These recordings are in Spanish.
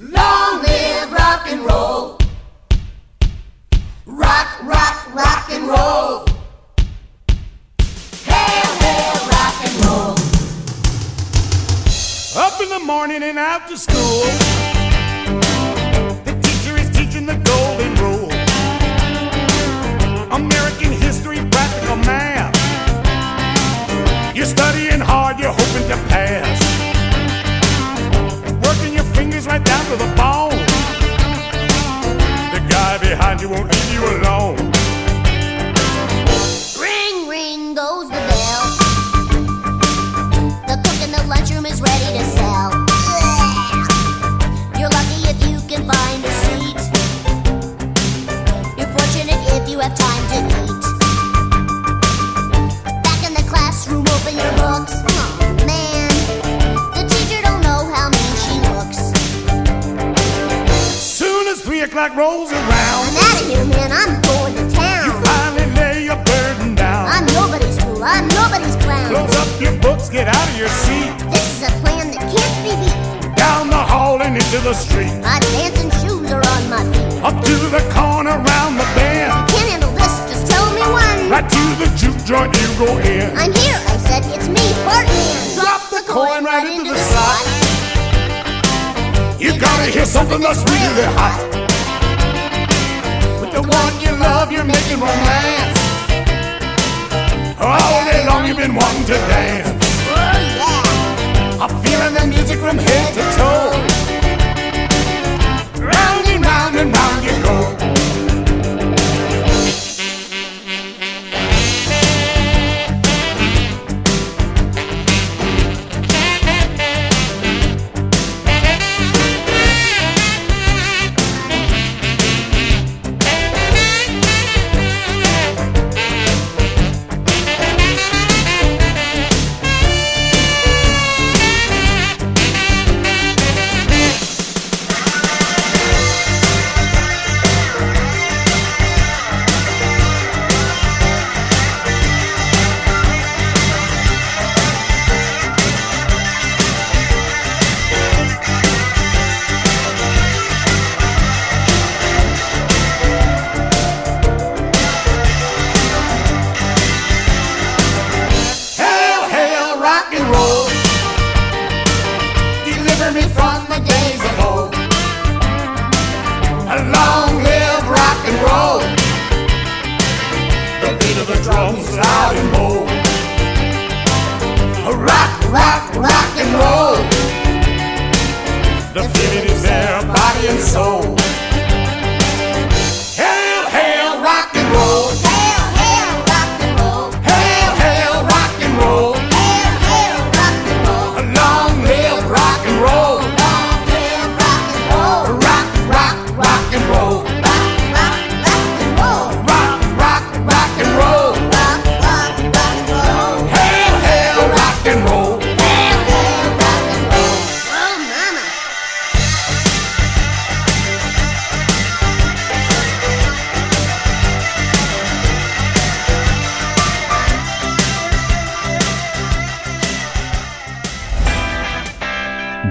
Long live rock and roll. Rock, rock, rock and roll. Hail, hail, rock and roll. Up in the morning and after school, the teacher is teaching the golden rule. American history, practical math. You're studying hard, you're hoping to pass. Behind you won't leave you alone. Ring, ring goes the bell. The cook in the lunchroom is ready to sell. You're lucky if you can find a seat. You're fortunate if you have time to eat. Back in the classroom, open your books. Oh man, the teacher don't know how mean she looks. Soon as three o'clock rolls around, get out of your seat. This is a plan that can't be beat. Down the hall and into the street. My dancing shoes are on my feet. Up to the corner, round the bend. You Can't handle this, just tell me when. Right to the juke joint you go in. I'm here, I said, it's me, Portman. Drop the coin right into the slot. You gotta hear something that's really hot. With the one you love, you're making romance. All day long you've been wanting to dance. Feeling the music from head to toe. Round and round and round you go.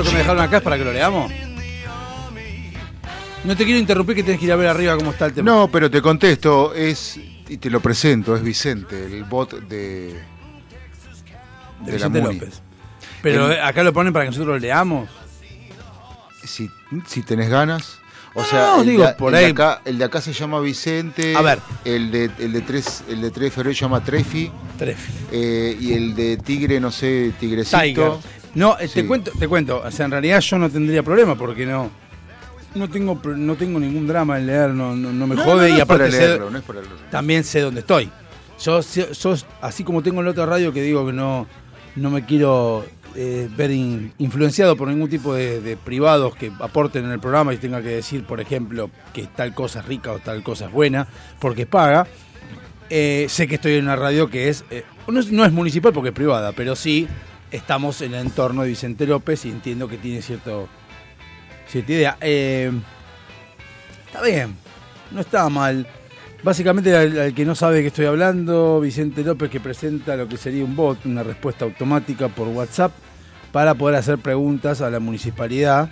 Esto que me dejaron acá es para que lo leamos. No te quiero interrumpir que tienes que ir a ver arriba cómo está el tema. No, pero te contesto, es y te lo presento, es Vicente, el bot de, de de Vicente. López. Pero El- acá lo ponen para que nosotros lo leamos. Si, si tenés ganas. O sea, No, el, digo, de, por el de ahí. acá, el de acá se llama Vicente. A ver. El de, el de 3 el de 3 de febrero se llama Trefi. Trefi. eh, y el de Tigre, no sé, Tigrecito. Tiger. No, eh, Sí. te cuento, te cuento. O sea, en realidad yo no tendría problema porque no. No tengo, no tengo ningún drama en leer, no, no, no me No, jode y aparte leerlo, también sé dónde estoy. Yo, yo, así como tengo en la otra radio que digo que no, no me quiero eh, ver in- influenciado por ningún tipo de, de privados que aporten en el programa y tenga que decir, por ejemplo, que tal cosa es rica o tal cosa es buena, porque paga. Eh, sé que estoy en una radio que es, eh, no es, no es municipal porque es privada, pero sí estamos en el entorno de Vicente López y entiendo que tiene cierto, cierta idea. Eh, está bien, no está mal. Básicamente, al, que no sabe de qué estoy hablando, Vicente López que presenta lo que sería un bot, una respuesta automática por WhatsApp para poder hacer preguntas a la municipalidad.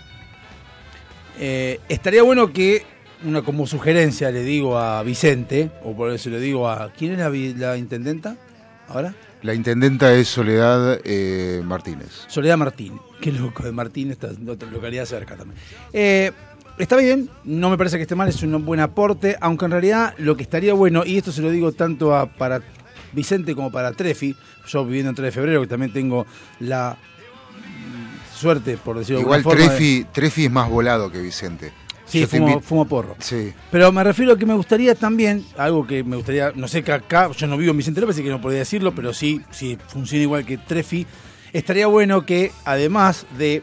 Eh, estaría bueno que, una como sugerencia, le digo a Vicente, o por eso le digo a. ¿Quién es la, la intendenta? ¿Ahora? La intendenta es Soledad eh, Martínez. Soledad Martín. Qué loco de Martín, esta otra localidad cerca también. Eh, está bien, no me parece que esté mal, es un buen aporte, aunque en realidad lo que estaría bueno, y esto se lo digo tanto a, para Vicente como para Trefi, yo viviendo en 3 de febrero, que también tengo la suerte, por decirlo de Igual alguna forma. de- Trefi, Trefi es más volado que Vicente. Sí, fumo, fumo porro. Sí. Pero me refiero a que me gustaría también, algo que me gustaría, no sé que acá, yo no vivo en Vicente López, así que no podría decirlo, pero sí, si funciona igual que Trefi, estaría bueno que además de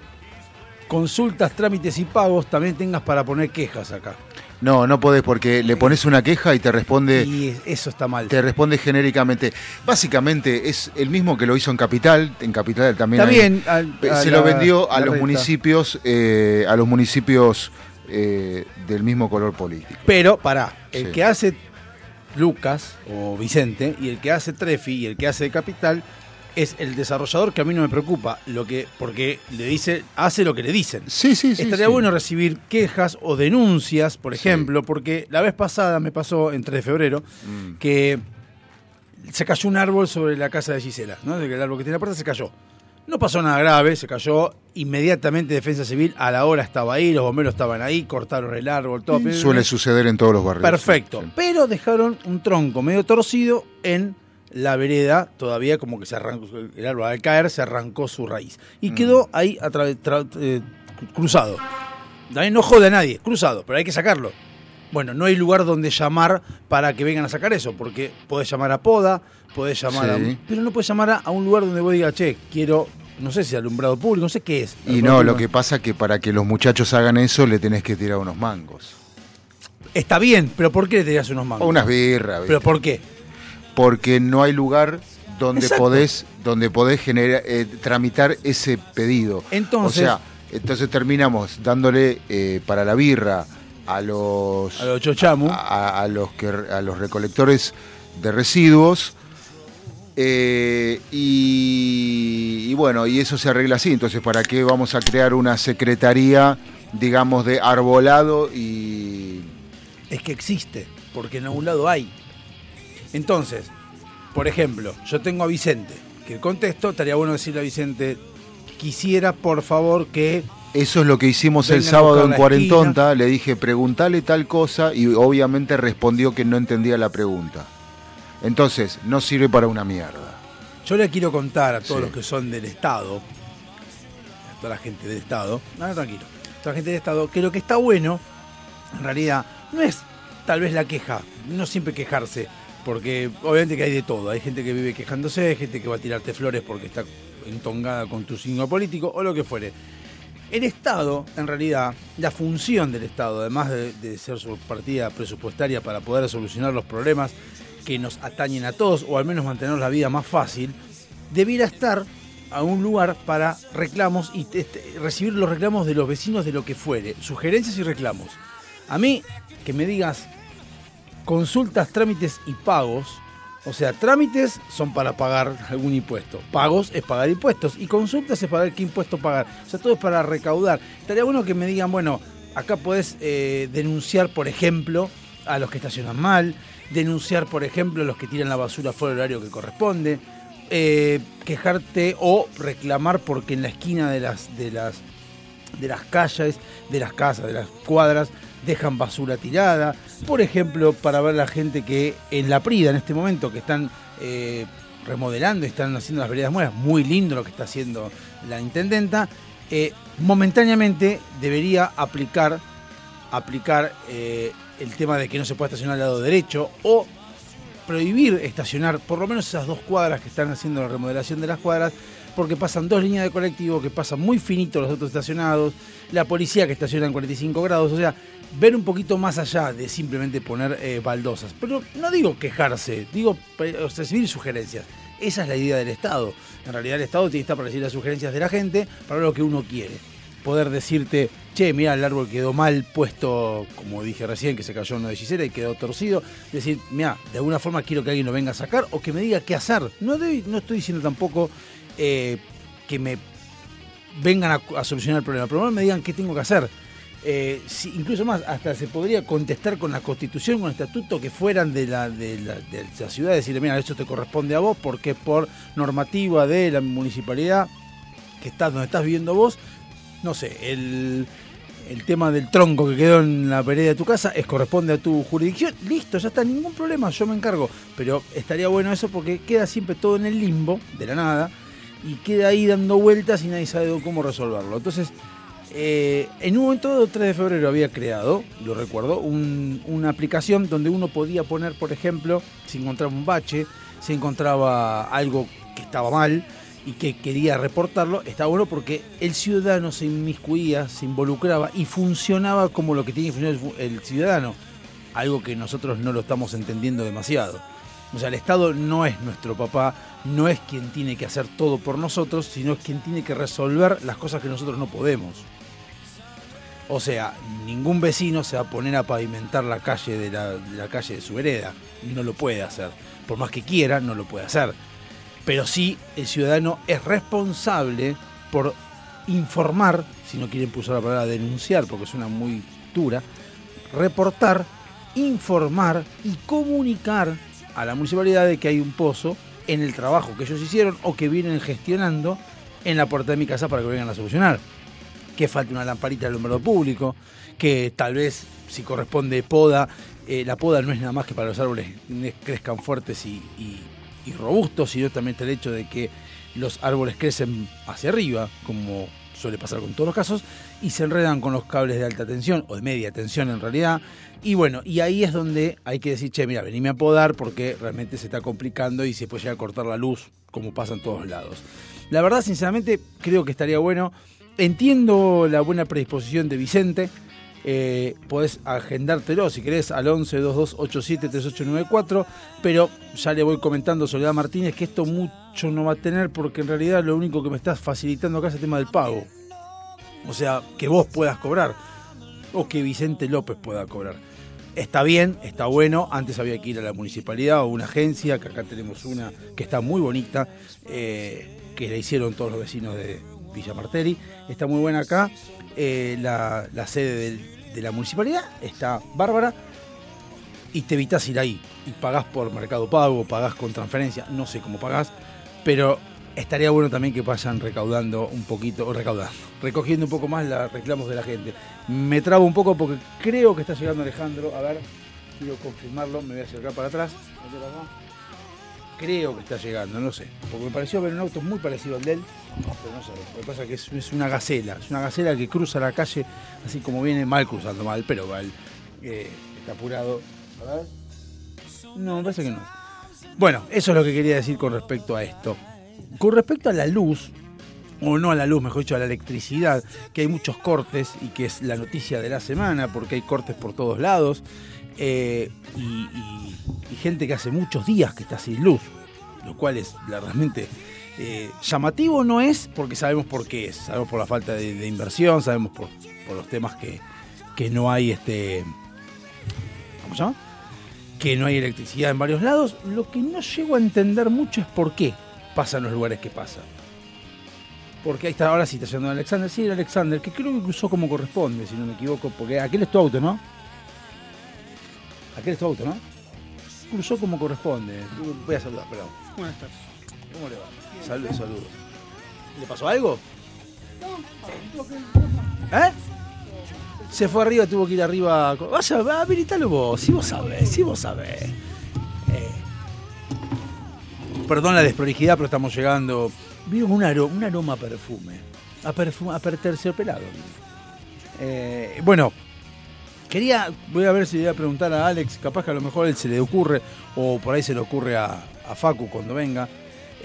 consultas, trámites y pagos, también tengas para poner quejas acá. No, no podés porque le pones una queja y te responde Y es- eso está mal. te responde genéricamente. Básicamente es el mismo que lo hizo en Capital, en Capital también. Está hay- Eh, a se la- lo vendió a la los renta. municipios, eh, a los municipios eh, del mismo color político. Pero, pará, el Sí. que hace Lucas o Vicente y el que hace Trefi y el que hace Capital es el desarrollador que a mí no me preocupa, lo que porque le dice, hace lo que le dicen. Sí, sí, sí. Estaría sí. bueno recibir quejas o denuncias, por Sí. ejemplo, porque la vez pasada me pasó en 3 de febrero Mm. que se cayó un árbol sobre la casa de Gisela, ¿no? El árbol que tiene la puerta se cayó. No pasó nada grave, se cayó inmediatamente Defensa Civil, a la hora estaba ahí, los bomberos estaban ahí, cortaron el árbol, todo. Sí, Suele suceder en todos los barrios. Perfecto. Sí. Pero dejaron un tronco medio torcido en la vereda, todavía como que se arrancó, el árbol al caer se arrancó su raíz. Y Mm. quedó ahí a través- tra- eh, cruzado. También no jode a nadie, cruzado, pero hay que sacarlo. Bueno, no hay lugar donde llamar para que vengan a sacar eso, porque podés llamar a Poda, podés llamar a... Sí. Pero no podés llamar a, un lugar donde vos digas, che, quiero, no sé si alumbrado público, no sé qué es. Y no, lo que pasa que para que los muchachos hagan eso le tenés que tirar unos mangos. Está bien, pero ¿por qué le tenías unos mangos? O unas birras. ¿Pero por qué? porque no hay lugar donde Exacto. podés donde podés generar eh, tramitar ese pedido. Entonces- o sea, entonces terminamos dándole eh, para la birra a los A los chochamu. a, a los que a los recolectores de residuos eh, y, y bueno y eso se arregla así. Entonces, ¿para qué vamos a crear una secretaría, digamos, de arbolado y es que existe, porque en algún lado hay. Entonces, por ejemplo, yo tengo a Vicente, que contesto, estaría bueno decirle a Vicente, quisiera por favor que... Eso es lo que hicimos el sábado en Cuarentonta. Le dije, preguntale tal cosa y obviamente respondió que no entendía la pregunta. Entonces, no sirve para una mierda. Yo le quiero contar a todos Sí. los que son del Estado, a toda la gente del Estado, no, no, tranquilo, toda la gente del Estado, que lo que está bueno, en realidad, no es tal vez la queja, no siempre quejarse, porque obviamente que hay de todo, hay gente que vive quejándose, hay gente que va a tirarte flores porque está entongada con tu signo político o lo que fuere. El Estado, en realidad, la función del Estado, además de, de ser su partida presupuestaria para poder solucionar los problemas que nos atañen a todos, o al menos mantener la vida más fácil, debiera estar a un lugar para reclamos y recibir los reclamos de los vecinos de lo que fuere, sugerencias y reclamos. A mí, que me digas consultas, trámites y pagos, o sea, trámites son para pagar algún impuesto, pagos es pagar impuestos y consultas es pagar qué impuesto pagar. O sea, todo es para recaudar. Estaría bueno que me digan, bueno, acá podés eh, denunciar, por ejemplo, a los que estacionan mal, denunciar, por ejemplo, a los que tiran la basura fuera del horario que corresponde, eh, quejarte o reclamar porque en la esquina de las, de las de las calles, de las casas, de las cuadras, dejan basura tirada. Por ejemplo, para ver la gente que en la Prida en este momento, que están eh, remodelando están haciendo las veredas nuevas. Muy lindo lo que está haciendo la intendenta. Eh, momentáneamente debería aplicar, aplicar eh, el tema de que no se puede estacionar al lado derecho o prohibir estacionar por lo menos esas dos cuadras que están haciendo la remodelación de las cuadras, porque pasan dos líneas de colectivo que pasan muy finito los otros estacionados, la policía que estaciona en 45 grados, o sea, ver un poquito más allá de simplemente poner eh, baldosas. Pero no digo quejarse, digo sea, recibir sugerencias. Esa es la idea del Estado. En realidad el Estado tiene que estar para recibir las sugerencias de la gente para lo que uno quiere. Poder decirte, che, mira, el árbol quedó mal puesto, como dije recién, que se cayó uno de Gisela y quedó torcido. Decir, mira, de alguna forma quiero que alguien lo venga a sacar o que me diga qué hacer. No, estoy diciendo tampoco eh, que me vengan a, solucionar el problema, pero me digan qué tengo que hacer. Eh, incluso más, hasta se podría contestar con la constitución, con el estatuto que fueran de la, de la, de la ciudad, decirle, mira, esto te corresponde a vos porque es por normativa de la municipalidad que estás donde estás viviendo vos, no sé, el, el tema del tronco que quedó en la vereda de tu casa es corresponde a tu jurisdicción, listo, ya está, ningún problema, yo me encargo. Pero estaría bueno eso porque queda siempre todo en el limbo, de la nada, y queda ahí dando vueltas y nadie sabe cómo resolverlo. Entonces, eh, en un momento, 3 de febrero, había creado, lo recuerdo, un- una aplicación donde uno podía poner, por ejemplo, si encontraba un bache, si encontraba algo que estaba mal y que quería reportarlo, estaba bueno porque el ciudadano se inmiscuía, se involucraba y funcionaba como lo que tiene que funcionar el fu- el ciudadano, algo que nosotros no lo estamos entendiendo demasiado. O sea, el Estado no es nuestro papá, no es quien tiene que hacer todo por nosotros, sino es quien tiene que resolver las cosas que nosotros no podemos. O sea, ningún vecino se va a poner a pavimentar la calle de la, de la calle de su vereda. No lo puede hacer. Por más que quiera, no lo puede hacer. Pero sí, el ciudadano es responsable por informar, si no quieren usar la palabra denunciar, porque suena muy dura, reportar, informar y comunicar a la municipalidad de que hay un pozo en el trabajo que ellos hicieron o que vienen gestionando en la puerta de mi casa para que vengan a solucionar. Que falta una lamparita de alumbrado público, que tal vez si corresponde poda, eh, la poda no es nada más que para los árboles crezcan fuertes y- y robustos, sino también está el hecho de que los árboles crecen hacia arriba, como suele pasar con todos los casos, y se enredan con los cables de alta tensión, o de media tensión en realidad, y bueno, y ahí es donde hay que decir, che, mira, venime a podar porque realmente se está complicando y se puede llegar a cortar la luz, como pasa en todos lados. La verdad, sinceramente, creo que estaría bueno. Entiendo la buena predisposición de Vicente. Eh, podés agendártelo si querés al 11 2287 3894. Pero ya le voy comentando Soledad Martínez que esto mucho no va a tener porque en realidad lo único que me estás facilitando acá es el tema del pago. O sea, que vos puedas cobrar o que Vicente López pueda cobrar. Está bien, está bueno. Antes había que ir a la municipalidad o una agencia, que acá tenemos una que está muy bonita, eh, que la hicieron todos los vecinos de Villa Martelli. Está muy buena acá. Eh, la, la sede del- de la municipalidad está bárbara y te evitas ir ahí. Y pagás por Mercado Pago, pagás con transferencia, no sé cómo pagás, pero estaría bueno también que vayan recaudando un poquito, o recaudando, recogiendo un poco más los reclamos de la gente. Me trabo un poco porque creo que está llegando Alejandro. A ver, quiero confirmarlo, me voy a acercar para atrás. Creo que está llegando, no sé. Porque me pareció ver un auto muy parecido al de él, pero no sé. Lo que pasa es que es, una gacela. Es una gacela que cruza la calle así como viene, mal cruzando mal, pero mal. Eh, está apurado. A ver. No, me parece que no. Bueno, eso es lo que quería decir con respecto a esto. Con respecto a la luz, o no a la luz, mejor dicho, a la electricidad, que hay muchos cortes y que es la noticia de la semana, porque hay cortes por todos lados, eh, y, y- y gente que hace muchos días que está sin luz, lo cual es la- realmente eh, llamativo no es porque sabemos por qué es, sabemos por la falta de, de inversión, sabemos por, por los temas que, que no hay este... ¿Cómo se llama? que no hay electricidad en varios lados. Lo que no llego a entender mucho es por qué pasa en los lugares que pasa. Porque ahí está, ahora sí está llegando Alexander. Sí, era Alexander, que creo que cruzó como corresponde, si no me equivoco. Porque aquel es tu auto, ¿no? Aquel es tu auto, ¿no? Cruzó como corresponde. Voy a saludar, perdón. Buenas tardes. ¿Cómo le va? Saludos, saludos. ¿Le pasó algo? ¿Eh? Se fue arriba, tuvo que ir arriba. Vaya, va, habilitalo vos, si vos sabés, si vos sabés. Eh. Perdón la desprolijidad, pero estamos llegando. Vieron un, aro- un aroma a perfume. A, perfume, a terciopelado. Eh, bueno, quería. Voy a ver si le voy a preguntar a Alex. Capaz que a lo mejor él se le ocurre, o por ahí se le ocurre a, a Facu cuando venga.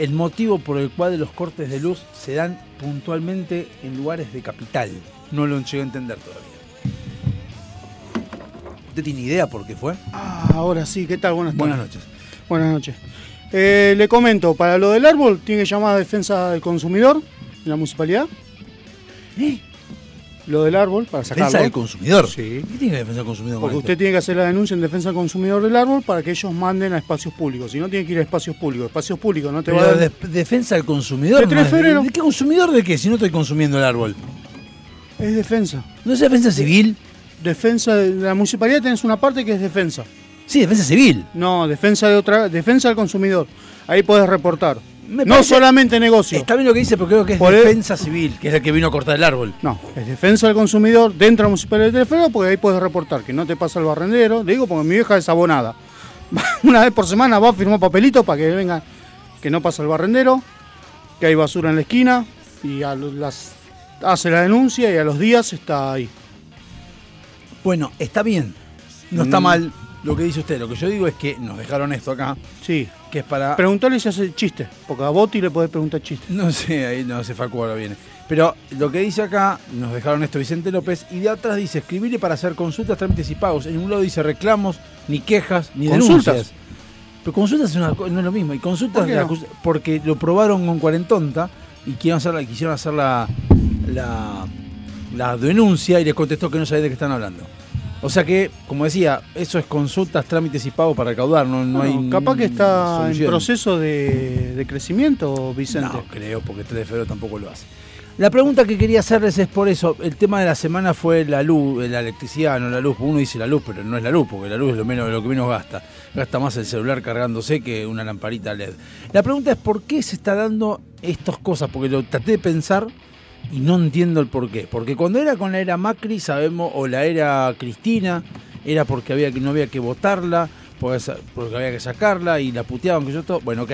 El motivo por el cual los cortes de luz se dan puntualmente en lugares de capital. No lo llegué a entender todavía. ¿Usted tiene idea por qué fue? Ah, ahora sí, ¿qué tal? Buenas tardes. Buenas noches. Buenas noches. Eh, le comento, para lo del árbol tiene que llamar a defensa del consumidor en la municipalidad. ¿Eh? Lo del árbol, para sacarlo. Defensa del consumidor. Sí. ¿Qué tiene que defensa del consumidor? Porque con usted esto? tiene que hacer la denuncia en defensa del consumidor del árbol para que ellos manden a espacios públicos. Si no, tiene que ir a espacios públicos. Espacios públicos no te va a Pero dar... de- defensa del consumidor. De. ¿De qué consumidor de qué? Si no estoy consumiendo el árbol. Es defensa. ¿No es defensa civil? Defensa de la municipalidad tenés una parte que es defensa. Sí, defensa civil. No, defensa de otra, defensa del consumidor. Ahí podés reportar. Me no parece- solamente negocio. Está bien lo que dice, pero creo que es Por el- defensa civil, que es el que vino a cortar el árbol. No, es defensa del consumidor dentro de la municipalidad de Telefero porque ahí puedes reportar que no te pasa el barrendero. Le digo porque mi vieja es abonada. Una vez por semana va a firmar papelito para que venga que no pasa el barrendero, que hay basura en la esquina y a lo- las, hace la denuncia y a los días está ahí. Bueno, está bien. No está Mm. mal lo que dice usted. Lo que yo digo es que nos dejaron esto acá, Sí. que es para... Preguntale si hace chiste, porque a Boti le podés preguntar chiste. No sé, ahí no sé Facu ahora viene. Pero lo que dice acá, nos dejaron esto Vicente López, y de atrás dice, escribirle para hacer consultas, trámites y pagos. En ningún lado dice reclamos, ni quejas, ni Consultas. denuncias. Pero consultas es una no es lo mismo. Y consultas ¿Por no? porque lo probaron con cuarentonta y quisieron hacer la, quisieron hacer la, la, la denuncia y les contestó que no sabía de qué están hablando. O sea que, como decía, eso es consultas, trámites y pagos para recaudar, no, no Bueno, hay capaz que está solución. en proceso de, de crecimiento, Vicente. No, creo, porque 3 de febrero tampoco lo hace. La pregunta que quería hacerles es por eso. El tema de la semana fue la luz, la electricidad, no la luz. Uno dice la luz, pero no es la luz, porque la luz es lo menos lo que menos gasta. Gasta más el celular cargándose que una lamparita LED. La pregunta es por qué se está dando estas cosas, porque lo traté de pensar y no entiendo el por qué. Porque cuando era con la era Macri, sabemos, o la era Cristina, era porque había que no había que votarla, porque, había que sacarla y la puteaban que yo todo. Bueno, ok.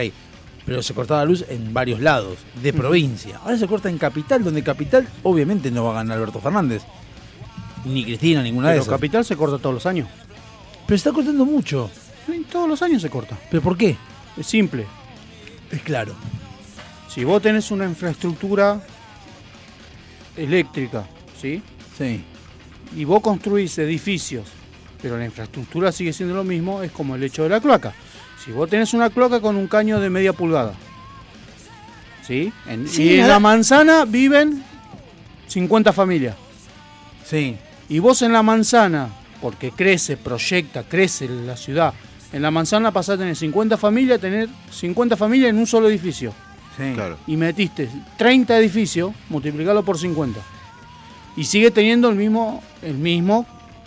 Pero se cortaba la luz en varios lados, de provincia. Ahora se corta en Capital, donde Capital obviamente no va a ganar Alberto Fernández. Ni Cristina, ninguna de Pero esas. Capital se corta todos los años. Pero se está cortando mucho. Todos los años se corta. ¿Pero por qué? Es simple. Es claro. Si vos tenés una infraestructura eléctrica, ¿sí? Sí. Y vos construís edificios, pero la infraestructura sigue siendo lo mismo, es como el hecho de la cloaca. Si vos tenés una cloaca con un caño de media pulgada, ¿sí? En- Sí, y en la manzana viven 50 familias. Sí. Y vos en la manzana, porque crece, proyecta, crece la ciudad, en la manzana pasás a tener 50 familias, a tener 50 familias en un solo edificio. Sí. Claro. y metiste 30 edificios, multiplicalo por 50. Y sigue teniendo el mismo, el mismo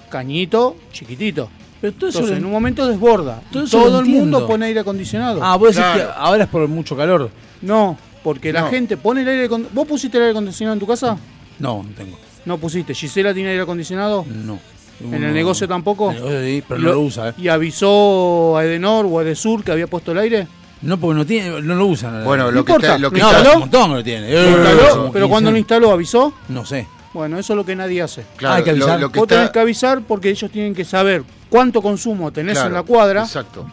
cañito chiquitito. Pero todo eso Entonces, lo- en un momento desborda. Todo lo el entiendo. mundo pone aire acondicionado. Ah, vos decís que ahora es por mucho calor. No, porque la gente pone el aire acon- ¿Vos pusiste el aire acondicionado en tu casa? No, no tengo. No pusiste. ¿Gisela tiene aire acondicionado? No. ¿En el negocio tampoco? En el negocio sí, pero Y no lo- lo usa, ¿eh? ¿Y avisó a Edenor o a Edesur que había puesto el aire? No, porque no, tiene, no lo usan. Bueno, No lo que, importa. está, lo que No, está- un montón que lo tiene. Lo Eh, instaló, como pero 15. cuando lo instaló, ¿avisó? No sé. Bueno, eso es lo que nadie hace. claro, hay que avisar. lo que Vos está- tenés que avisar porque ellos tienen que saber cuánto consumo tenés claro, en la cuadra Exacto.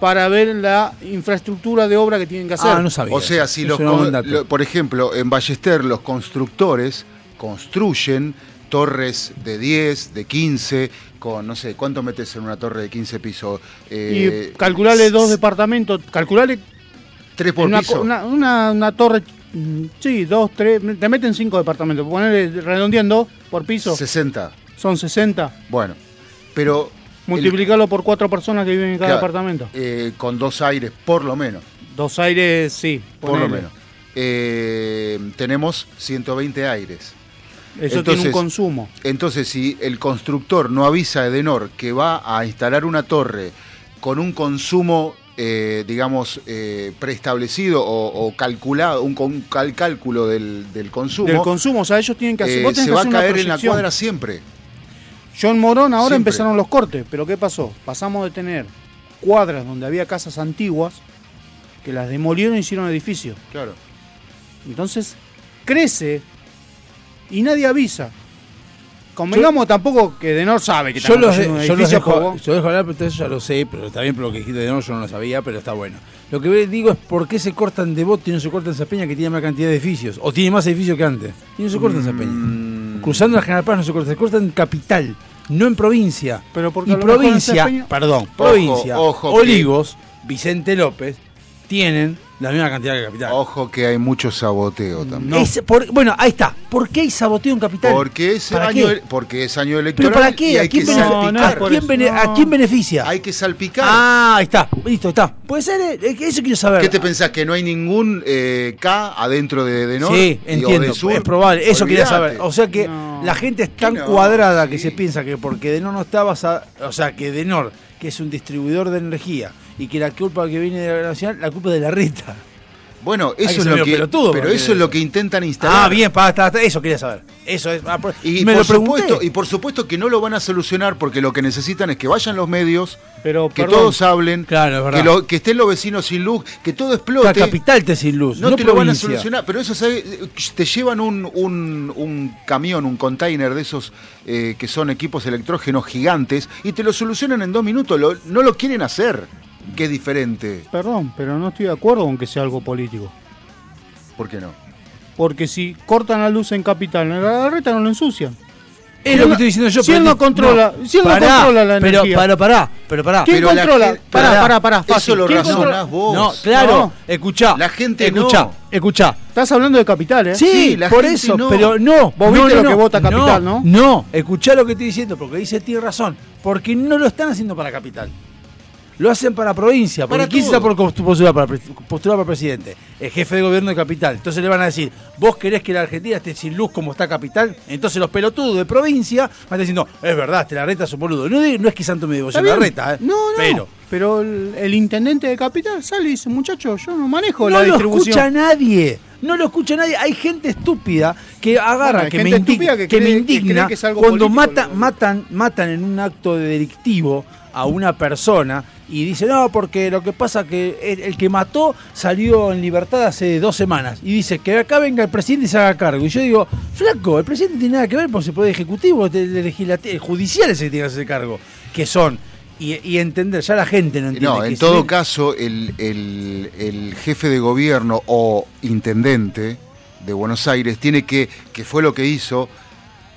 para ver la infraestructura de obra que tienen que hacer. Ah, no sabía. O sea, si los, lo- por ejemplo, en Ballester los constructores construyen torres de 10, de 15, con no sé, ¿cuánto metes en una torre de 15 pisos? Eh, y calcularle dos departamentos, calcularle Tres por una, piso. una, una- una torre, mm, sí, dos, tres, te meten cinco departamentos, ponerle redondeando por piso, 60. son 60, Bueno, pero multiplicarlo por cuatro personas que viven en cada Claro. departamento. eh, con dos aires, por lo menos. Dos aires, sí, Por lo menos. Eh, tenemos 120 aires. Eso tiene un consumo. Entonces, si el constructor no avisa a Edenor que va a instalar una torre con un consumo, eh, digamos, eh, preestablecido o, o calculado, un, cal- cálculo del, del consumo, Del consumo, o sea, ellos tienen que hacer. eh, se que va a caer en la cuadra siempre. Yo en Morón ahora Siempre. empezaron los cortes, pero ¿qué pasó? Pasamos de tener cuadras donde había casas antiguas, que las demolieron y hicieron edificios. Claro. Entonces, crece y nadie avisa. Convengamos tampoco que Denor sabe que Yo los, un de- yo los dejo, yo dejo hablar, pero eso ya lo sé, pero está bien por lo que dijiste de no, yo no lo sabía, pero está bueno. Lo que digo es por qué se cortan Devoto y no se cortan esa peña que tiene más cantidad de edificios, o tiene más edificios que antes, y no se cortan esa Mm. peña. Cruzando la General Paz no se corta, se corta en capital, no en provincia. Pero porque y provincia, perdón, provincia, ojo que- Olivos, Vicente López, tienen la misma cantidad que capital. Ojo que hay mucho saboteo también. Es por- bueno, ahí está. ¿Por qué hay saboteo en capital? Porque es, ¿Para año, qué? porque es año ¿Pero electoral para y qué? ¿A hay quién, No, no ¿A quién eso, bene- no. ¿A quién beneficia? Hay que salpicar. Ah, ahí está, listo, está. Puede ser, eh, eso quiero saber. ¿Qué te pensás? ¿Que no hay ningún eh, K adentro de, de Norte? Sí, entiendo, es probable, eso quería saber. O sea que No. la gente es tan no? cuadrada que Sí. se piensa que porque Denor no está basada, o sea, que Denor, que es un distribuidor de energía, y que la culpa que viene de la nacional, la culpa es de la Rita. Bueno, eso es lo que. pelotudo pero eso es lo que intentan instalar. Ah, bien, pa, está, eso quería saber. Eso es. ah, por- Y, me por lo pregunté. supuesto, y por supuesto que no lo van a solucionar porque lo que necesitan es que vayan los medios, Pero, que perdón, todos hablen, Claro, que, lo- que estén los vecinos sin luz, que todo explote. la capital te sin luz, no, no, te lo van a solucionar, pero eso ¿sabe? te llevan un, un- un camión, un container de esos eh, que son equipos electrógenos gigantes y te lo solucionan en dos minutos. Lo- no lo quieren hacer, que es diferente. Perdón, pero no estoy de acuerdo con que sea algo político. ¿Por qué no? Porque si cortan la luz en Capital, en la reta no lo ensucian. Es lo que no- estoy diciendo yo. si él no controla- si él no controla la pero, energía. Pero pará, pero pará. ¿Quién Pero controla? gente- Pará, pará, pará, pará, Eso fácil. lo ¿Quién razonás controla? vos. No, claro, No. escuchá. La gente escuchá, no. escuchá. Estás hablando de Capital, ¿eh? Sí, Sí, la por gente eso, no. pero no. Vos no, viste no, lo que no, vota Capital, ¿no? No, escuchá lo que estoy diciendo, porque dice tiene razón. Porque no lo están haciendo para Capital. Lo hacen para provincia, porque Para ¿quién está por postular para, postular para presidente? El jefe de gobierno de Capital. Entonces le van a decir, vos querés que la Argentina esté sin luz como está Capital. Entonces los pelotudos de provincia van a estar diciendo, es verdad, te la reta es un boludo. No, no es que Santo me devoción la reta, ¿eh? No, no. Pero Pero el, el intendente de Capital sale y dice, muchachos, yo no manejo no la lo distribución. escucha nadie. No lo escucha nadie. Hay gente estúpida que agarra, Bueno, que, me estúpida indigna, que me que cuando político, mata, lo- matan, matan en un acto de delictivo a una persona y dice, no, porque lo que pasa que el, el que mató salió en libertad hace dos semanas y dice que acá venga el presidente y se haga cargo. Y yo digo, flaco, el presidente no tiene nada que ver con el poder ejecutivo, el, legislativo, el judicial es el que tiene que hacerse cargo. Que son, y, y entender, ya la gente no entiende. No, en todo caso, el, el- el jefe de gobierno o intendente de Buenos Aires tiene que, que fue lo que hizo,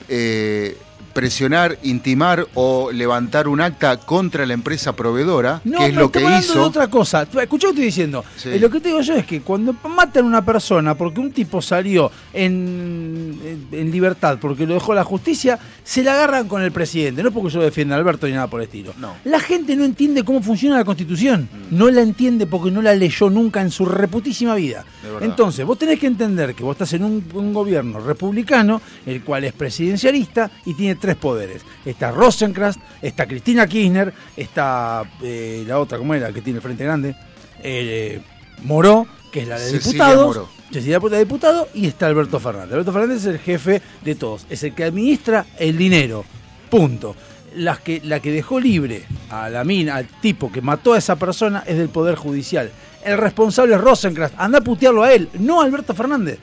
eh, presionar, intimar o levantar un acta contra la empresa provedora, No, que es lo que hablando de hizo. otra cosa. Escucha lo que estoy diciendo. Sí. Eh, lo que te digo yo es que cuando matan a una persona porque un tipo salió en, libertad porque lo dejó la justicia, se la agarran con el presidente. No es porque yo defienda a Alberto ni nada por el estilo. No. La gente no entiende cómo funciona la constitución. No la entiende porque no la leyó nunca en su reputísima vida. Entonces, vos tenés que entender que vos estás en un, un gobierno republicano, el cual es presidencialista y tiene tres poderes. Está Rosenkrantz, está Cristina Kirchner, está eh, la otra, ¿cómo era? Que tiene el Frente Grande, eh, Moró, que es la de diputados. Cecilia de diputado, y está Alberto Fernández. Alberto Fernández es el jefe de todos, es el que administra el dinero. Punto. Las que, la que dejó libre a la mina, al tipo que mató a esa persona, es del Poder Judicial. El responsable es Rosenkrantz. Anda a putearlo a él, no a Alberto Fernández.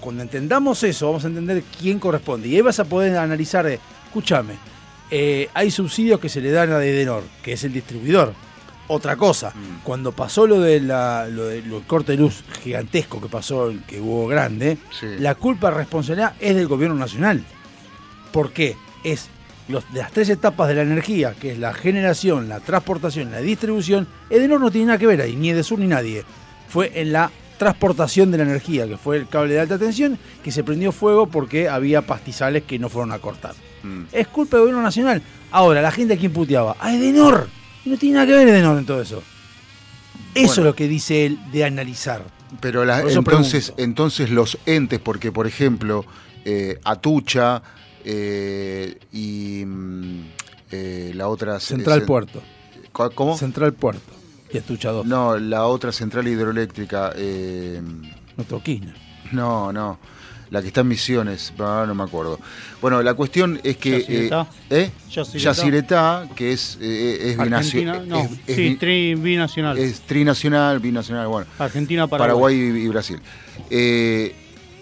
Cuando entendamos eso, vamos a entender quién corresponde. Y ahí vas a poder analizar, de, escúchame, eh, hay subsidios que se le dan a Dedenor, que es el distribuidor. Otra cosa, cuando pasó lo de la, lo de- lo del corte de luz gigantesco que pasó, que hubo grande, Sí. la culpa responsabilidad es del gobierno nacional. ¿Por qué? Es los, de las tres etapas de la energía, que es la generación, la transportación, la distribución, Edenor no tiene nada que ver ahí, ni Edesur ni nadie. Fue en la transportación de la energía, que fue el cable de alta tensión, que se prendió fuego porque había pastizales que no fueron a cortar. Mm. Es culpa del gobierno nacional. Ahora, la gente a quién puteaba, a Edenor. Y no tiene nada que ver Edenor en todo eso. Eso Bueno. es lo que dice él de analizar. Pero la- entonces, pregunto. entonces los entes, porque por ejemplo, eh, Atucha eh, y mm, eh, la otra... Central cen- Puerto. ¿Cu- ¿Cómo? Central Puerto. Y Estucha 2. No, la otra central hidroeléctrica. eh, Nuestro Kirchner. no, no. La que está en Misiones, ah, no me acuerdo. Bueno, la cuestión es que... Yacyretá. eh, ¿eh? Yacyretá. Que es, eh, es, Argentina, binacio- no, es- es sí, tri- binacional. es trinacional, binacional, bueno. Argentina, Paraguay, Paraguay. y, y Brasil. Eh,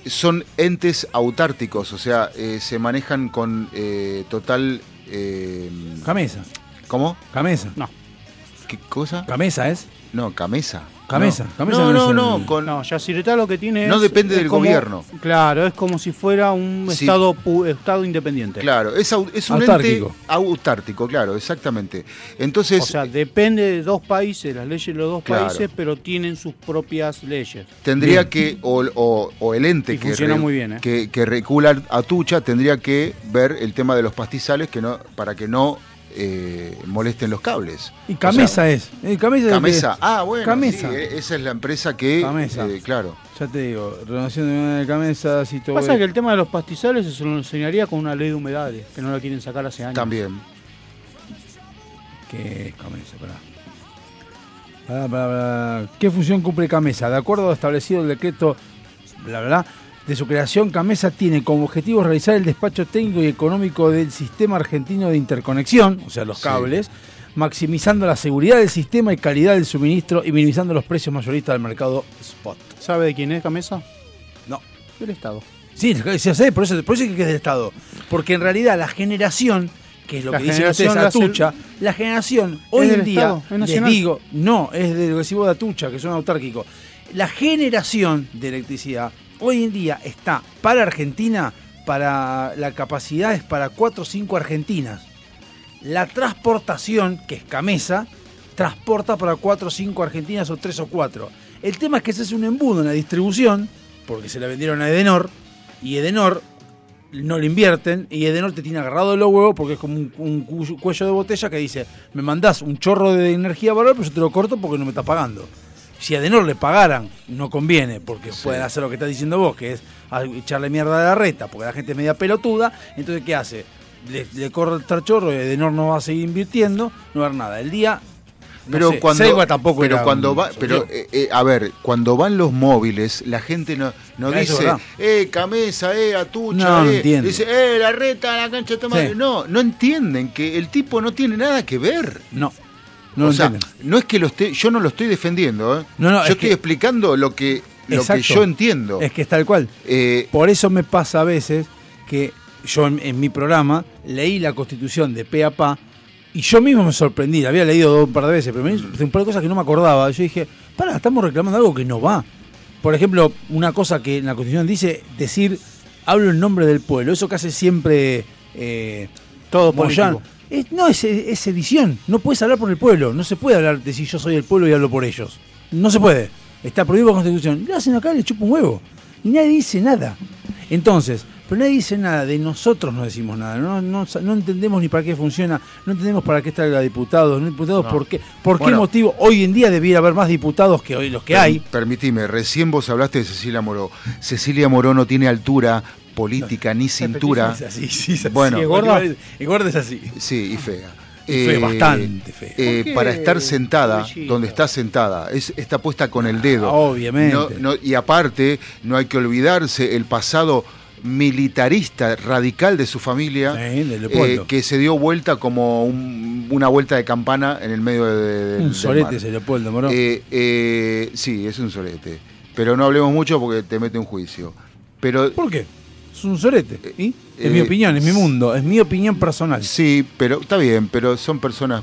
son entes autárticos, o sea, eh, se manejan con eh, total... eh, Camesa. ¿Cómo? Camesa. No, ¿Qué cosa? Camesa es. No, camesa. Camesa, No, camesa no, no no, no, el- con- no, Yacyretá lo que tiene No es- depende es del como- gobierno. Claro, es como si fuera un Sí. estado pu- estado independiente. Claro, es, un Autártico. ente autártico, claro, exactamente. Entonces, O sea, depende de dos países, las leyes de los dos Claro. países, pero tienen sus propias leyes. tendría Bien. que, o, o- o el ente Y que, funciona muy bien, ¿eh? que, que regula a Tucha tendría que ver el tema de los pastizales que no, para que no eh, molesten los cables. Y Camesa O sea, es. Eh, Camesa, es ah, bueno, Camesa. sí, eh, esa es la empresa que, Camesa. eh, claro, Ya te digo, renovación de Camesa, si todo. Pasa que el tema de los pastizales se lo enseñaría con una ley de humedades, que no la quieren sacar hace años. también. ¿Qué es Camesa? Pará. Pará, pará, pará. ¿Qué función cumple Camesa? De acuerdo a establecido el decreto, bla, bla, bla, de su creación, Camesa tiene como objetivo realizar el despacho técnico y económico del sistema argentino de interconexión, o sea, los Sí. cables, maximizando la seguridad del sistema y calidad del suministro y minimizando los precios mayoristas del mercado spot. ¿Sabe de quién es Camesa? No. Del Estado. Sí, sí, sé, por eso, por eso es que es del Estado. Porque en realidad la generación, que es lo La que dicen generación ustedes la hace- Atucha, la generación hoy en día, les digo, no, es del recibo de Atucha, que son autárquicos. La generación de electricidad hoy en día está para Argentina, para la capacidad es para 4 o 5 argentinas. La transportación, que es Camesa, transporta para 4 o 5 argentinas o 3 o 4. El tema es que se hace un embudo en la distribución, porque se la vendieron a Edenor, y Edenor no lo invierten, y Edenor te tiene agarrado los huevos porque es como un, un cu- cuello de botella que dice, me mandás un chorro de energía bárbara, pero yo te lo corto porque no me estás pagando. Si a Edenor le pagaran, no conviene, porque pueden hacer lo que estás diciendo vos, que es echarle mierda a la reta, porque la gente es media pelotuda, entonces ¿qué hace? Le, le corre el trachorro, Edenor no va a seguir invirtiendo, no va a haber nada. El día... no Pero sé, cuando, tampoco pero cuando un va, pero eh, eh, a ver, cuando van los móviles, la gente no, no dice, eh, camesa, eh, atucha, No, no eh, entiende. dice, eh, la reta, la cancha de. Sí. No, no entienden que el tipo no tiene nada que ver. No, no o sea, entienden. no es que lo esté, yo no lo estoy defendiendo, ¿eh? No, no, yo es estoy que- explicando lo que, lo que Exacto. yo entiendo. Es que es tal cual. Eh, Por eso me pasa a veces que yo en, en mi programa leí la constitución de pe a pa y yo mismo me sorprendí, la había leído un par de veces, pero me hizo un par de cosas que no me acordaba. Yo dije, para, estamos reclamando algo que no va. Por ejemplo, una cosa que en la constitución dice, decir, hablo en nombre del pueblo, eso que hace siempre eh, Todo Moyano. político. Es- no, es, es edición, no puedes hablar por el pueblo, no se puede hablar de si yo soy el pueblo y hablo por ellos. No se puede. Está prohibido por constitución. Lo hacen acá, le chupa un huevo. Y nadie dice nada. Entonces, pero nadie dice nada, de nosotros no decimos nada, no, no, no entendemos ni para qué funciona, no entendemos para qué está la diputados, no diputados por qué, por qué motivo hoy en día debiera haber más diputados que hoy los que hay. Permitime, recién vos hablaste de Cecilia Moró. Cecilia Moró no tiene altura política ni cintura. Es así, sí, es así. Bueno. ¿Y ¿Y gorda? Y gorda es así. Sí, y fea. Y fea, bastante fea. eh, ¿Por qué, para estar sentada donde está sentada, es, está puesta con el dedo. Ah, obviamente. No- no- y aparte, no hay que olvidarse el pasado militarista radical de su familia, Sí, de Leopoldo. eh, que se dio vuelta como un- una vuelta de campana en el medio de, de- del Un solete mar. ese Leopoldo, moro. Eh, eh, sí, es un solete. Pero no hablemos mucho porque te mete un juicio. Pero ¿Por qué? Es un sorete. ¿Y? Es eh, mi opinión, es mi mundo, es mi opinión personal. Sí, pero está bien, pero son personas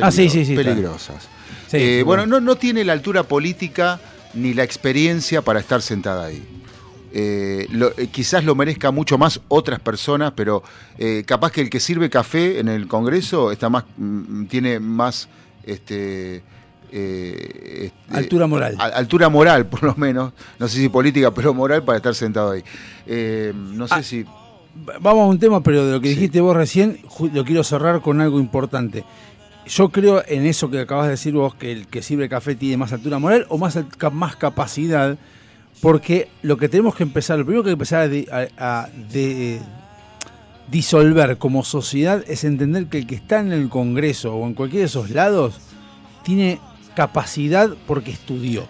Ah, sí, sí, sí, peligrosas. Sí, Eh, sí, bueno, no, no tiene la altura política ni la experiencia para estar sentada ahí. Eh, lo- eh, quizás lo merezca mucho más otras personas, pero eh, capaz que el que sirve café en el Congreso está más, mm, tiene más este, eh, este, Altura moral. a- altura moral, por lo menos. No sé si política, pero moral para estar sentado ahí. Eh, no sé Ah, si. Vamos a un tema, pero de lo que Sí. dijiste vos recién, lo quiero cerrar con algo importante. Yo creo en eso que acabas de decir vos, que el que sirve café tiene más altura moral o más, más capacidad, porque lo que tenemos que empezar, lo primero que hay que empezar a, di- a- a de- disolver como sociedad es entender que el que está en el Congreso o en cualquiera de esos lados tiene capacidad porque estudió.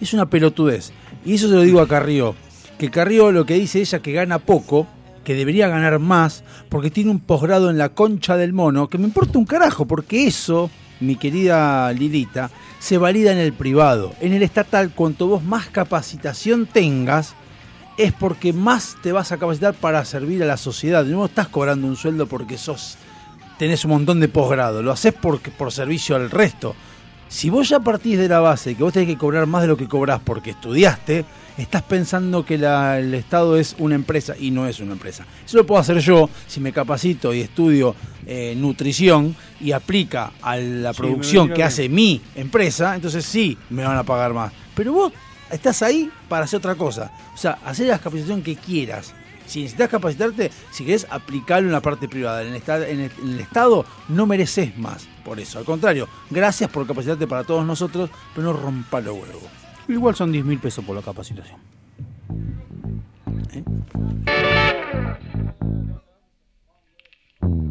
Es una pelotudez. Y eso se lo digo a Carrió. que Carrió lo que dice ella que gana poco, que debería ganar más, porque tiene un posgrado en la concha del mono, que me importa un carajo, porque eso, mi querida Lilita, se valida en el privado. En el estatal, cuanto vos más capacitación tengas, es porque más te vas a capacitar para servir a la sociedad. No estás cobrando un sueldo porque sos tenés un montón de posgrado, lo haces porque, por servicio al resto. Si vos ya partís de la base que vos tenés que cobrar más de lo que cobrás porque estudiaste, estás pensando que la- el Estado es una empresa y no es una empresa. Eso lo puedo hacer yo si me capacito y estudio eh, nutrición y aplica a la Sí, producción que hace mi empresa, entonces sí me van a pagar más. Pero vos estás ahí para hacer otra cosa. O sea, hacer la capacitación que quieras. Si necesitas capacitarte, si querés aplicarlo en la parte privada, en el, esta- en el- en el Estado, no mereces más por eso. Al contrario, gracias por capacitarte para todos nosotros, pero no rompa los huevos. Igual son 10 mil pesos por la capacitación. Up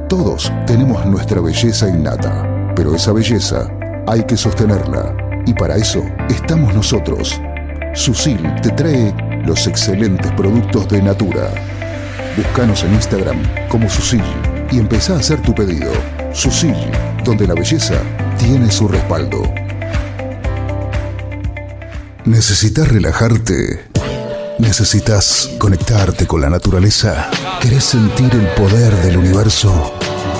todos tenemos nuestra belleza innata, pero esa belleza hay que sostenerla y para eso estamos nosotros. Susil te trae los excelentes productos de Natura. Búscanos en Instagram como Susil y empezá a hacer tu pedido. Susil, donde la belleza tiene su respaldo. ¿Necesitas relajarte? ¿Necesitas conectarte con la naturaleza? ¿Querés sentir el poder del universo?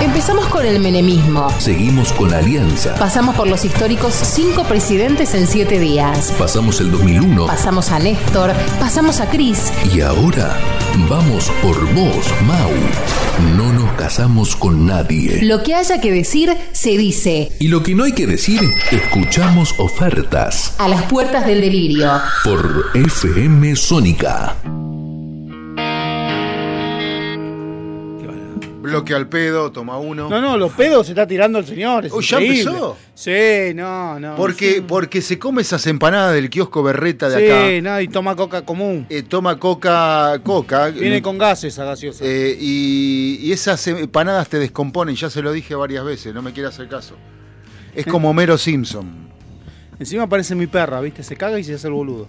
Empezamos con el menemismo. Seguimos con la alianza. Pasamos por los históricos cinco presidentes en siete días. Pasamos el 2001. Pasamos a Néstor, pasamos a Cris. Y ahora vamos por vos, Mau. No nos casamos con nadie. Lo que haya que decir, se dice. Y lo que no hay que decir, escuchamos ofertas. A las puertas del delirio. Por FM Sónica. Bloque al pedo, toma uno. No, no, los pedos se está tirando el señor. es Uy, ¿ya empezó? Sí, no, no. Porque, porque se come esas empanadas del kiosco Berreta de Sí, acá. no, y toma coca común. Eh, toma coca, coca. Viene con gases esa gaseosa. eh, y, y esas empanadas te descomponen, ya se lo dije varias veces, no me quiere hacer caso. Es como Mero Simpson. Encima parece mi perra, ¿viste? Se caga y se hace el boludo.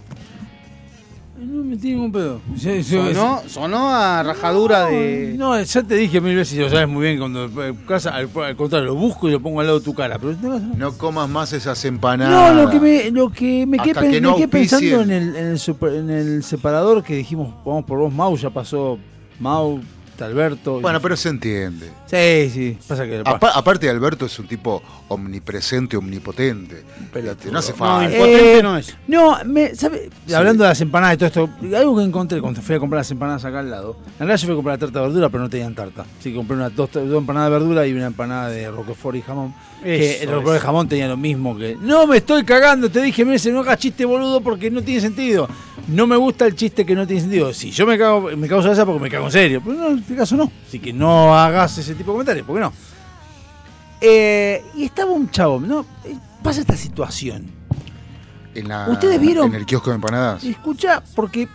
No me tiene ningún pedo. Sí, sí, Sonó, sonó a rajadura de. No, ya te dije mil veces, y lo sabes muy bien, cuando eh, casa, al, al contrario, lo busco y lo pongo al lado de tu cara. Pero no, comas más esas empanadas. No, lo que me, lo que me quedé, que no me quedé pensando en el, en, el super- en el separador que dijimos, vamos por vos, Mau, ya pasó Mau, Alberto. Bueno, pero se entiende. Sí, sí, pasa que... Apa- aparte, Alberto es un tipo omnipresente, omnipotente. Pelotudo. Este, no hace No, falta. impotente Eh, no es. No, me, ¿sabe? hablando de las empanadas y todo esto, algo que encontré cuando fui a comprar las empanadas acá al lado. En realidad yo fui a comprar la tarta de verdura, pero no tenían tarta. Así que compré una, dos, dos empanadas de verdura y una empanada de roquefort y jamón. que Eso el roquefort y es. jamón tenía lo mismo que... No me estoy cagando, te dije, mire, no hagas chiste boludo porque no tiene sentido. No me gusta el chiste que no tiene sentido. Si yo me cago, me causa esa porque me cago en serio. Pero no, en este caso no. Así que no hagas ese tipo de comentarios, ¿por qué no? Eh, y estaba un chavo, ¿no? Eh, Pasa esta situación. En la- ¿Ustedes vieron? En el kiosco de empanadas. Escucha, porque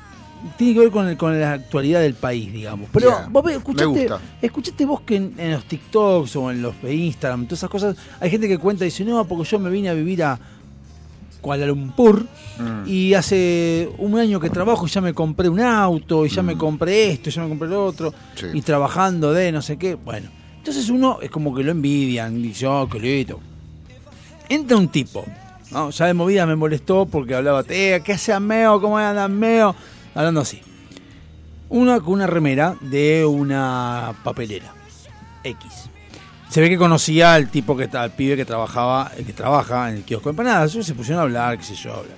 tiene que ver con, el- con la actualidad del país, digamos. Pero Yeah, vos escuchaste, escuchaste vos que en, en los TikToks o en los Instagram, todas esas cosas, hay gente que cuenta y dice, no, porque yo me vine a vivir a Kuala Lumpur. Mm. Y hace un año que trabajo y ya me compré un auto, y ya me Mm. compré esto, y ya me compré lo otro, Sí. y trabajando de no sé qué. Bueno, entonces uno es como que lo envidian, dice, oh, qué lindo. Entra un tipo, ¿no? Ya de movida me molestó porque hablaba, eh, ¿qué hace Meo? ¿Cómo anda Meo? Hablando así. Una con una remera de una papelera. X. Se ve que conocía al tipo que al pibe que trabajaba, el que trabaja en el kiosco de empanadas. Ellos se pusieron a hablar, qué sé yo, hablar.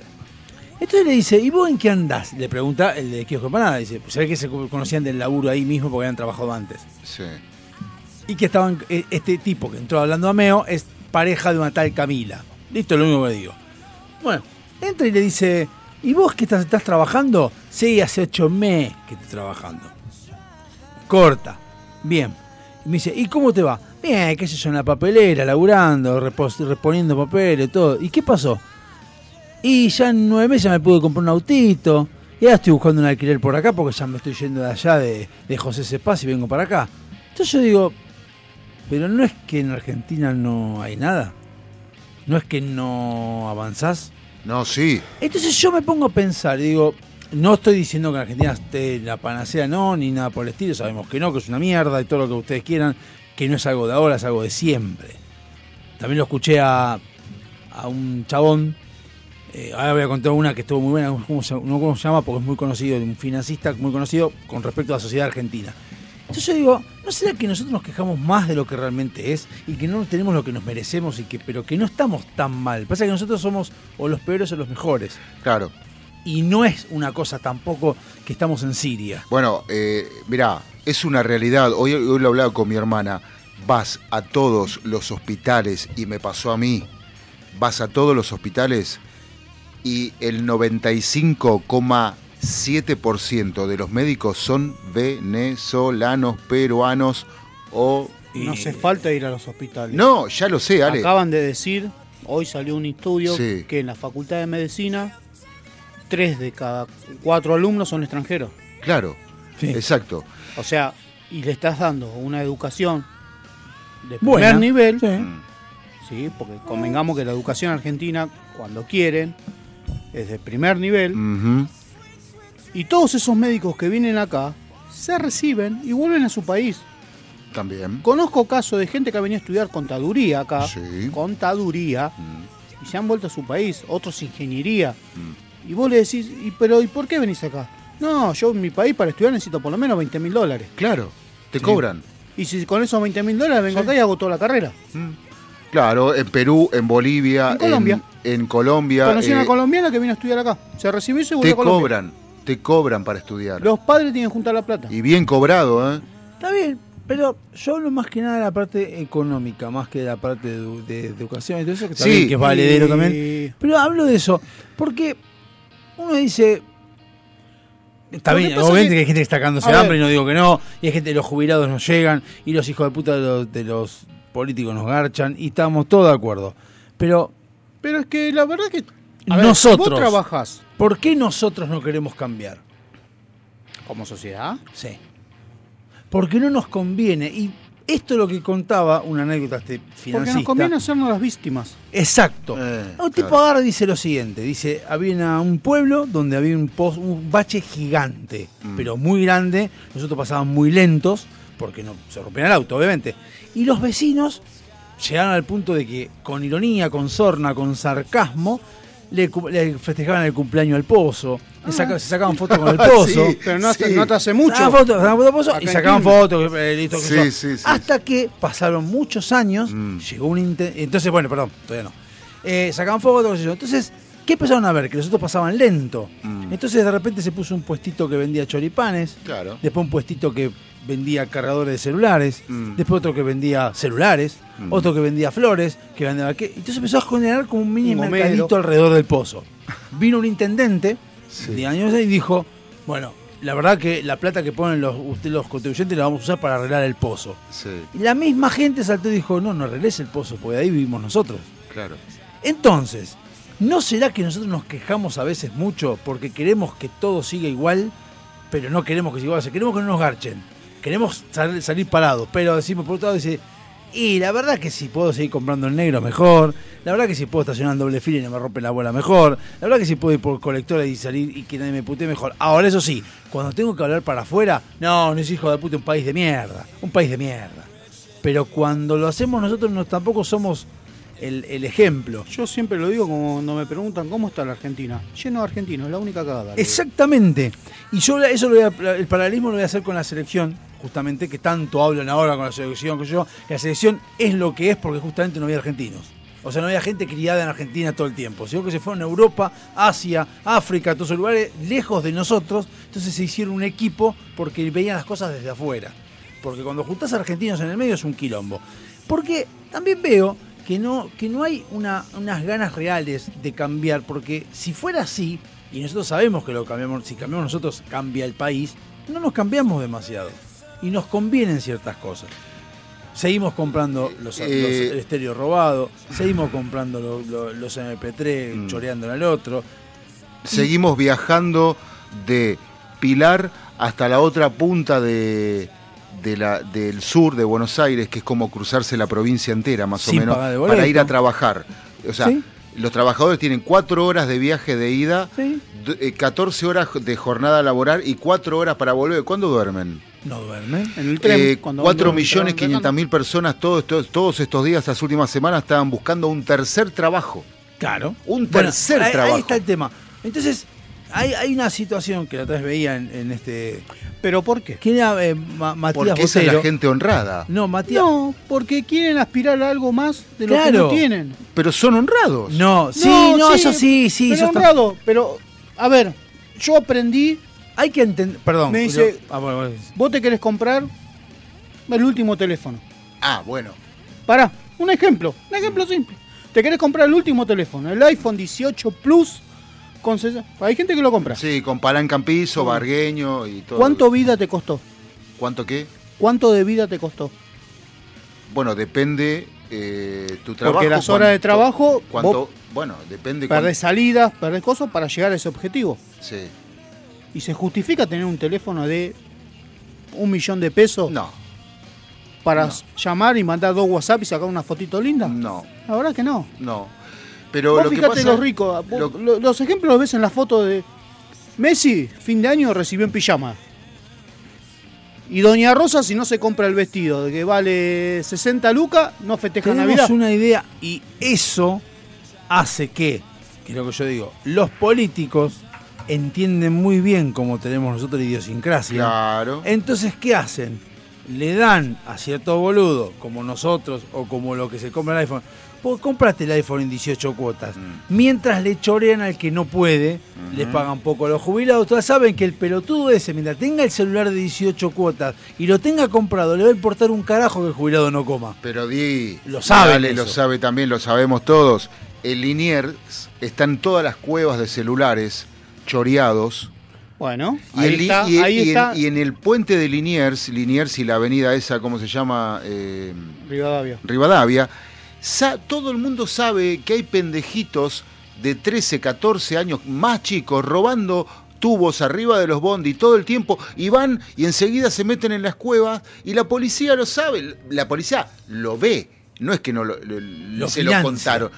Entonces le dice, ¿y vos en qué andás? Le pregunta el de kiosco de empanadas. Dice, pues se ve que se conocían del laburo ahí mismo porque habían trabajado antes. Sí. Y que estaban, eh, este tipo que entró hablando a Meo es pareja de una tal Camila. Listo, lo único que digo. Bueno, entra y le dice, ¿y vos qué estás, estás trabajando? Sí, hace ocho meses que estoy trabajando. Corta. Bien. Y me dice, ¿y cómo te va? Bien, qué sé yo, en la papelera, laburando, reponiendo papeles, todo. ¿Y qué pasó? Y ya en nueve meses me pude comprar un autito. Y ahora estoy buscando un alquiler por acá porque ya me estoy yendo de allá de, de José Cepaz y vengo para acá. Entonces yo digo, pero no es que en Argentina no hay nada. No es que no avanzás. No, sí. Entonces yo me pongo a pensar, digo, no estoy diciendo que en Argentina esté la panacea, no, ni nada por el estilo, sabemos que no, que es una mierda y todo lo que ustedes quieran, que no es algo de ahora, es algo de siempre. También lo escuché a, a un chabón, eh, ahora voy a contar una que estuvo muy buena, ¿cómo se, no cómo se llama, porque es muy conocido, un financista muy conocido con respecto a la sociedad argentina. Entonces yo digo, ¿no será que nosotros nos quejamos más de lo que realmente es y que no tenemos lo que nos merecemos y que pero que no estamos tan mal? Pasa que nosotros somos o los peores o los mejores. Claro. Y no es una cosa tampoco que estamos en Siria. Bueno, eh, mirá, es una realidad. Hoy, hoy lo he hablado con mi hermana. Vas a todos los hospitales, y me pasó a mí, vas a todos los hospitales y el 95,7% de los médicos son venezolanos, peruanos o... No hace falta ir a los hospitales. No, ya lo sé, Ale. Acaban de decir, hoy salió un estudio Sí. que en la Facultad de Medicina, tres de cada cuatro alumnos son extranjeros. Claro, Sí. exacto. O sea, y le estás dando una educación de primer Buena. nivel, Sí. Mm. ¿sí? porque convengamos que la educación argentina, cuando quieren, es de primer nivel, y todos esos médicos que vienen acá se reciben y vuelven a su país. También. Conozco casos de gente que ha venido a estudiar contaduría acá, Sí. contaduría, Mm. y se han vuelto a su país, otros ingeniería. Y vos le decís, ¿y, pero ¿y por qué venís acá? No, yo en mi país para estudiar necesito por lo menos 20 mil dólares. Claro, te cobran. Y si con esos 20 mil dólares vengo acá y hago toda la carrera. Claro, en Perú, en Bolivia, En Colombia. en, en Colombia. Conocí a eh, una colombiana que vino a estudiar acá. Se recibió y se volvió te a Colombia. cobran, te cobran para estudiar. Los padres tienen que juntar la plata. Y bien cobrado, ¿eh? Está bien, pero yo hablo más que nada de la parte económica, más que de la parte de, edu- de educación y todo eso, que, está Sí. bien, que es valedero Y- también. Pero hablo de eso, porque uno dice... Está bien, obviamente que- que hay gente que está cagándose A de hambre y ver. no digo que no, y hay gente, los jubilados no llegan, y los hijos de puta de los, de los políticos nos garchan, y estamos todos de acuerdo. Pero, Pero es que la verdad que... a ver, nosotros, vos trabajás ¿por qué nosotros no queremos cambiar? como sociedad. Sí. Porque no nos conviene. Y esto es lo que contaba una anécdota este financista. Porque nos conviene hacernos las víctimas. Exacto. Eh, un tipo claro. agarra y dice lo siguiente. Dice, había una- un pueblo donde había un, bache gigante, Mm. pero muy grande. Nosotros pasábamos muy lentos, porque no se rompía el auto, obviamente. Y los vecinos llegaron al punto de que, con ironía, con sorna, con sarcasmo, le, le festejaban el cumpleaños al pozo. Le saca- se sacaban fotos con el pozo. Sí, Pero no, hace- sí. no te hace mucho. Sacaban fotos, sacaban fotos del pozo y sacaban fotos, eh, listo, qué Sí. Hasta que pasaron muchos años, Mm. llegó un Entonces, bueno, perdón, todavía no. Eh, sacaban fotos. Entonces, ¿qué empezaron a ver? Que los otros pasaban lento. Mm. Entonces, de repente se puso un puestito que vendía choripanes. Claro. Después un puestito que vendía cargadores de celulares. Mm. Después otro que vendía celulares. Mm. Otro que vendía flores. Que vendía. Entonces empezó a generar como un mini Un mercadito alrededor del pozo. Vino un intendente Sí. de años y dijo, bueno, la verdad que la plata que ponen los, usted, los contribuyentes la vamos a usar para arreglar el pozo. Sí, Y la misma gente saltó y dijo, no, no arregles el pozo, porque ahí vivimos nosotros. claro. Entonces, ¿no será que nosotros nos quejamos a veces mucho porque queremos que todo siga igual, pero no queremos que siga igual? Queremos que no nos garchen. Queremos sal- salir parados, pero decimos por otro lado, dice, Y la verdad que si puedo seguir comprando el negro, mejor. La verdad que si puedo estacionar en doble fila y no me rompe la bola, mejor. La verdad que si puedo ir por colectora y salir y que nadie me putee, mejor. Ahora, eso sí, cuando tengo que hablar para afuera, no, no es hijo de puta un país de mierda. Un país de mierda. Pero cuando lo hacemos nosotros no, tampoco somos el, el ejemplo. Yo siempre lo digo cuando me preguntan cómo está la Argentina. Lleno de argentinos, es la única cagada. le digo. Exactamente. Y yo eso lo voy a- el paralelismo lo voy a hacer con la selección, justamente, que tanto hablan ahora con la selección, que yo, la selección es lo que es porque justamente no había argentinos. O sea, no había gente criada en Argentina todo el tiempo, sino que se fueron a Europa, Asia, África, todos esos lugares lejos de nosotros, entonces se hicieron un equipo porque veían las cosas desde afuera. Porque cuando juntás argentinos en el medio es un quilombo. Porque también veo que no, que no hay una- unas ganas reales de cambiar, porque si fuera así, y nosotros sabemos que lo cambiamos, si cambiamos nosotros cambia el país, no nos cambiamos demasiado. Y nos convienen ciertas cosas. Seguimos comprando los, Eh, los- el estéreo robado, seguimos comprando lo- lo- los MP3, Mm. choreándole al otro. Seguimos viajando de Pilar hasta la otra punta de, de la, del sur de Buenos Aires, que es como cruzarse la provincia entera, más Sin o menos, para ir a trabajar. O sea, Sí. los trabajadores tienen cuatro horas de viaje de ida, Sí. d- eh, 14 horas de jornada laboral y cuatro horas para volver. ¿Cuándo duermen? No duermen. En el tren, Eh, cuando 4 van- millones van 500 mil personas todos, estos- todos estos días, estas últimas semanas, estaban buscando un tercer trabajo. Claro. Un Bueno, tercer ahí, trabajo. Ahí está el tema. Entonces, hay, hay una situación que la otra vez veía en, en este. ¿Pero por qué? ¿Quién era eh, Ma- Matías Porque esa es la gente honrada. No, Matías. No, porque quieren aspirar a algo más de lo que no tienen. Pero son honrados. No, sí, no, eso sí, sí. Pero eso está- honrado, pero a ver, yo aprendí, Hay que entender. Perdón. Me dice- yo- ah, bueno, bueno. vos te querés comprar el último teléfono. Ah, bueno. Pará, un ejemplo, un ejemplo simple. Te querés comprar el último teléfono, el iPhone 18 Plus con Hay gente que lo compra. Sí, con palanca en piso, bargueño y todo. ¿Cuánto vida te costó? ¿Cuánto qué? ¿Cuánto de vida te costó? Bueno, depende eh, tu trabajo. Porque las horas de trabajo, cuánto- vos bueno, depende. perdés salidas, perdés cosas para llegar a ese objetivo. sí. ¿Y se justifica tener un teléfono de un millón de pesos No, para no. llamar y mandar dos WhatsApp y sacar una fotito linda? no, La verdad que no. no. Pero Vos lo que fíjate pasa. los ricos. vos- lo- lo- los ejemplos los ves en la foto de Messi, fin de año recibió en pijama. Y Doña Rosa, si no se compra el vestido de que vale 60 lucas, no festeja Tenemos Navidad. una idea y eso hace que, que es lo que yo digo, los políticos entienden muy bien cómo tenemos nosotros la idiosincrasia. Claro. Entonces, ¿qué hacen? Le dan a cierto boludo, como nosotros o como lo que se compra el iPhone, pues compraste el iPhone en 18 cuotas. Mm. Mientras le chorean al que no puede, les pagan poco a los jubilados. Todos saben que el pelotudo ese, mientras tenga el celular de 18 cuotas y lo tenga comprado, le va a importar un carajo que el jubilado no coma. Pero Di. Lo Dale, eso. lo sabe también, lo sabemos todos. El Liniers está en todas las cuevas de celulares choreados. Bueno, Y, ahí el está. y- ahí y en, está. y en el puente de Liniers, Liniers y la avenida esa, ¿cómo se llama? Eh, Rivadavia. Rivadavia, todo el mundo sabe que hay pendejitos de 13, 14 años más chicos robando tubos arriba de los bondi todo el tiempo y van y enseguida se meten en las cuevas y la policía lo sabe, la policía lo ve, no es que no lo, lo- Lo se lo contaron,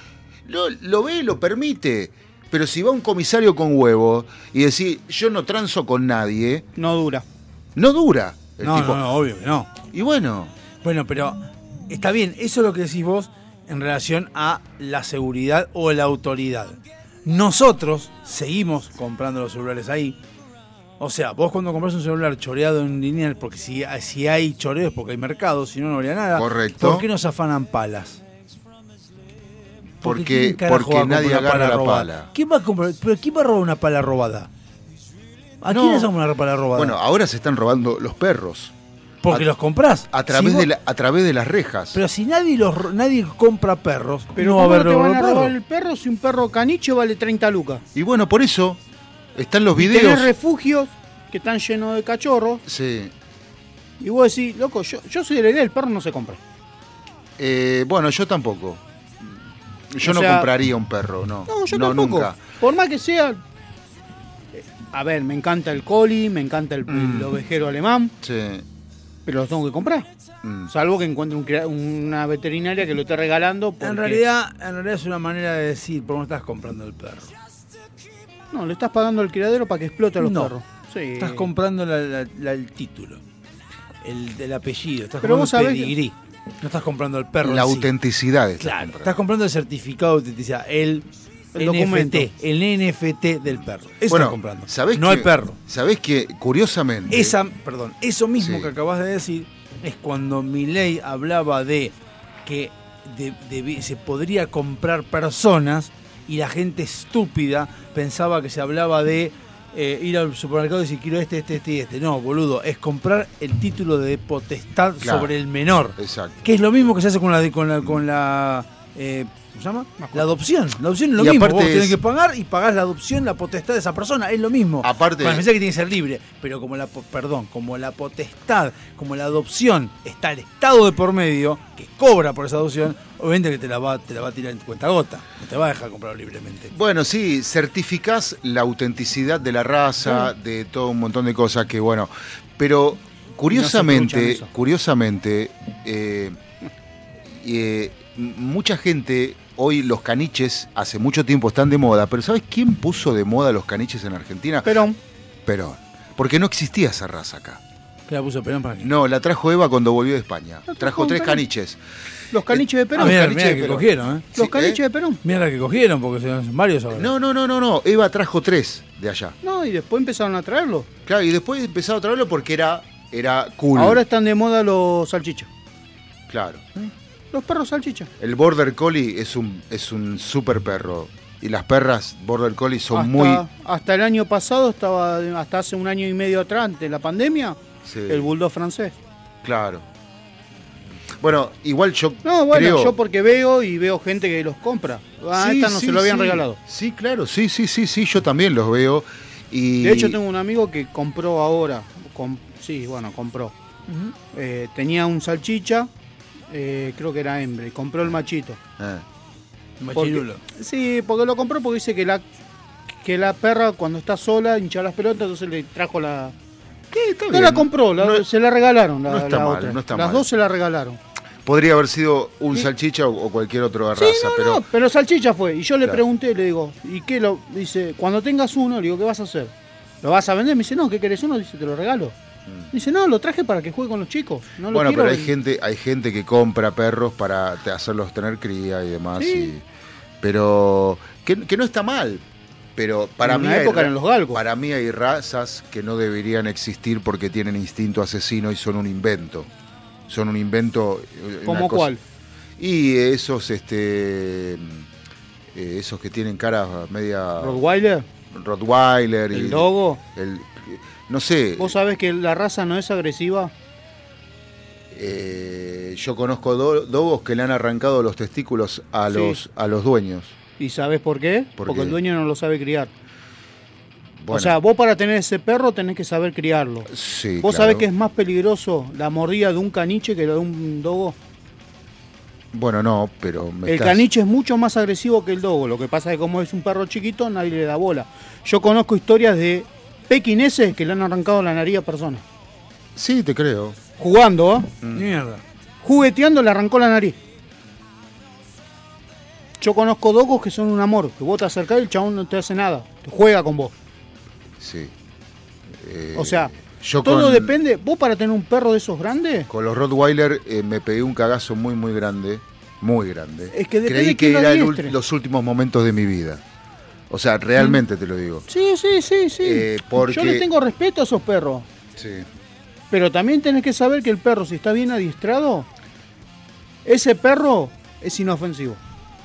lo, lo ve, lo permite. Pero si va un comisario con huevo y decir, yo no transo con nadie, No dura. no dura. El No, tipo. no, no, obvio que no. Y bueno, Bueno, pero está bien, eso es lo que decís vos en relación a la seguridad o la autoridad. Nosotros seguimos comprando los celulares ahí. O sea, vos cuando compras un celular choreado en lineal, porque si, si hay choreo es porque hay mercado, si no, no habría nada. Correcto. ¿Por qué nos afanan palas? porque, ¿quién porque nadie una agarra la robada? pala. ¿Quién va a comprar? ¿Pero quién va a robar una pala robada? ¿A No. quién es una pala robada? Bueno, ahora se están robando los perros. Porque a- los comprás. A través, Si vos- de, la- a través de las rejas. Pero si nadie los ro- nadie compra perros, Pero no va a ¿cómo haber no te van a robar el perro si un perro caniche vale 30 lucas? Y bueno, por eso están los Y videos. tenés refugios que están llenos de cachorros Sí. y vos decís, loco, yo, yo soy de la idea, el perro no se compra. Eh, bueno, yo tampoco. Yo O no sea- compraría un perro, no. No, yo tampoco. nunca. Por más que sea... eh, A ver, me encanta el coli, me encanta el, Mm. el ovejero alemán, Sí. Pero los tengo que comprar. Mm. Salvo que encuentre un una veterinaria que lo esté regalando. En realidad, en realidad es una manera de decir, ¿por qué no estás comprando el perro? No, le estás pagando al criadero para que explote a los No. perros. Sí. Estás comprando la- la- la- el título, el, el apellido, estás Pero comprando el que- pedigrí. No estás comprando el perro. La sí. autenticidad está Claro, comprando. estás comprando el certificado de autenticidad, el, El NFT, documento. el NFT del perro. Eso Bueno, comprando. ¿sabés no que- el perro. ¿Sabés que, curiosamente... Esa, perdón, eso mismo Sí. que acabas de decir es cuando Milei hablaba de que de- de- se podría comprar personas y la gente estúpida pensaba que se hablaba de eh, ir al supermercado y decir quiero este, este, este y este. No, boludo, es comprar el título de potestad Claro. sobre el menor. Exacto. Que es lo mismo que se hace con la de- con la, con la eh, ¿cómo se llama? La adopción. La adopción es lo Y mismo. aparte Vos tenés es- que pagar y pagás la adopción, la potestad de esa persona. Es lo mismo. Aparte- Bueno, pensé que tiene que ser libre, pero como la perdón, como la potestad, como la adopción está el Estado de por medio que cobra por esa adopción, obviamente que te la va, te la va a tirar en cuenta gota. No te va a dejar comprarlo libremente. Bueno, sí, certificás la autenticidad de la raza, de todo un montón de cosas que, bueno, pero curiosamente, curiosamente, eh, eh, mucha gente, hoy los caniches hace mucho tiempo están de moda, pero ¿sabes quién puso de moda los caniches en Argentina? Perón. Perón. Porque no existía esa raza acá. ¿Qué la puso Perón para qué? No, la trajo Eva cuando volvió de España. trajo Trajo tres caniches. Los caniches de Ah, Perón. mira, caniche mira que Perón. cogieron, ¿eh? los Sí, caniches ¿eh? de Perón. Mira la que cogieron, porque son varios ahora. No, no, no, no, no. Eva trajo tres de allá. No, y después empezaron a traerlo. Claro, y después empezaron a traerlo porque era, era cool. Ahora están de moda los salchichas. Claro. Los perros salchichas. El Border Collie es un, es un super perro. Y las perras Border Collie son hasta, muy. hasta el año pasado, estaba hasta hace un año y medio atrás, antes de la pandemia, Sí, el bulldog francés. claro. Bueno, igual yo. No, bueno, creo- yo porque veo y veo gente que los compra. Ah, Sí, esta no sí, se lo habían sí. regalado. Sí, claro, sí, sí, sí, sí, yo también los veo. Y... De hecho, tengo un amigo que compró ahora. com- sí, bueno, compró. Eh, tenía un salchicha, eh, creo que era hembra, y compró el machito. Ah, Machirulo. Porque- sí, porque lo compró porque dice que la que la perra cuando está sola hincha las pelotas, entonces le trajo la... ¿Qué? Está No bien. la compró, la- No- se la regalaron. La, no está la mal, otra. no está Las mal. dos se la regalaron. Podría haber sido un Sí. salchicha o, o cualquier otra Sí, raza, no, pero. no, pero salchicha fue. Y yo le Claro. pregunté, le digo, ¿y qué lo? Dice, cuando tengas uno, le digo, ¿qué vas a hacer? ¿Lo vas a vender? Me dice, no, ¿qué querés uno? Dice, te lo regalo. Dice, no, lo traje para que juegue con los chicos. No lo Mm. bueno, quiero pero hay gente, hay gente que compra perros para hacerlos tener cría y demás. Sí. y- pero que, que no está mal. Pero para En mí hay época eran los galgos. Para mí hay razas que no deberían existir porque tienen instinto asesino y son un invento. Son un invento. eh, ¿Cómo cosa- cuál? Y esos, este, eh, esos que tienen cara media Rottweiler, Rottweiler y el dogo. el- no sé. ¿Vos sabés que la raza no es agresiva? Eh, yo conozco do- dogos que le han arrancado los testículos a Sí. los a los dueños. ¿Y sabés por qué? ¿Por Porque qué? el dueño no lo sabe criar. Bueno, O sea, vos para tener ese perro tenés que saber criarlo. sí, ¿Vos claro. sabés que es más peligroso la mordida de un caniche que la de un dogo? Bueno, no, pero me El estás- caniche es mucho más agresivo que el dogo. Lo que pasa es que como es un perro chiquito, nadie le da bola. Yo conozco historias de pequineses que le han arrancado la nariz a personas. Sí, te creo. Jugando, ¿eh? Mm. Mierda. Jugueteando le arrancó la nariz. Yo conozco dogos que son un amor, que vos te acercás y el chabón no te hace nada, te juega con vos. Sí. Eh, O sea, yo todo con, depende. Vos para tener un perro de esos grandes, con los Rottweiler eh, me pegué un cagazo muy, muy grande. Muy grande. Es que depende Creí que lo eran los últimos momentos de mi vida. O sea, realmente te lo digo. sí, sí, sí, sí. Eh, porque- Yo le tengo respeto a esos perros. Sí. Pero también tenés que saber que el perro, si está bien adiestrado, ese perro es inofensivo.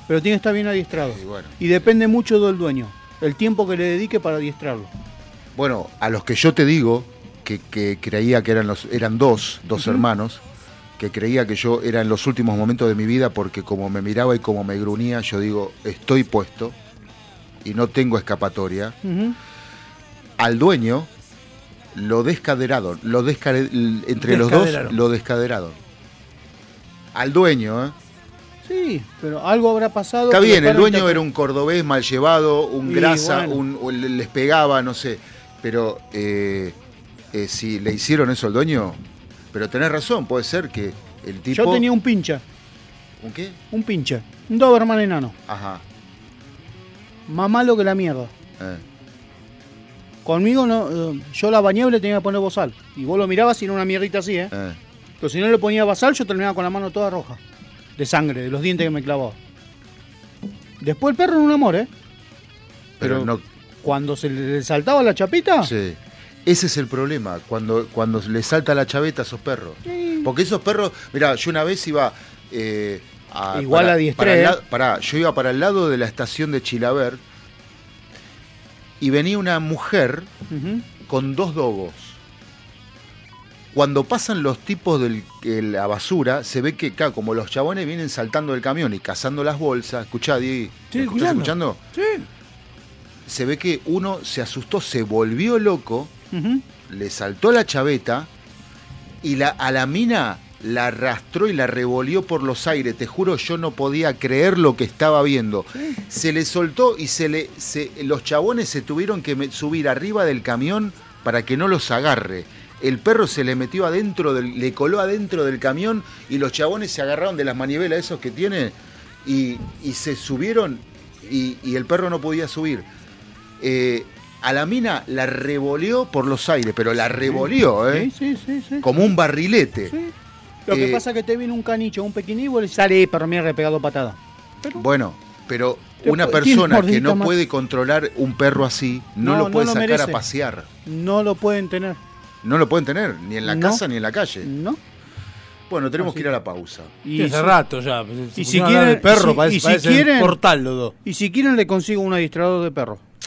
Pero tiene que estar bien adiestrado. Y bueno. Y depende mucho del dueño. El tiempo que le dedique para adiestrarlo. Bueno, a los que yo te digo, que, que creía que eran los, eran dos, dos hermanos, que creía que yo era en los últimos momentos de mi vida porque como me miraba y como me gruñía, yo digo, estoy puesto y no tengo escapatoria. Al dueño lo descaderaron, lo descare- entre los dos lo descaderaron. Al dueño, ¿eh? Sí, pero algo habrá pasado. Está bien, el dueño era un cordobés mal llevado, un grasa, bueno. un, les pegaba, no sé. Pero eh, eh, si le hicieron eso al dueño, Pero tenés razón, puede ser que el tipo. Yo tenía un pincha, ¿Un qué? un pincha, un Doberman enano, Ajá. Más malo que la mierda. eh. Conmigo no, eh, yo la bañaba y le tenía que poner bozal. Y vos lo mirabas y era una mierdita así, ¿eh? eh. Pero si no le ponía basal, yo terminaba con la mano toda roja. De sangre, de los dientes que me clavaba. Después el perro era un amor, ¿eh? Pero, Pero- no. Cuando se le saltaba la chapita, Sí. Ese es el problema, cuando, cuando le salta la chaveta a esos perros. Porque esos perros, mira, yo una vez iba eh, a, Igual para, a diestré, para el ¿eh? lado- pará, yo iba para el lado de la estación de Chilaver y venía una mujer con dos dogos. Cuando pasan los tipos de la basura, se ve que, claro, como los chabones vienen saltando del camión y cazando las bolsas, escuchá, Diego, Sí, ¿me estás escuchando. Sí. Se ve que uno se asustó, se volvió loco, le saltó la chaveta y la, a la mina la arrastró y la revolvió por los aires. Te juro, yo no podía creer lo que estaba viendo. Se le soltó y se le, se- los chabones se tuvieron que subir arriba del camión para que no los agarre. El perro se le metió adentro, del, le coló adentro del camión y los chabones se agarraron de las manivelas esos que tiene y, y se subieron y, y el perro no podía subir. Eh, a la mina la revoleó por los aires, pero la revoleó, ¿eh? Sí, sí, sí, sí. Como un barrilete. Lo que Eh, pasa es que te viene un canicho, un pequeñivo y sale perro mierda pegado patada. Bueno, pero una persona que no más. puede controlar un perro así, no, No, lo no puede lo sacar merece. a pasear. No lo pueden tener. No lo pueden tener, ni en la No. casa ni en la calle. ¿No? Bueno, tenemos Así. que ir a la pausa. Y hace rato ya. Se y si quieren- del perro, y si- parece, y si parece quieren- portal los dos. Y si quieren le consigo un adiestrador de perro.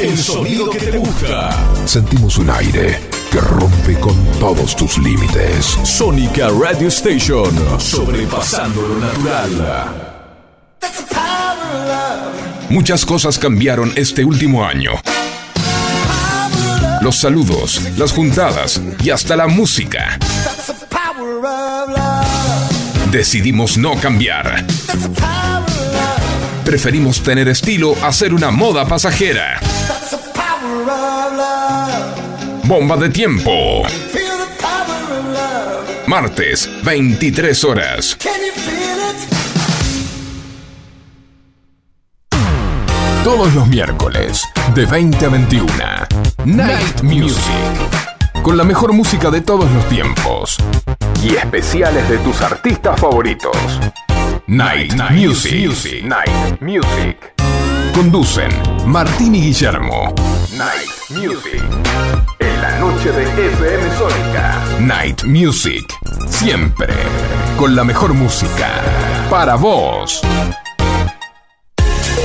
El sonido que te gusta. Sentimos un aire que rompe con todos tus límites. Sónica Radio Station. Sobrepasando lo natural. Muchas cosas cambiaron este último año. Los saludos, las juntadas y hasta la música. Decidimos no cambiar. Preferimos tener estilo a ser una moda pasajera. Bomba de tiempo. Martes, 23 horas. Todos los miércoles, de 20 a 21. Night Music. Con la mejor música de todos los tiempos. Y especiales de tus artistas favoritos. Night, Music. Night Music. Conducen Martín y Guillermo. Night Music. En la noche de FM Sónica. Night Music. Siempre. Con la mejor música. Para vos.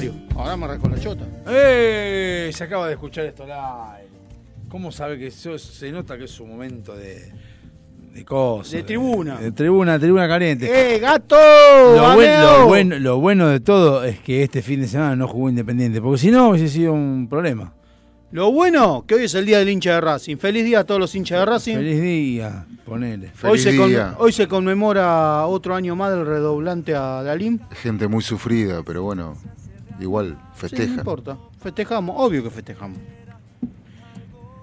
Contrario. Ahora me rasco la chota. ¡Eh! Se acaba de escuchar esto al aire. ¿Cómo sabe que eso- se nota que es su momento de, de cosas? De tribuna. De, tribuna, tribuna caliente. ¡Eh, gato! Lo, buen- ¡Ameo! lo bueno, lo bueno de todo es que este fin de semana no jugó Independiente, porque si no hubiese sido un problema. Lo bueno, que hoy es el día del hincha de Racing. Feliz día a todos los hinchas de Racing. Feliz día, ponele. Hoy se, con- hoy se conmemora otro año más del redoblante a Dalim. Gente muy sufrida, pero bueno, igual Sí, no importa. Festejamos, obvio que festejamos.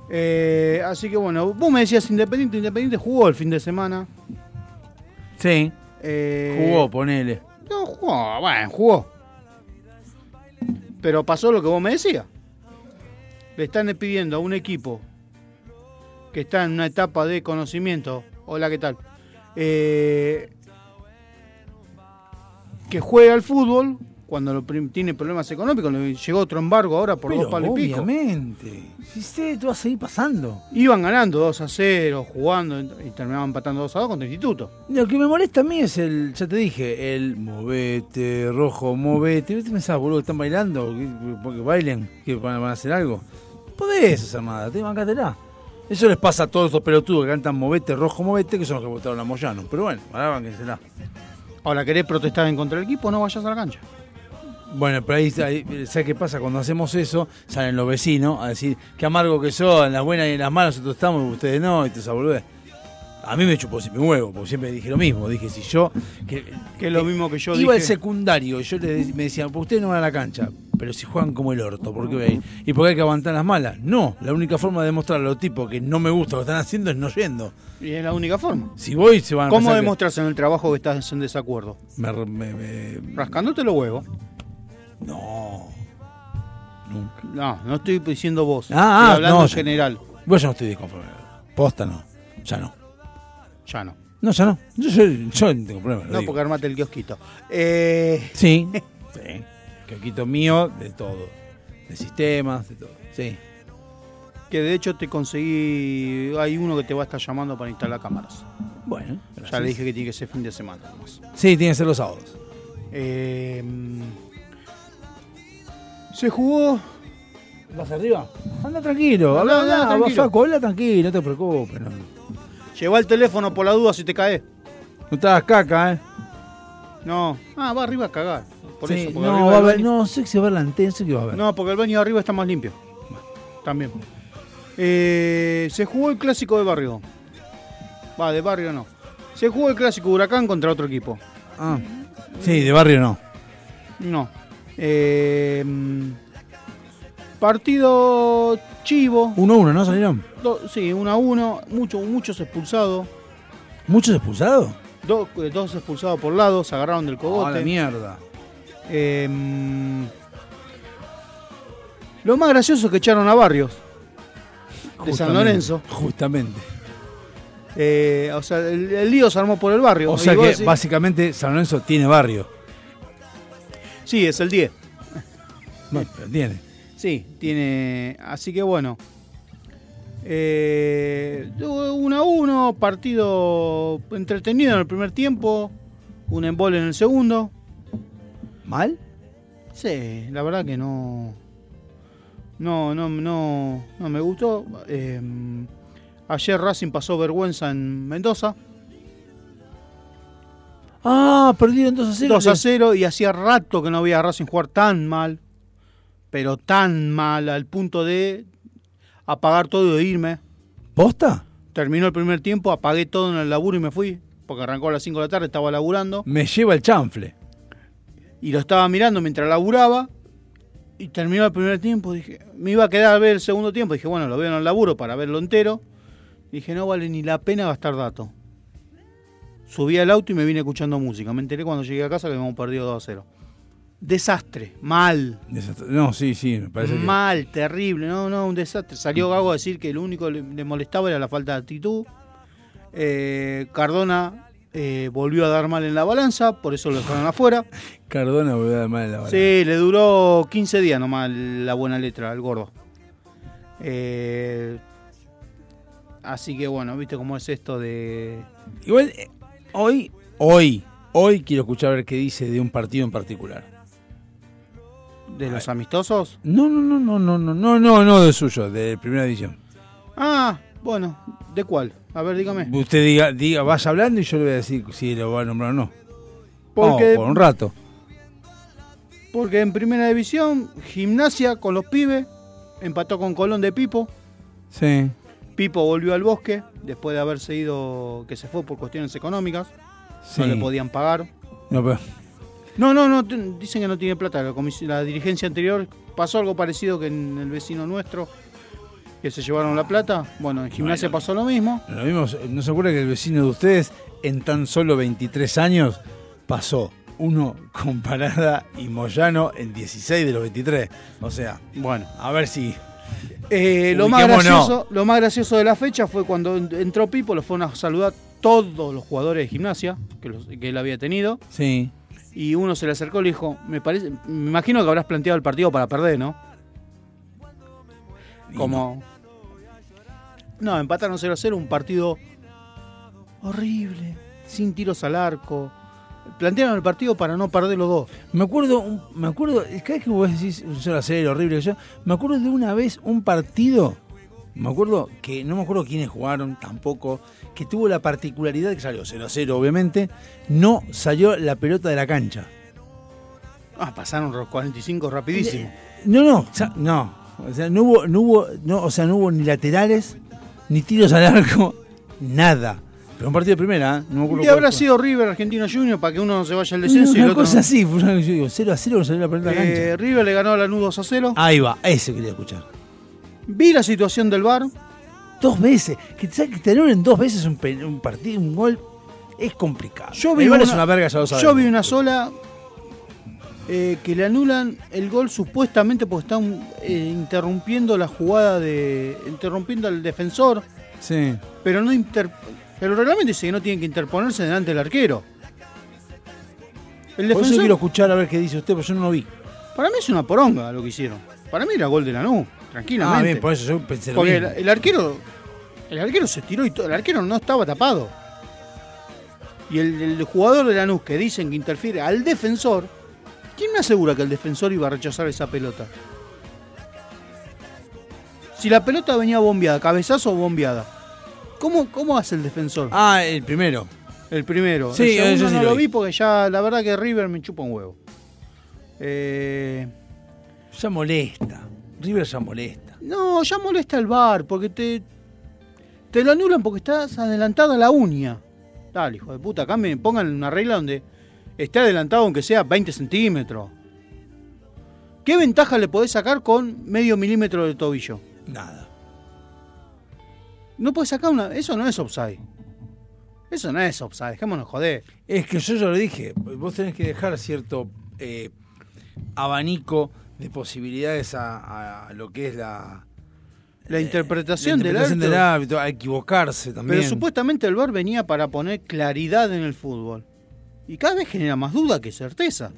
Eh, así que bueno, vos me decías Independiente, Independiente jugó el fin de semana. Sí. Eh, Jugó, ponele. No, jugó, bueno, jugó. Pero pasó lo que vos me decías. Le están pidiendo a un equipo que está en una etapa de conocimiento. Hola, ¿qué tal? Eh, que juegue al fútbol cuando lo tiene problemas económicos. Le llegó otro embargo ahora por Pero dos palos y pico. obviamente. Si sé, tú vas a seguir pasando. Iban ganando 2 a 0, jugando y terminaban empatando 2 a 2 contra el Instituto. Lo que me molesta a mí es el, ya te dije, el movete, rojo, movete. ¿Viste pensás, boludo, que están bailando? ¿Que- ¿Porque bailen? ¿Que van, van a hacer algo? Podés hacer nada, te bancátela. Eso les pasa a todos estos pelotudos que cantan movete, rojo, movete, que son los que votaron a Moyano. Pero bueno, ahora banquensela. Ahora, ¿querés protestar en contra del equipo? No vayas a la cancha. Bueno, pero ahí, ahí, ¿sabes qué pasa? Cuando hacemos eso, salen los vecinos a decir qué amargo que son, en las buenas y en las malas nosotros estamos, ustedes no, y te boludez. A mí me chupó siempre un huevo, porque siempre dije lo mismo. Dije, si yo. Que, Que es lo mismo que yo Iba al dije. secundario, y yo le, de- me decían, pues ustedes no van a la cancha, pero si juegan como el orto, ¿por qué ir? ¿Y por qué hay que aguantar las malas? No, la única forma de demostrar a los tipos que no me gusta lo que están haciendo es no yendo. Y es la única forma. Si voy, se van a ¿Cómo que- demostras en el trabajo que estás en desacuerdo? Me, me- me- Rascándote los huevos. No. Nunca. No, no estoy diciendo vos. Ah, ah, estoy hablando no, en general. Vos ya no estoy disconforme. Posta no. Ya no. Ya no. No, ya no. Yo, yo, yo no tengo problema. No, digo. porque armate el kiosquito. Eh, Sí. sí. Que quito mío de todo. De sistemas, de todo. Sí. que de hecho te conseguí. Hay uno que te va a estar llamando para instalar cámaras. Bueno. Ya le dije que tiene que ser fin de semana. nomás. Sí, tiene que ser los sábados. Eh, se jugó. ¿Vas arriba? Anda tranquilo. Habla, Habla, tranquilo. Facu, habla tranquilo, no te preocupes. No, Lleva el teléfono por la duda si te caes. no te hagas caca, ¿eh? No. Ah, va arriba a cagar. Por Sí, eso, no, va a ver, no, sé si va a ver la antena, sé que va a ver. No, porque el baño de arriba está más limpio. También. Eh, se jugó el clásico de barrio. Va, de barrio no. Se jugó el clásico Huracán contra otro equipo. Ah. Sí, de barrio no. No. Eh, partido chivo. 1-1, ¿no salieron? Do- sí, 1 a 1. Mucho, muchos expulsados. ¿Muchos expulsados? Do- dos expulsados por lado. Se agarraron del cogote. Ah, la mierda. Eh, mm, lo más gracioso es que echaron a Barrios. De San Lorenzo. Justamente. Eh, o sea, el, el lío se armó por el barrio. O sea que decís- básicamente San Lorenzo tiene barrio. Sí, es el 10. Bueno, pero tiene. Sí, tiene. Así que bueno. Eh, 1 a 1, partido entretenido en el primer tiempo. Un embole en el segundo. ¿Mal? Sí, la verdad que no. No, no, no, no me gustó. Eh, ayer Racing pasó vergüenza en Mendoza. Ah, perdieron 2 a 0. 2 a 0 y hacía rato que no había a Racing jugar tan mal, pero tan mal al punto de apagar todo e irme. ¿Posta? Terminó el primer tiempo, apagué todo en el laburo y me fui, porque arrancó a las 5 de la tarde, estaba laburando Me lleva el chanfle. y lo estaba mirando mientras laburaba y terminó el primer tiempo, dije, me iba a quedar a ver el segundo tiempo, dije, bueno, lo veo en el laburo para verlo entero. Dije, no vale ni la pena gastar datos. Subí al auto y me vine escuchando música. Me enteré cuando llegué a casa que habíamos perdido 2 a 0. Desastre, mal. Desastre. No, sí, sí, me parece que. Mal, terrible, no, no, un desastre. Salió Gago a decir que lo único que le, le molestaba era la falta de actitud. Eh, Cardona eh, volvió a dar mal en la balanza, por eso lo dejaron afuera. Cardona volvió a dar mal en la balanza. Sí, le duró 15 días nomás la buena letra al gordo. Eh, así que bueno, viste cómo es esto de... Igual, hoy, hoy, hoy quiero escuchar a ver qué dice de un partido en particular. ¿De los amistosos? No, no, no, no, no, no, no, no, no de suyo, de primera división. Ah, bueno, ¿de cuál? A ver, dígame. Usted diga, diga, vaya hablando y yo le voy a decir si lo va a nombrar o no. Porque- Vamos, por un rato. Porque en primera división, gimnasia con los pibes, empató con Colón de Pipo. Sí. Pipo volvió al bosque después de haberse ido, que se fue por cuestiones económicas. No le podían pagar. No, pero, No, no, no, dicen que no tiene plata. La dirigencia anterior pasó algo parecido que en el vecino nuestro, que se llevaron la plata. Bueno, en gimnasia pasó lo mismo. lo mismo, ¿no se acuerda que el vecino de ustedes en tan solo 23 años pasó uno con Parada y Moyano en 16 de los 23? O sea, bueno, a ver si... Eh, lo, más gracioso, lo más gracioso de la fecha fue cuando en- entró Pipo, lo fueron a saludar todos los jugadores de gimnasia que, los- que él había tenido. Sí. Y uno se le acercó y le dijo, me parece, me imagino que habrás planteado el partido para perder, ¿no? Como. No, empataron 0 a 0, un partido horrible, sin tiros al arco. Plantearon el partido para no perder los dos. Me acuerdo, me acuerdo, cada vez que vos decís un 0 a 0 horrible, yo, me acuerdo de una vez un partido, me acuerdo que no me acuerdo quiénes jugaron tampoco, que tuvo la particularidad que salió 0 a 0 obviamente, no salió la pelota de la cancha. Ah, pasaron los 45 rapidísimo. No, no, no, o sea, no hubo, no hubo, no, o sea, no hubo ni laterales, ni tiros al arco, nada. Pero un partido de primera, ¿eh? no me Y habrá sido River Argentino Junior para que uno no se vaya al descenso y el una otro cosa así, fue una- yo digo, 0 a 0 no salió la pelota Eh, cancha. River le ganó a Lanús 2 a 0. Ahí va, ese quería escuchar. Vi la situación del bar. Dos veces. Que, ¿sabes que te anulen dos veces un, un partido, un gol, es complicado. Yo vi El VAR una, es una verga, ya lo yo vi una sola eh, que le anulan el gol supuestamente porque están eh, interrumpiendo la jugada de. interrumpiendo al defensor. Sí. Pero no inter- el reglamento dice que no tienen que interponerse delante del arquero. El Por eso defensor, quiero escuchar a ver qué dice usted, porque yo no lo vi. para mí es una poronga lo que hicieron. Para mí era gol de Lanús, tranquilamente. Ah, bien, por eso yo pensé lo Porque el arquero. El arquero se tiró y todo. El arquero no estaba tapado. Y el, el jugador de Lanús que dicen que interfiere al defensor. ¿Quién me asegura que el defensor iba a rechazar esa pelota? Si la pelota venía bombeada, cabezazo o bombeada. ¿Cómo, ¿Cómo hace el defensor? Ah, el primero. El primero. Sí, el segundo sí no lo lo vi. porque ya la verdad que River me chupa un huevo. Eh, Ya molesta. River ya molesta. No, ya molesta el bar, porque te, te lo anulan porque estás adelantada a la uña. Dale, hijo de puta, cambien, pongan una regla donde esté adelantado aunque sea 20 centímetros. ¿Qué ventaja le podés sacar con medio milímetro de tobillo? Nada. No puedes sacar una... Eso no es offside. Eso no es offside, dejémonos joder. Es que yo ya lo dije, vos tenés que dejar cierto eh, abanico de posibilidades a, a lo que es la, La interpretación, la interpretación del del árbitro. a equivocarse también. Pero supuestamente el VAR venía para poner claridad en el fútbol. Y cada vez genera más duda que certeza.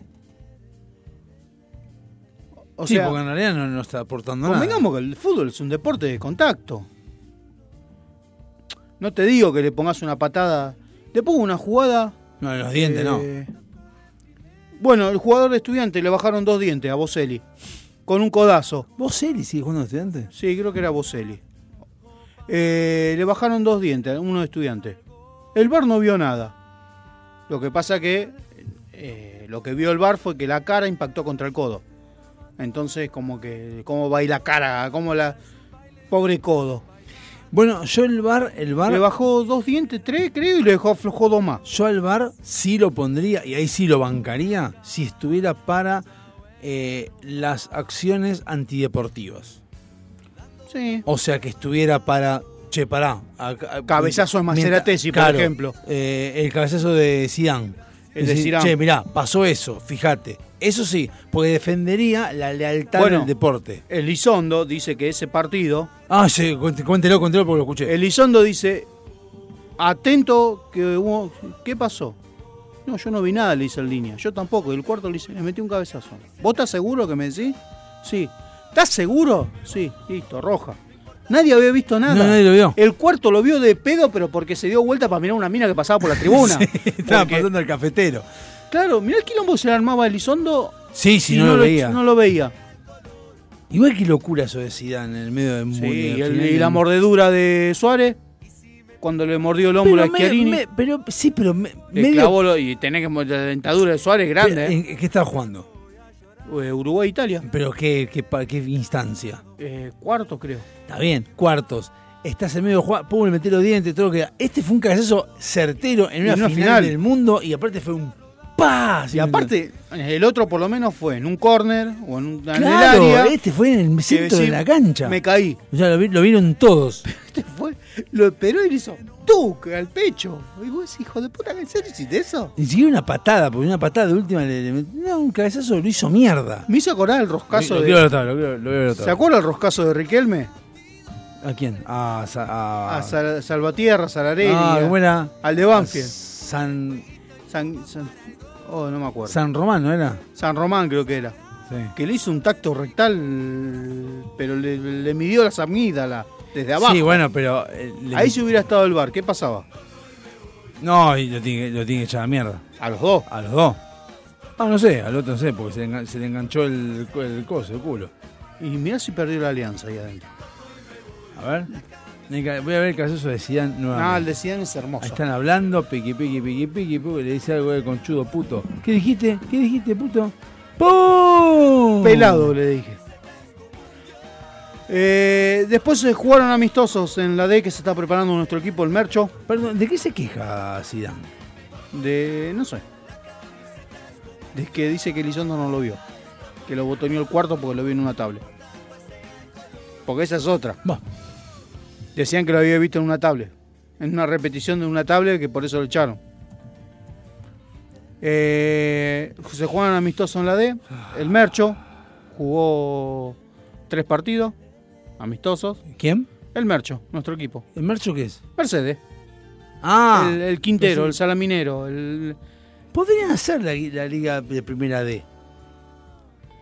O sí, sea, porque en realidad no, no está aportando nada. convengamos que el fútbol es un deporte de contacto. No te digo que le pongas una patada. Le pongo una jugada. No, en los dientes no. eh, Bueno, el jugador de estudiante le bajaron dos dientes a Boselli. Con un codazo. ¿Boselli sigue jugando de estudiante? Sí, creo que era Boselli. Eh, le bajaron dos dientes a uno de estudiante. El bar no vio nada. Lo que pasa que eh, lo que vio el bar fue que la cara impactó contra el codo. Entonces, como que, ¿cómo va ahí la cara? ¿Cómo la. Pobre codo. Bueno, yo el bar, el bar. Le bajó dos dientes, tres, creo, y le dejó aflojó dos más. Yo al bar sí lo pondría, y ahí sí lo bancaría, si estuviera para eh, las acciones antideportivas. Sí. O sea, que estuviera para che, pará. a- a- Cabezazo de Maceratesi, por ejemplo. eh, el cabezazo de Zidane. El Decir. Che, mirá, pasó eso, fíjate. Eso sí, porque defendería la lealtad Bueno. del deporte. Elizondo dice que ese partido. Ah, sí, cuéntelo, cuéntelo porque lo escuché. Elizondo dice. Atento que hubo. ¿Qué pasó? No, yo no vi nada, le dice en línea. Yo tampoco. Y el cuarto le dice, le metí un cabezazo. ¿Vos estás seguro que me decís? Sí. ¿Estás seguro? Sí, listo, roja. Nadie había visto nada. No, nadie lo vio. El cuarto lo vio de pedo, pero porque se dio vuelta para mirar una mina que pasaba por la tribuna. Estaba Porque- pasando el cafetero. Claro, mirá el quilombo se le armaba Elizondo. Sí, sí, y no, lo veía. No lo veía. Igual que locura eso de Zidane en el medio del Sí, mundo. y, el- y la mordedura de Suárez, cuando le mordió el hombro Pero a me- Chiarini. me- pero sí, pero me- medio- clavó lo- y tenés que la dentadura de Suárez grande, ¿En- ¿eh? en ¿Qué estaba jugando? Eh, Uruguay-Italia. Pero qué, qué, qué instancia. Eh, cuarto, creo. Está bien, cuartos. Estás en medio de jugar, pum, le los dientes, todo lo que. Este fue un cabezazo certero en una, En una final, final. del mundo y aparte fue un pa. Y aparte, el otro por lo menos fue en un córner o en, un, Claro, área. este fue en el centro de la cancha. Me caí. O sea, lo, vi- lo vieron todos. Este fue, lo esperó y hizo al pecho. Y vos, hijo de puta, ¿en serio hiciste eso? Ni siquiera una patada, porque una patada de última le, le met- no, un cabezazo lo hizo mierda. Me hizo acordar el roscazo Lo- lo de. quiero lo quiero- lo quiero ¿Se acuerda el roscazo de Riquelme? ¿A quién? A, Sa- a- A Sal- Salvatierra, Sararelli. Ah, ¿cómo era? Al de Banfield. San, San, San- oh, no me acuerdo. San Román, ¿no era? San Román creo que era. Sí. Que le hizo un tacto rectal, pero le, le midió las amígdalas desde abajo. Sí, bueno, pero. eh, le- Ahí si hubiera estado el bar, ¿qué pasaba? No, y lo tiene, lo tiene que echar a la mierda. A los dos. A los dos. Ah, no sé, al otro no sé, porque se le, engan- se le enganchó el, el coso, el culo. Y mirá si perdió la alianza ahí adentro. A ver. Voy a ver el caso de Zidane nuevamente. No, el de Zidane es hermoso. Ahí están hablando, piqui, piqui, piqui, piqui, piqui, le dice algo de conchudo puto. ¿Qué dijiste? ¿Qué dijiste, puto? ¡Pum! Pelado, le dije. Eh, después se jugaron amistosos en la D que se está preparando nuestro equipo, el Mercho. Perdón, ¿de qué se queja Zidane? De. no sé. De que dice que Elizondo no lo vio. Que lo botoneó el cuarto porque lo vio en una tablet. Porque esa es otra. Decían que lo había visto en una tablet. En una repetición de una tablet que por eso lo echaron. Eh, se juegan amistosos en la D. El Mercho jugó tres partidos amistosos. ¿Quién? El Mercho, nuestro equipo. ¿El Mercho qué es? Mercedes. Ah, el, el Quintero, pues el Salaminero. El... podrían hacer la, la liga de primera D.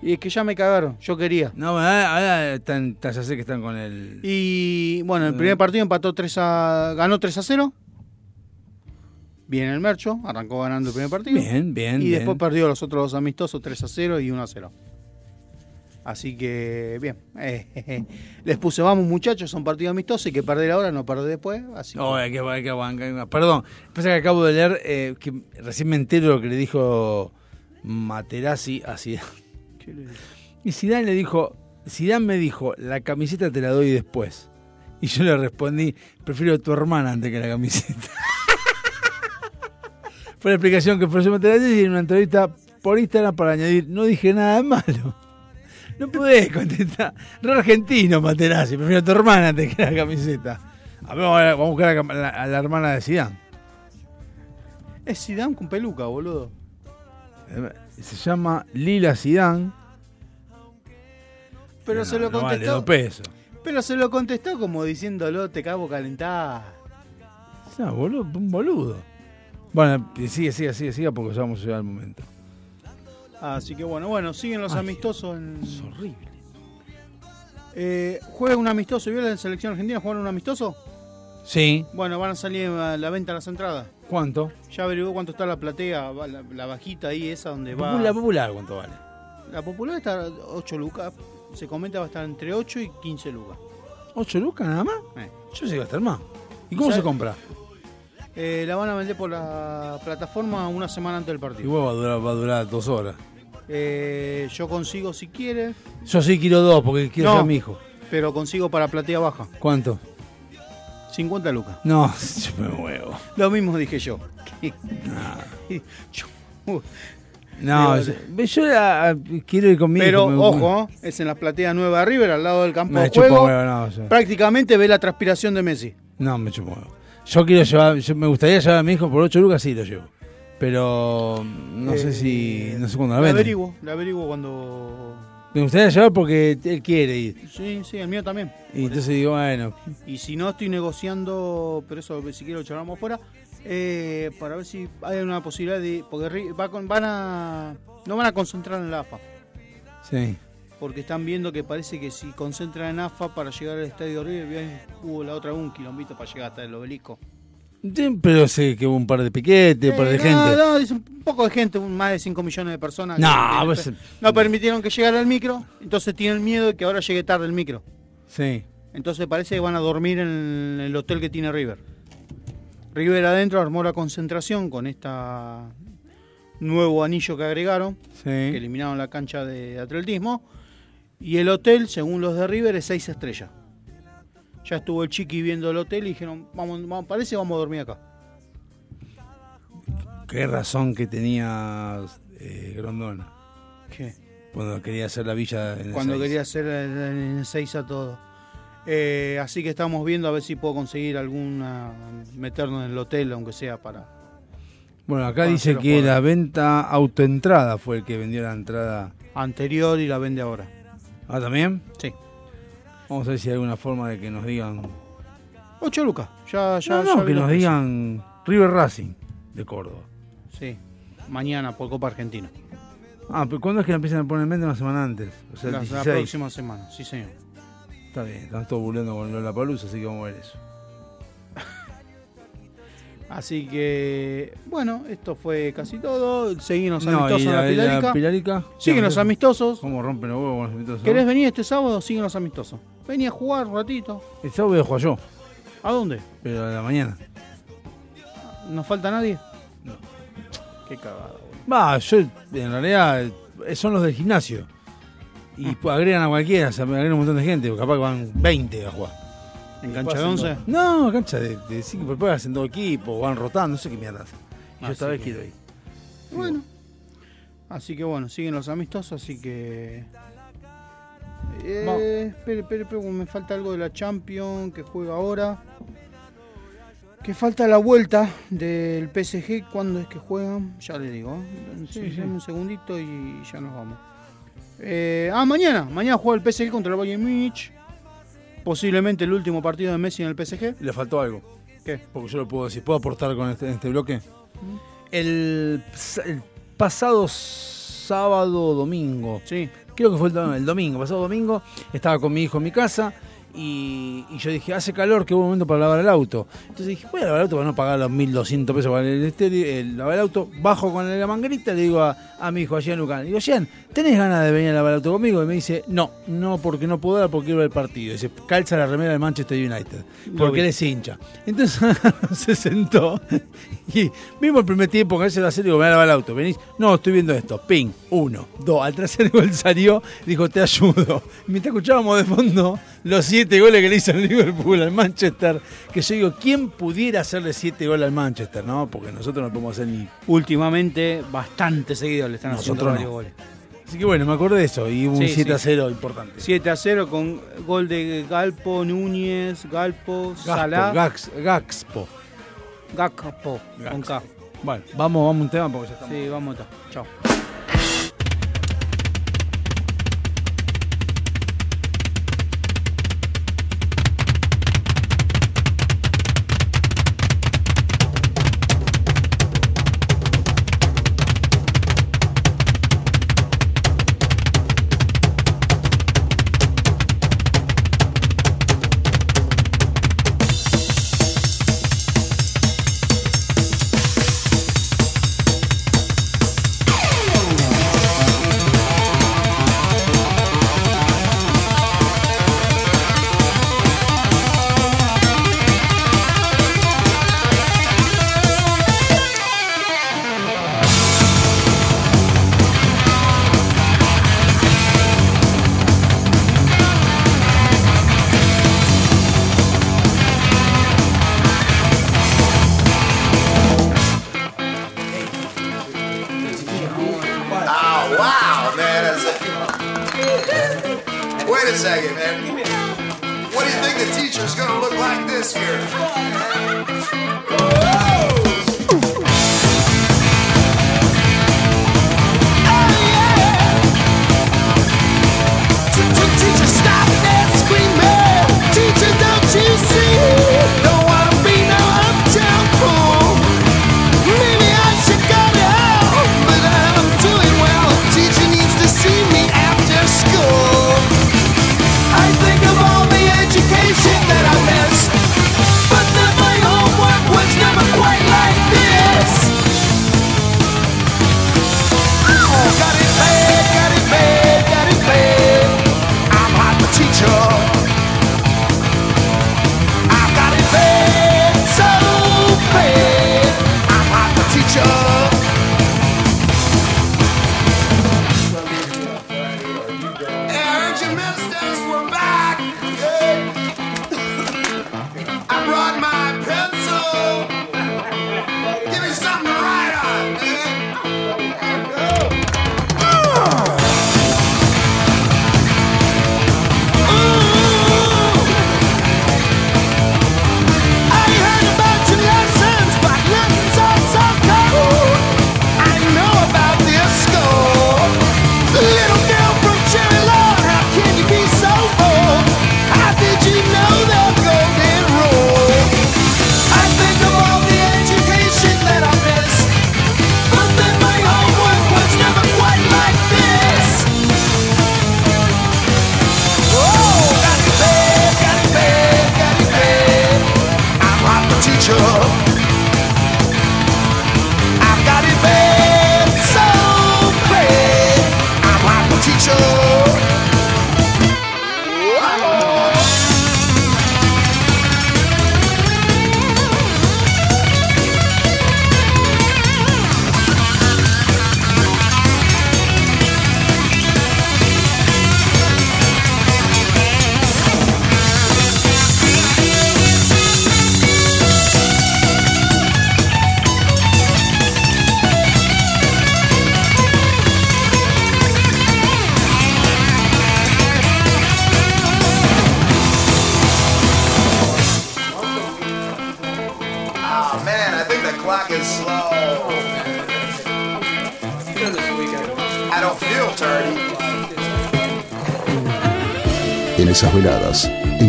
Y es que ya me cagaron, yo quería. No, ahora, ahora están, ya sé que están con el. Y bueno, el primer partido empató 3 a. ganó 3 a 0. Bien el Mercho, arrancó ganando el primer partido. Bien, bien, Y bien. después perdió los otros dos amistosos 3 a 0 y 1 a 0. Así que, bien. Eh, les puse, vamos muchachos, son partidos amistosos, hay que perder ahora, no perder después. Así que- Oh, hay que, hay que. Perdón, pasa que acabo de leer eh, que recién me entero lo que le dijo Materazzi a Zidane. ¿Qué le digo? Y Zidane le dijo, Zidane me dijo, la camiseta te la doy después. Y yo le respondí, prefiero a tu hermana antes que la camiseta. Fue la explicación que ofreció Materazzi en una entrevista por Instagram para añadir, no dije nada de malo. No podés contestar. Re argentino, Materazzi, prefiero a tu hermana antes que la camiseta. A ver, vamos a buscar a la, a la hermana de Zidane. Es Zidane con peluca, boludo. Se llama Lila Zidane. Pero No, se lo no contestó. pesos. Pero se lo contestó como diciéndolo, te cago calentar. No, boludo, un boludo. Bueno, sigue, sigue, sigue, sigue porque ya vamos a llegar al momento. Así que bueno, bueno, siguen los Ay, amistosos en. Es horrible. Eh, ¿Juega un amistoso? ¿Vio la selección argentina jugar un amistoso? Sí. Bueno, van a salir a la venta las entradas. ¿Cuánto? Ya averiguó cuánto está la platea, la, la bajita ahí, esa donde va. La popular, ¿cuánto vale? La popular está 8 lucas. Se comenta va a estar entre 8 y 15 lucas. ¿8 lucas nada más? Eh. Yo sé que va a estar más. ¿Y cómo se compra? Eh, la van a vender por la plataforma una semana antes del partido. Igual va a durar, va a durar dos horas. Eh, yo consigo si quiere, Yo sí quiero dos porque quiero No. ser a mi hijo. pero consigo para platea baja. ¿Cuánto? 50 lucas. No, yo me muevo. Lo mismo dije yo. No, yo, yo la- quiero ir conmigo. Pero ojo, es en la platea nueva de River, al lado del campo Me de juego. huevo, no, yo- Prácticamente ve la transpiración de Messi. No, me chupo. huevo. Yo quiero llevar, yo me gustaría llevar a mi hijo por 8 lucas, sí lo llevo. Pero no sé si, no sé cuándo la venden. averiguo, le averiguo cuando. Me gustaría llevar porque él quiere ir. Sí, sí, el mío también. Y entonces digo, bueno, Y si no, estoy negociando, pero eso si quiero lo charlamos fuera, eh, para ver si hay una posibilidad de. Porque va con- van a. No van a concentrar en la AFA. sí. Porque están viendo que parece que si concentran en AFA para llegar al estadio River, bien, hubo la otra un kilombito para llegar hasta el obelisco. Sí, Pero sé que hubo un par de piquetes, un par de Eh, no, gente. No, dice un poco de gente, un- más de 5 millones de personas. No, que- pues- no permitieron que llegara el micro, entonces tienen miedo de que ahora llegue tarde el micro. Sí. Entonces parece que van a dormir en el hotel que tiene River. River adentro armó la concentración con esta nuevo anillo que agregaron, que eliminaron la cancha de atletismo. Y el hotel, según los de River, es 6 estrellas. Ya estuvo el chiqui viendo el hotel y dijeron, vamos, vamos, parece que vamos a dormir acá. Qué razón que tenía eh, Grondona. ¿Qué? Cuando quería hacer la villa en el Cuando quería hacer en el 6 a todo. Eh, así que estamos viendo a ver si puedo conseguir alguna, meternos en el hotel, aunque sea para... Bueno, acá dice que la venta autoentrada fue el que vendió la entrada. Anterior y la vende ahora. ¿Ah, también? Sí. Vamos a ver si hay alguna forma de que nos digan. 8 lucas. Ya, ya, no, no, ya que nos digan River Racing de Córdoba. Sí. Mañana por Copa Argentina. Ah, pero ¿cuándo es que la empiezan a poner en venta una semana antes? O sea, el la, la 16. próxima semana, sí señor. Está bien, están todos burlando con Lola Palusa, así que vamos a ver eso. Así que, bueno, esto fue casi todo. Seguimos No, amistosos en la la- la Pilarica. Los amistosos. ¿Cómo rompen los huevos con los amistosos? ¿Querés venir este sábado? Siguen los amistosos. Vení a jugar un ratito. El sábado voy a jugar yo, ¿A dónde? pero a la mañana. ¿Nos falta nadie? No. Qué cagada. Va, yo en realidad eh, son los del gimnasio. Y Ah. pues, agregan a cualquiera, o sea, me agregan un montón de gente, capaz que van 20 a jugar. ¿En cancha de hacen 11? dos- No, cancha de 5, pero después hacen dos equipos, van rotando, no sé qué mierda. Y yo esta vez que- quiero ir. Bueno. Así que bueno, siguen los amistosos, así que. Eh, espere, espere, espere, me falta algo de la Champions que juega ahora. Que falta la vuelta del PSG. ¿Cuándo es que juegan? Ya le digo. ¿eh? Sí, Sí, sí. Un segundito y ya nos vamos. Eh, ah, mañana. Mañana juega el PSG contra el Bayern Múnich. Posiblemente el último partido de Messi en el PSG. Le faltó algo. ¿Qué? Porque yo lo puedo decir. ¿Puedo aportar con este, este bloque? El, el pasado sábado domingo. Sí. Creo que fue el, el domingo. Pasado domingo estaba con mi hijo en mi casa. Y, y yo dije, hace calor, qué buen momento para lavar el auto. Entonces dije, voy a lavar el auto para no pagar los 1200 pesos para el, estéreo, el lavar el auto. Bajo con la manguerita y le digo a, a mi hijo, a Jean Lucán, digo, Jean, ¿tenés ganas de venir a lavar el auto conmigo? Y me dice, no, no, porque no puedo dar porque quiero ver el partido. dice, calza la remera del Manchester United, Lo porque vi. él es hincha. Entonces se sentó y vimos el primer tiempo que él se va a hacer, digo, me voy a lavar el auto. Venís, no, estoy viendo esto. Ping, uno, dos. Al tercer gol salió, dijo, te ayudo. Mientras escuchábamos de fondo los siete goles que le hizo el Liverpool al Manchester, que yo digo, ¿quién pudiera hacerle siete goles al Manchester? No, porque nosotros no podemos hacer ni. Últimamente, bastante seguido le están haciendo Nosotros varios no. goles. Así que bueno, me acordé de eso y hubo un Sí, 7 a sí. 0 importante. 7 a 0 con gol de Galpo, Núñez, Galpo, Gaspo, Salá, Gax- Gaxpo. Gakpo, con K. Bueno, vamos, vamos a un tema porque ya estamos. Sí, vamos a Chao.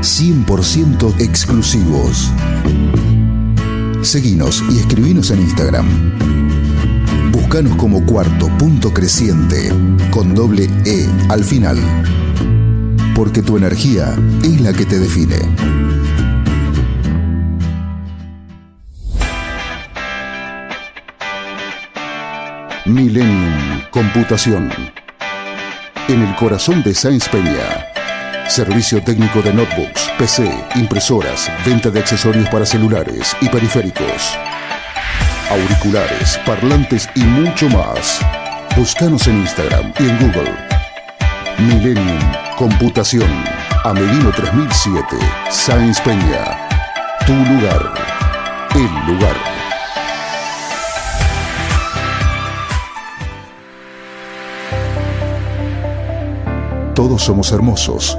100% exclusivos. Seguinos y escribinos en Instagram. Búscanos como cuarto punto creciente con doble E al final. Porque tu energía es la que te define. Millennium Computación. En el corazón de Sáenz Peña. Servicio técnico de notebooks, PC, impresoras, venta de accesorios para celulares y periféricos. Auriculares, parlantes y mucho más. Búscanos en Instagram y en Google. Millennium Computación. Amelino 3007, Sáenz Peña. Tu lugar, el lugar. Todos somos hermosos,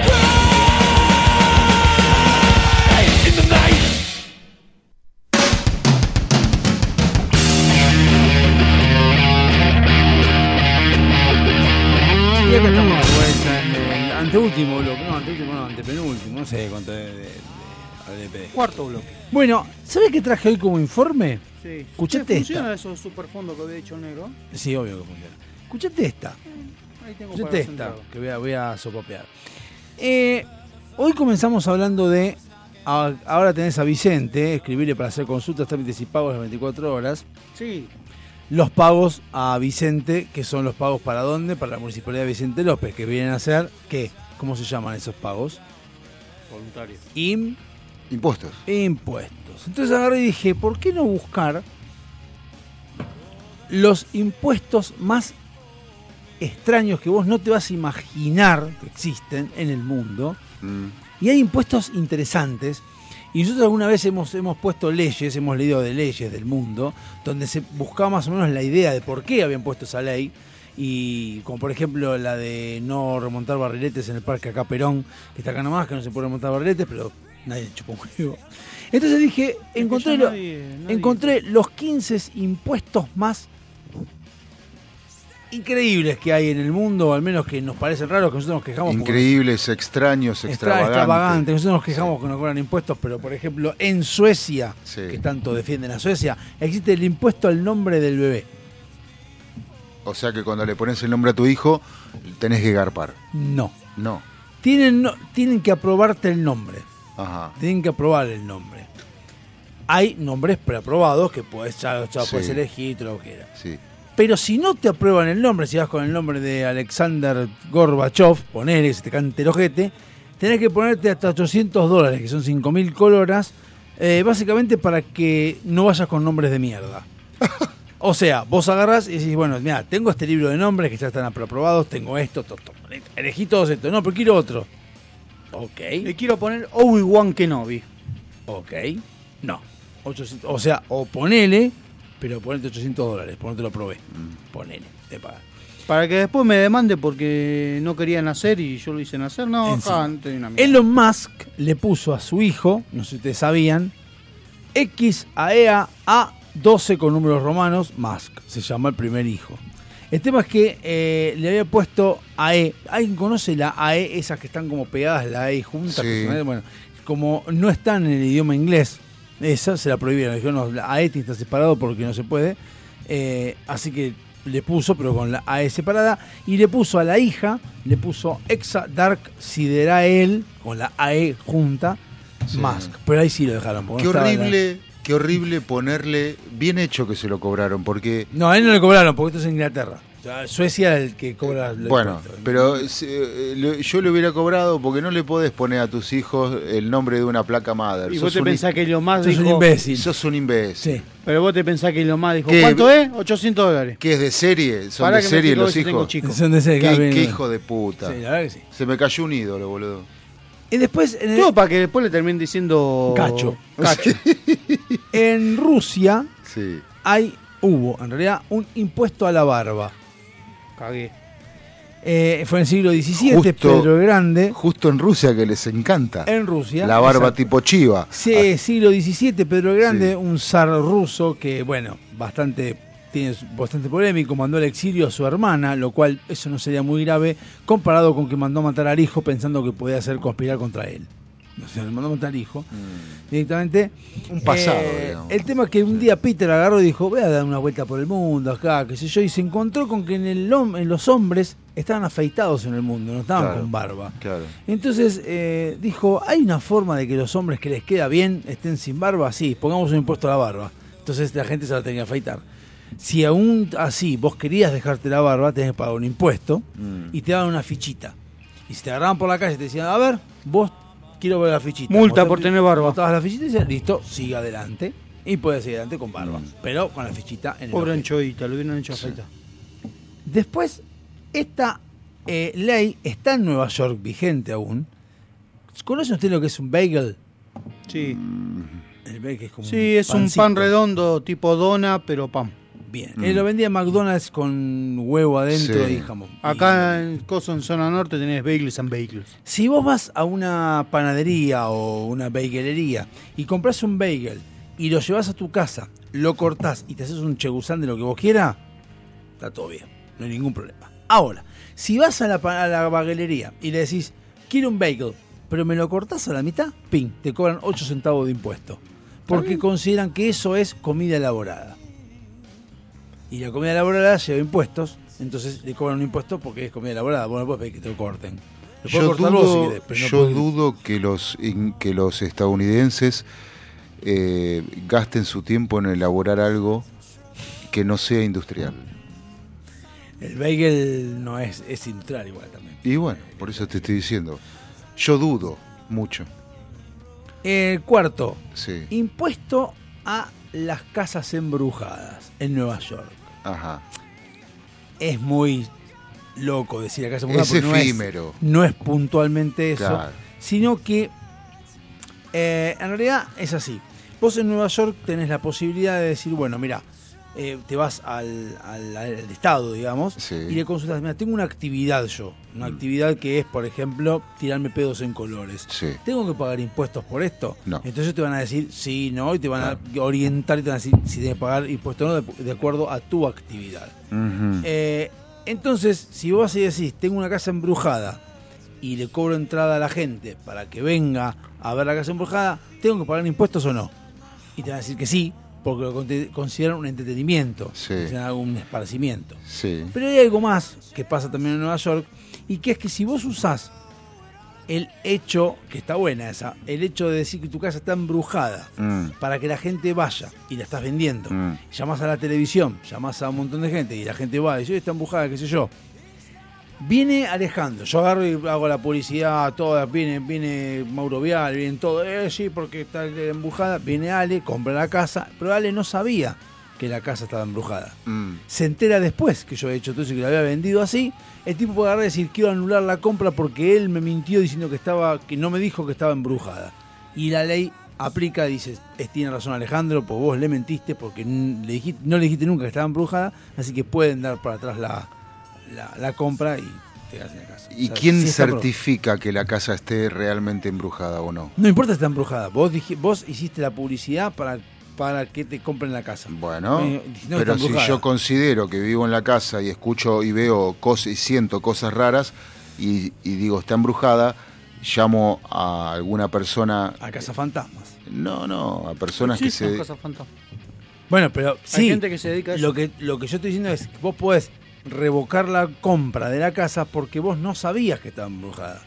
Anteúltimo bloque, no, anteúltimo, no, antepenúltimo, no sé cuánto de, de. Cuarto bloque. Bueno, ¿sabes qué traje hoy como informe? Sí. Escuchate ¿Funciona esta. esos superfondos que había dicho negro? Sí, obvio que funciona. Escuchate esta. Ahí tengo Escuchate esta, centrado. que voy a, voy a sopopear. Eh, hoy comenzamos hablando de. Ahora tenés a Vicente, escribirle para hacer consultas, trámites y pagos las 24 horas. Sí. Los pagos a Vicente, que son los pagos para dónde? Para la Municipalidad de Vicente López, que vienen a ser, ¿qué? ¿Cómo se llaman esos pagos? Voluntario. Im, Impuestos. impuestos. Entonces agarré y dije, ¿por qué no buscar los impuestos más extraños que vos no te vas a imaginar que existen en el mundo? Mm. Y hay impuestos interesantes. Y nosotros alguna vez hemos, hemos puesto leyes, hemos leído de leyes del mundo, donde se buscaba más o menos la idea de por qué habían puesto esa ley. Y como por ejemplo la de no remontar barriletes en el parque acá Perón, que está acá nomás, que no se puede remontar barriletes, pero nadie chupó un huevo. Entonces dije, encontré, ya lo- nadie- nadie- encontré los 15 impuestos más increíbles que hay en el mundo, o al menos que nos parecen raros, que nosotros nos quejamos. porque Increíbles, extraños, Extra- extravagantes. extravagante. Nosotros nos quejamos que no cobran impuestos, pero por ejemplo, en Suecia, Sí. que tanto defienden a Suecia, existe el impuesto al nombre del bebé. O sea que cuando le pones el nombre a tu hijo, tenés que garpar. No. No. Tienen, no- tienen que aprobarte el nombre. Ajá. Tienen que aprobar el nombre. Hay nombres preaprobados que puedes, ya, ya Sí. puedes elegir, todo lo que quieras. Sí. Pero si no te aprueban el nombre, si vas con el nombre de Alexander Gorbachev, ponele, se te cante el ojete, tenés que ponerte hasta 800 dólares, que son 5.000 coloras, eh, básicamente para que no vayas con nombres de mierda. O sea, vos agarrás y decís, bueno, mira, tengo este libro de nombres que ya están aprobados, tengo esto, to- to- elegí todos estos, no, pero quiero otro. Ok. Le quiero poner Obi-Wan Kenobi. Ok. No. 800, o sea, o ponele, pero ponete 800 dólares, por no te lo probé. Ponele, te pagan. Para que después me demande porque no quería nacer y yo lo hice nacer. No, acá no tenía una mierda. Elon Musk le puso a su hijo, no sé si ustedes sabían, X AEA A12 con números romanos, Musk, se llama el primer hijo. El tema es que eh, le había puesto AE. ¿Alguien conoce la AE? Esas que están como pegadas, la AE juntas. Sí. Bueno, como no están en el idioma inglés, esa se la prohibieron. Dijeron, no, la AE que estar separado porque no se puede. Eh, así que le puso, pero con la AE separada. Y le puso a la hija, le puso Exa Dark Siderael, con la AE junta, Musk. Pero ahí sí lo dejaron. Qué horrible, qué horrible ponerle. Bien hecho que se lo cobraron, porque. No, a él no le cobraron, porque esto es Inglaterra. O sea, Suecia es el que cobra Bueno, pero eh, le- yo le hubiera cobrado porque no le podés poner a tus hijos el nombre de una placa madre. Y Sos vos te pensás que Elon Musk Sos un dijo... imbécil. Sos un imbécil. Pero vos te pensás que Elon Musk dijo... ¿Qué? ¿Cuánto es? 800 dólares. ¿Qué es de serie? Son Pará de que serie los hijos. Son de serie, ¿Qué, qué hijo de puta. Sí, la verdad que sí. Se me cayó un ídolo, boludo. Y después, en, el- Todo para que después le terminen diciendo... Cacho. Cacho. en Rusia Sí. hay, hubo en realidad un impuesto a la barba. Cagué. Eh, fue en el siglo XVII, Justo- Pedro el Grande. Justo en Rusia que les encanta. En Rusia. La barba exacto. tipo chiva. Sí, siglo XVII, Pedro el Grande, Sí. un zar ruso que, bueno, bastante tiene bastante polémico, mandó al exilio a su hermana, lo cual eso no sería muy grave comparado con que mandó a matar al hijo pensando que podía hacer conspirar contra él. O sea, le mandó a matar al hijo. Directamente. Mm. Un pasado, Eh, el tema es que un día Peter agarró y dijo, voy a dar una vuelta por el mundo acá, qué sé yo, y se encontró con que en, el, en los hombres estaban afeitados en el mundo, no estaban Claro, con barba. Claro. Entonces eh, dijo, ¿hay una forma de que los hombres que les queda bien estén sin barba? Sí, pongamos un impuesto a la barba. Entonces la gente se la tenía que afeitar. Si aún así vos querías dejarte la barba, tenés que pagar un impuesto Mm. y te daban una fichita. Y si te agarraban por la calle y te decían, a ver, vos quiero ver la fichita. Multa por tener barba. mostrabas la fichita y listo, sigue adelante. Y puedes seguir adelante con barba. Mm. Pero con la fichita en el Pobre anchoita, lo hubieran hecho afeitar. Después, esta eh, ley está en Nueva York vigente aún. ¿Conoce usted lo que es un bagel? Sí. El bagel es como Sí, es un pan redondo tipo dona, pero pan. Bien. Él lo vendía en McDonald's con huevo adentro Sí. y jamón. Acá en Coso, en zona norte, tenés bagels and bagels. Si vos vas a una panadería o una bagelería y compras un bagel y lo llevas a tu casa, lo cortás y te haces un chegusán de lo que vos quieras, está todo bien, no hay ningún problema. Ahora, si vas a la, a la bagelería y le decís, quiero un bagel, pero me lo cortás a la mitad, ping, te cobran 8 centavos de impuesto. Porque consideran que eso es comida elaborada. Y la comida elaborada lleva impuestos, entonces le cobran un impuesto porque es comida elaborada. Vos no puedes pedir que te lo corten. Lo Yo cortar vos si dudo, querés, pero no yo podés- dudo que los que los estadounidenses eh, gasten su tiempo en elaborar algo que no sea industrial. El bagel no es, es industrial igual también. Y bueno, por eso te estoy diciendo. Yo dudo mucho. El cuarto, Sí. impuesto a las casas embrujadas en Nueva York. Ajá. Es muy loco decir la casa embrujada. Es no efímero. No es, puntualmente eso, Claro. sino que eh, en realidad es así. Vos en Nueva York tenés la posibilidad de decir, bueno, mira, eh, te vas al, al- al estado, digamos, y le consultas, mira, tengo una actividad yo, una Mm. actividad que es, por ejemplo, tirarme pedos en colores. Sí. ¿Tengo que pagar impuestos por esto? No. Entonces te van a decir sí, no, y te van a orientar y te van a decir si tienes que pagar impuestos o no, de, de acuerdo a tu actividad. Eh, entonces, si vos así decís, tengo una casa embrujada y le cobro entrada a la gente para que venga a ver la casa embrujada, ¿tengo que pagar impuestos o no? Y te van a decir que sí, porque lo consideran un entretenimiento, consideran un esparcimiento. Sí. Pero hay algo más que pasa también en Nueva York, y que es que si vos usás el hecho, que está buena esa, el hecho de decir que tu casa está embrujada, Mm. para que la gente vaya y la estás vendiendo, Mm. llamás a la televisión, llamás a un montón de gente y la gente va y dice, "Oye, está embrujada, qué sé yo. Viene Alejandro, yo agarro y hago la publicidad, toda, viene, viene Mauro Vial, viene todo, eh, sí, porque está embrujada, viene Ale, compra la casa, pero Ale no sabía que la casa estaba embrujada. Mm. Se entera después que yo había hecho todo eso y que la había vendido así. El tipo puede agarrar y decir quiero anular la compra porque él me mintió diciendo que estaba, que no me dijo que estaba embrujada. Y la ley aplica dice, tiene razón Alejandro, pues vos le mentiste porque le dijiste- no le dijiste nunca que estaba embrujada, así que pueden dar para atrás la, la, la compra y te quedas en la casa. ¿Y O sea, quién sí certifica que la casa esté realmente embrujada o no? No importa si está embrujada, vos, dije, vos hiciste la publicidad para, para que te compren la casa. Bueno, Eh, pero si yo considero que vivo en la casa y escucho y veo cosas y siento cosas raras y, y digo está embrujada, llamo a alguna persona. A casa fantasmas. No, no, a personas que se. Bueno, pero sí. gente que se dedica a eso. Lo que, lo que yo estoy diciendo es que vos podés revocar la compra de la casa porque vos no sabías que estaba embrujada.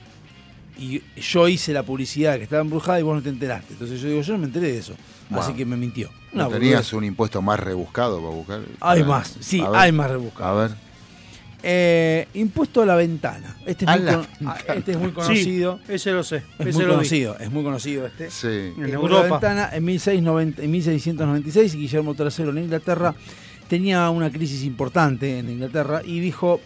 Y yo hice la publicidad de que estaba embrujada y vos no te enteraste. Entonces yo digo, yo no me enteré de eso. Wow. Así que me mintió. ¿No tenías un impuesto más rebuscado para buscar? Hay Para- más, sí, ver. hay más rebuscado. A ver. Eh, impuesto a la ventana. Este es, A muy, la ah, este es muy conocido. Sí, ese lo sé. Es ese muy lo vi. conocido, es muy conocido este. Sí. En En Europa. La ventana, en, 1690 en 1696, Guillermo III en Inglaterra tenía una crisis importante en Inglaterra y dijo,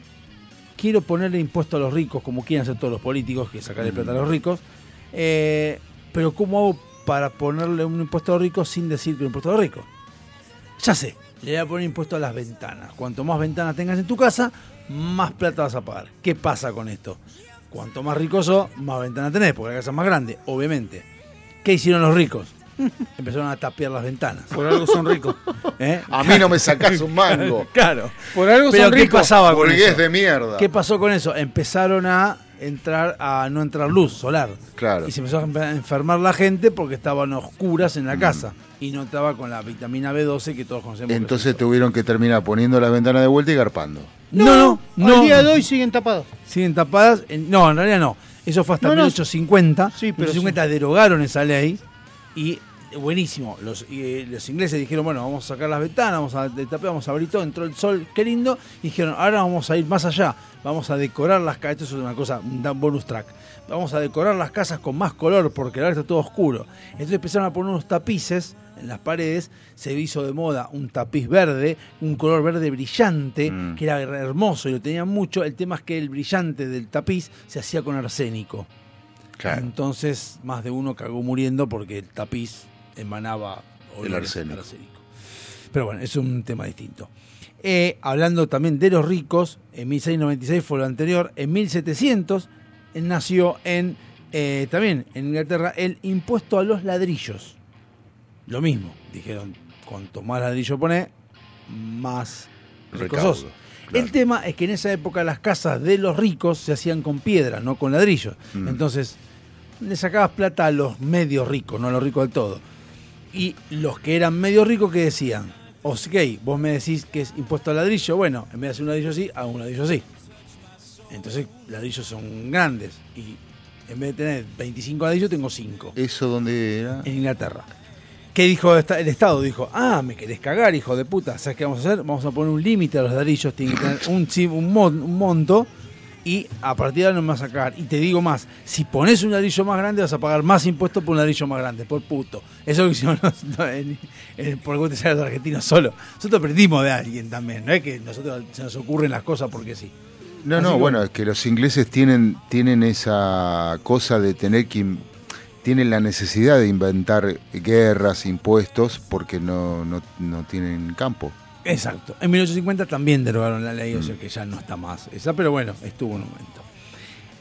quiero ponerle impuesto a los ricos, como quieren hacer todos los políticos, que sacarle plata a los ricos, eh, pero ¿cómo hago para ponerle un impuesto a los ricos sin decir que un impuesto a los ricos? Ya sé, le voy a poner impuesto a las ventanas. Cuanto más ventanas tengas en tu casa, más plata vas a pagar. ¿Qué pasa con esto? Cuanto más rico sos, más ventanas tenés, porque la casa es más grande, obviamente. ¿Qué hicieron los ricos? Empezaron a tapiar las ventanas. Por algo son ricos. ¿Eh? A mí no me sacás un mango. claro. Por algo Pero son ¿qué ricos. pasaba con Burgués eso? de mierda. ¿Qué pasó con eso? Empezaron a entrar a no entrar luz solar. Claro. Y se empezó a enfermar la gente porque estaban oscuras en la casa y no estaba con la vitamina B12 que todos conocemos. que Entonces tuvieron que terminar poniendo la ventana de vuelta y garpando. No, no, no. Al día de hoy siguen tapados. Siguen tapadas. no, en realidad no. Eso fue hasta No, no. 1850. Sí, pero 1850 derogaron esa ley y buenísimo. Los, eh, los ingleses dijeron, bueno, vamos a sacar las ventanas, vamos a de tapé, vamos a abrir todo, entró el sol, qué lindo. Y dijeron, ahora vamos a ir más allá, vamos a decorar las casas. Esto es una cosa, un bonus track. Vamos a decorar las casas con más color porque ahora está todo oscuro. Entonces empezaron a poner unos tapices en las paredes, se hizo de moda un tapiz verde, un color verde brillante, que era hermoso y lo tenían mucho. El tema es que el brillante del tapiz se hacía con arsénico. Entonces más de uno cagó muriendo porque el tapiz emanaba El arsénico. Pero bueno, es un tema distinto. Eh, hablando también de los ricos, en 1696 fue lo anterior, en 1700 eh, nació en eh, también en Inglaterra el impuesto a los ladrillos. Lo mismo, dijeron, cuanto más ladrillo pone, más Recaudo, sos. El tema es que en esa época las casas de los ricos se hacían con piedra, no con ladrillos. Mm. Entonces, le sacabas plata a los medio ricos, no a los ricos del todo. Y los que eran medio ricos, ¿qué decían? Ok, vos me decís que es impuesto al ladrillo, bueno, en vez de hacer un ladrillo así, hago un ladrillo así. Entonces, ladrillos son grandes. Y en vez de tener 25 ladrillos, tengo 5. ¿Eso dónde era? En Inglaterra. ¿Qué dijo el Estado? Dijo, ah, me querés cagar, hijo de puta. ¿Sabes qué vamos a hacer? Vamos a poner un límite a los ladrillos, tienen que tener un, un, mon- un monto y a partir de ahora no me vas a cagar. Y te digo más, si pones un ladrillo más grande vas a pagar más impuestos por un ladrillo más grande, por puto. Eso es lo hicieron los- en- en- por te sale los argentinos solo. Nosotros aprendimos de alguien también, no es que nosotros se nos ocurren las cosas porque sí. No, Así no, que bueno, es que los ingleses tienen, tienen esa cosa de tener que... Tienen la necesidad de inventar guerras, impuestos, porque no, no, no tienen campo. Exacto. En 1850 también derogaron la ley, o sea que ya no está más esa, pero bueno, estuvo un momento.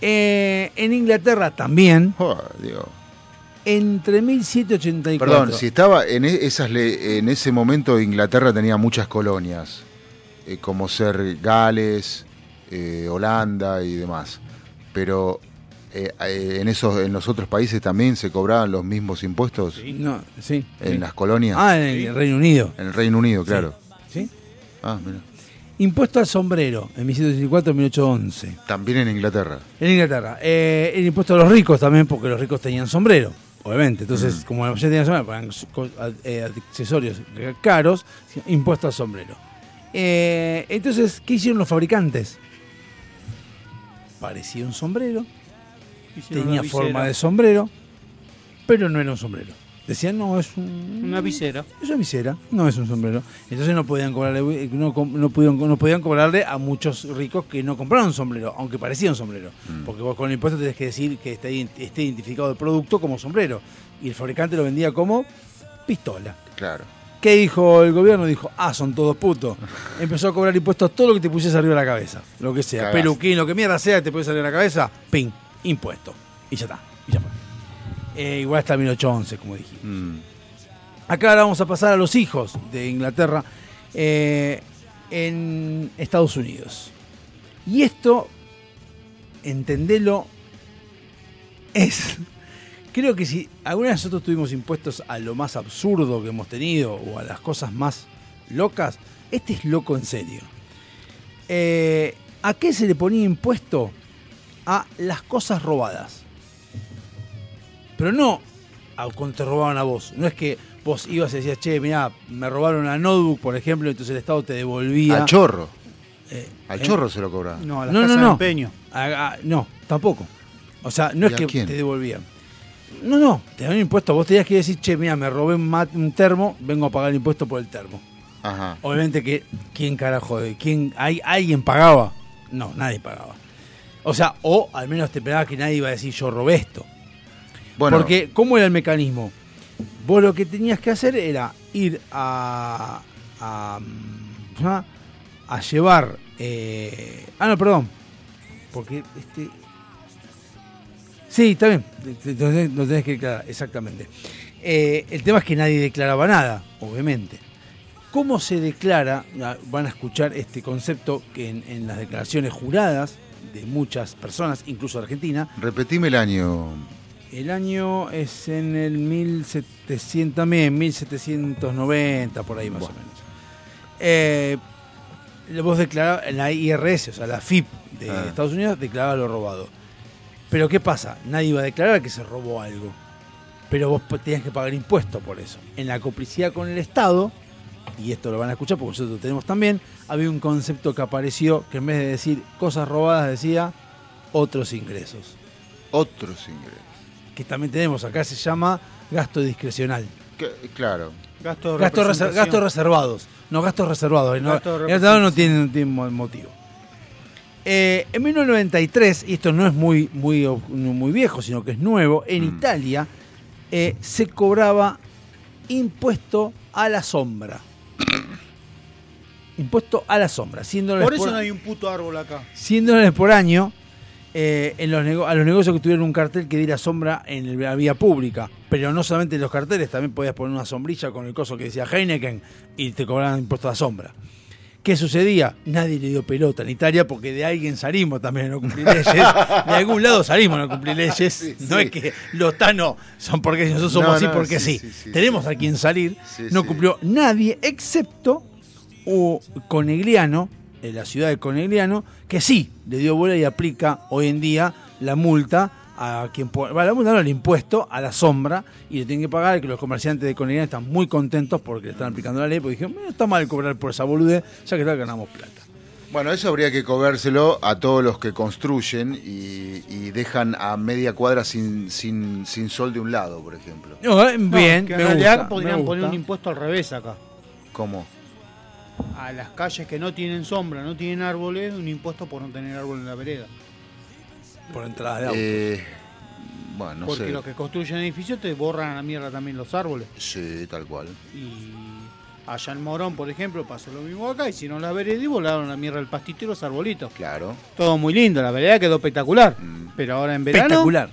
Eh, en Inglaterra también, entre 1784. Perdón, si estaba en e- esas en ese momento Inglaterra tenía muchas colonias, eh, como ser Gales, eh, Holanda y demás. Pero en esos, en los otros países también se cobraban los mismos impuestos. No, sí. En sí. las colonias. Ah, en el Reino Unido. En el Reino Unido, claro. ¿Sí? Ah, mira. Impuesto al sombrero, en 1784 1811. También en Inglaterra. En Inglaterra. Eh, el impuesto a los ricos también, porque los ricos tenían sombrero, obviamente. Entonces, como la mayoría tenían sombrero, co- eh, accesorios caros, impuesto al sombrero. Eh, entonces, ¿qué hicieron los fabricantes? Parecía un sombrero, tenía forma de sombrero, pero no era un sombrero. Decían, no, es un- Una visera. es una visera, no es un sombrero. Entonces no podían cobrarle, no, no pudieron, no podían cobrarle a muchos ricos que no compraron un sombrero, aunque parecía un sombrero. Porque vos con el impuesto tenés que decir que esté, ident- esté identificado el producto como sombrero. Y el fabricante lo vendía como pistola. Claro. ¿Qué dijo el gobierno? Dijo, ah, son todos putos. Empezó a cobrar impuestos a todo lo que te pusiese arriba de la cabeza. Lo que sea. Cagaste. Peluquín, lo que mierda sea que te pusiese arriba de la cabeza, ping, impuesto. Y ya está. Y ya fue. Eh, igual hasta 1811, como dijimos. Mm. Acá ahora vamos a pasar a los hijos de Inglaterra eh, en Estados Unidos. Y esto, entendelo, es... Creo que si alguna vez nosotros tuvimos impuestos a lo más absurdo que hemos tenido o a las cosas más locas, este es loco en serio. Eh, ¿A qué se le ponía impuesto? A las cosas robadas. Pero no a cuando te robaban a vos. No es que vos ibas y decías, che, mirá, me robaron la notebook, por ejemplo, entonces el Estado te devolvía. Al chorro. Eh, Al eh, chorro se lo cobraba. No, a las No, no, casas de no. empeño. A- a- no, tampoco. O sea, no es ¿Y a que quién? te devolvían. No, no, te dan un impuesto. Vos tenías que decir, che, mira, me robé un, mat- un termo, vengo a pagar el impuesto por el termo. Ajá. Obviamente que, ¿quién carajo? de- ¿Quién, hay, ¿Alguien pagaba? No, nadie pagaba. O sea, o al menos te esperaba que nadie iba a decir, yo robé esto. Bueno, Porque, ¿cómo era el mecanismo? Vos lo que tenías que hacer era ir a. a, a llevar. eh, ah, no, perdón. Porque este. Sí, está bien. Lo tenés que declarar, exactamente. Eh, el tema es que nadie declaraba nada, obviamente. ¿Cómo se declara? Ah, Van a escuchar este concepto que en, en las declaraciones juradas de muchas personas, incluso Argentina. Repetime el año. El año es en el 1700, también 1790, por ahí más o menos. Eh, vos declarabas, en la IRS, o sea, la FIP de Ah. Estados Unidos, declaraba lo robado. Pero ¿qué pasa? Nadie iba a declarar que se robó algo. Pero vos tenías que pagar impuestos por eso. En la complicidad con el Estado, y esto lo van a escuchar porque nosotros lo tenemos también, había un concepto que apareció que en vez de decir cosas robadas decía otros ingresos. Otros ingresos. Que también tenemos acá, se llama gasto discrecional. Que- claro. Gasto Gastos, reser- reservados. No, gastos reservados. No, Gasto de el Estado no tiene, no tiene mo- motivo. Eh, en 1993, y esto no es muy, muy, no muy viejo, sino que es nuevo, en Mm. Italia eh, se cobraba impuesto a la sombra. impuesto a la sombra. 100 dólares Por eso por- no hay un puto árbol acá. 100 dólares por año eh, en los a los negocios que tuvieron un cartel que diera sombra en la vía pública. Pero no solamente en los carteles, también podías poner una sombrilla con el coso que decía Heineken y te cobraban impuestos a la sombra. ¿Qué sucedía? Nadie le dio pelota en Italia porque de alguien salimos también a no cumplir leyes. De algún lado salimos a no cumplir leyes. no sí. es que los tanos son porque nosotros somos No, así no, porque sí, Tenemos a quien salir. No cumplió nadie excepto o Conegliano, en la ciudad de Conegliano, que sí le dio bola y aplica hoy en día la multa a quien va, la multa no el impuesto a la sombra y le tienen que pagar que los comerciantes de Conegliano están muy contentos porque le están aplicando la ley porque dijeron "Bueno, está mal cobrar por esa boludez ya que tal ganamos plata Bueno, eso habría que cobrárselo a todos los que construyen y, y dejan a media cuadra sin, sin, sin sol de un lado, por ejemplo. No, eh, No, bien que en me realidad gusta, podrían me poner un impuesto al revés acá. ¿Cómo? A las calles que no tienen sombra, no tienen árboles, un impuesto por no tener árbol en la vereda. por entrada de auto Eh, bueno, no Porque sé. los que construyen edificios te borran a la mierda también los árboles. Sí, tal cual. Y allá en Morón, por ejemplo, pasó lo mismo acá. Hicieron las veredas y volaron a la mierda el pastito y los arbolitos. Claro. Todo muy lindo, la vereda quedó espectacular. Mm. Pero ahora en verano. espectacular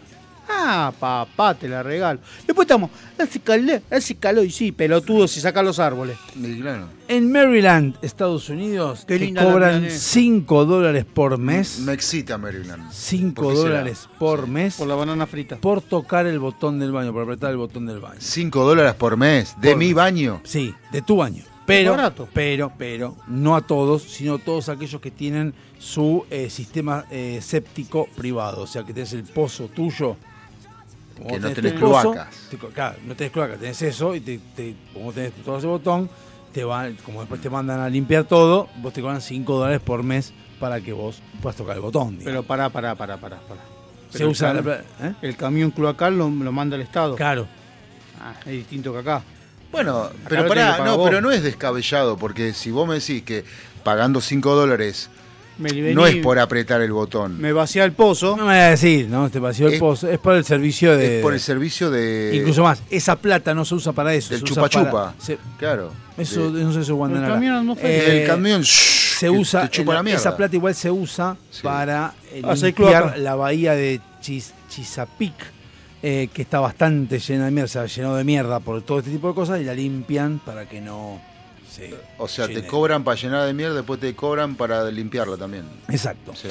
Ah, papá, te la regalo. Después estamos, hace calor, hace calor. Y sí, pelotudo si saca los árboles. Y claro. en Maryland Estados Unidos Qué te linda la cobran milanesa. 5 dólares por mes Me excita Maryland. 5 ¿Por qué será? dólares por mes Por la banana frita. por tocar el botón del baño, por apretar el botón del baño. 5 dólares por mes de Por mi mes. baño. Sí, de tu baño. Pero, barato. pero, pero, no a todos, sino a todos aquellos que tienen su eh, sistema eh, séptico privado. O sea, que tenés el pozo tuyo. Que vos no tenés pozo, cloacas. te- claro, no tenés cloaca, tenés eso y te, te- como tenés todo ese botón, te van, como después te mandan a limpiar todo, vos te cobran 5 dólares por mes para que vos puedas tocar el botón. digamos. Pero pará, pará, pará, pará. pará. Se Pero usa el, cam- ¿eh? el camión cloacal lo, lo manda el Estado. Claro. Ah, es distinto que acá. Bueno, pero pará, no, vos. pero no es descabellado, porque si vos me decís que pagando 5 dólares Me no es por apretar el botón, Me vacía el pozo. No me voy a decir, ¿no? Te vació el Es- pozo. Es por el servicio de. es por el servicio de... Incluso más, esa plata no se usa para eso. Del se usa chupa chupa. para- se- Claro. eso, de- no sé si eso. El camión no fue- el camión se usa. te chupa la- la mierda. esa plata igual se usa Sí. para eh, Hacer limpiar la bahía de Chis- Chesapeake, eh, que está bastante llena de mierda, se ha llenado de mierda por todo este tipo de cosas y la limpian para que no se. O sea, te cobran para llenar de mierda, después te cobran para limpiarla también. Exacto. Sí.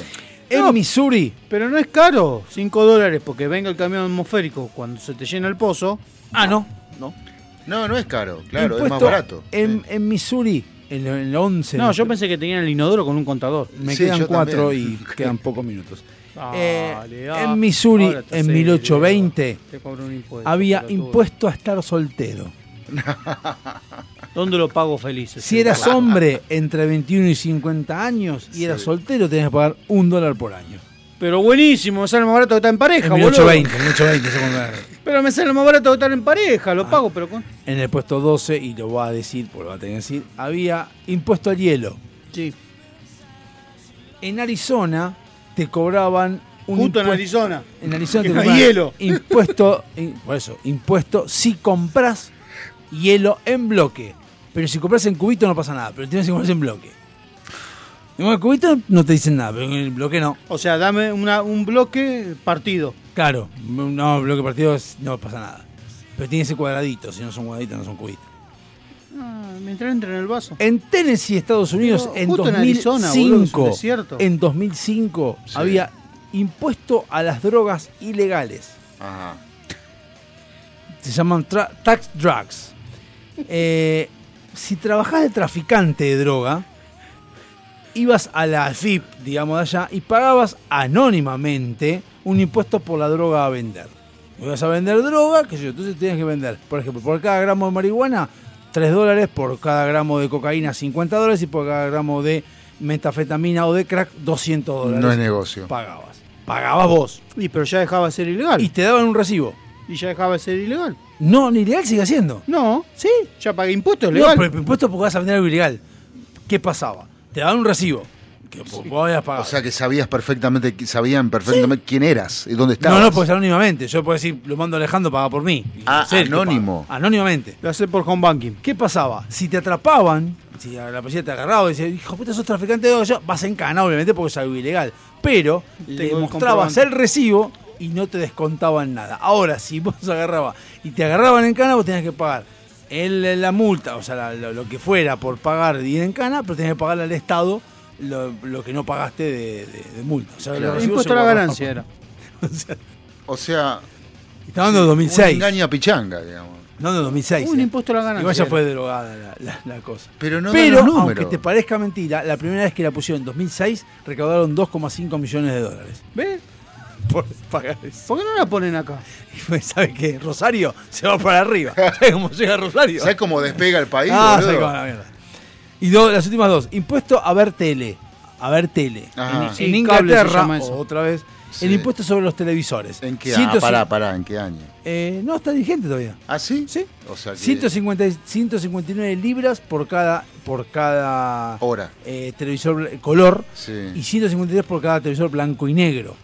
En No, Missouri, Pero no es caro, 5 dólares, porque venga el camión atmosférico cuando se te llena el pozo. ah, no, no. No, no es caro, claro, es más barato. En, Sí. en Missouri, en, el- en el 11. No, yo pensé que tenían el inodoro con un contador. Me Sí, quedan yo cuatro también. y quedan pocos minutos. Dale, Eh, ah, en Missouri, en serio, 1820, te cobran un impuesto, había impuesto a estar soltero. ¿Dónde lo pago feliz? Si eras hombre entre 21 y 50 años y eras soltero, tenías que pagar un dólar por año. Pero buenísimo, me sale más barato que estar en pareja, En boludo. 1820, en 1820, eso cuando- Pero me sale más barato que estar en pareja, Ah. lo pago, pero con... En el puesto 12, y lo voy a decir, porque lo voy a tener que decir, había impuesto al hielo. Sí. En Arizona te cobraban un Justo en Arizona. En Arizona Que te no cobraban hielo. Impuesto, in- por eso, impuesto si compras hielo en bloque. Pero si compras en cubito no pasa nada, pero tienes que comprar en bloque. En el cubito no te dicen nada, pero en el bloque no. O sea, dame una, un bloque partido. Claro, no, bloque partido es- no pasa nada. Pero tiene ese cuadradito, si no son cuadraditos no son cubitos. Ah, Mientras entra en el vaso. En Tennessee, Estados Unidos, Pero en justo en 2005, Arizona, boludo, en 2005 Sí. había impuesto a las drogas ilegales. Ajá. Se llaman tax drugs. Eh, si trabajás de traficante de droga, ibas a la FIP, digamos de allá, y pagabas anónimamente un impuesto por la droga a vender. Ibas a vender droga, que yo, entonces tienes que vender, por ejemplo, por cada gramo de marihuana, 3 dólares, por cada gramo de cocaína, 50 dólares, y por cada gramo de metafetamina o de crack, 200 dólares. No es negocio. Pagabas. Pagabas vos. Y pero ya dejaba de ser ilegal. Y te daban un recibo. Y ya dejaba de ser ilegal. No, ni ilegal sigue siendo. No. Sí. Ya pagué impuestos, No, legal. pero impuestos porque vas a vender algo ilegal. ¿Qué pasaba? Te daban un recibo. Que vos vos habías pagado. O sea que sabías perfectamente, sabían perfectamente quién eras y dónde estabas. no, no, pues anónimamente. Yo puedo decir, lo mando a Alejandro, paga por mí. Ah, anónimo. Anónimamente. Lo hace por home banking. ¿Qué pasaba? Si te atrapaban, si a la policía te agarraba y decía, hijo puta, sos traficante de droga, vas en cana, obviamente, porque es algo ilegal. Pero Tengo el mostrabas el recibo y no te descontaban nada. Ahora, si vos agarrabas y te agarraban en cana, vos tenías que pagar el- la multa, o sea, la- lo, lo que fuera por pagar ir en cana, pero tenías que pagarle al Estado lo, lo que no pagaste de, de- de multa. O sea, Claro. Impuesto a la ganancia era. O sea, Estamos hablando de 2006. un engaño a pichanga, digamos. No, de 2006. Un eh. impuesto a la ganancia. Igual ya fue derogada la, la- la cosa. Pero no Pero, los números. aunque te parezca mentira, la primera vez que la pusieron en 2006 recaudaron 2,5 millones de dólares. ¿Ves? Por pagar eso. ¿Por qué no la ponen acá? Y pues, ¿sabe qué? Rosario se va para arriba. ¿Sabes cómo llega Rosario? ¿Sabes cómo despega el país, Ah, la mierda? Y do- las últimas dos. Impuesto a ver tele. A ver tele. Ajá. En, Sí, Inglaterra, llama eso. otra vez, Sí. el impuesto sobre los televisores. ¿En qué año? Ah, pará, pará, ¿en qué año? Eh, no, está vigente todavía. ¿Ah, sí? Sí. O sea que... 150, 159 libras por cada por cada Hora. eh, televisor color Sí. y 153 por cada televisor blanco y negro.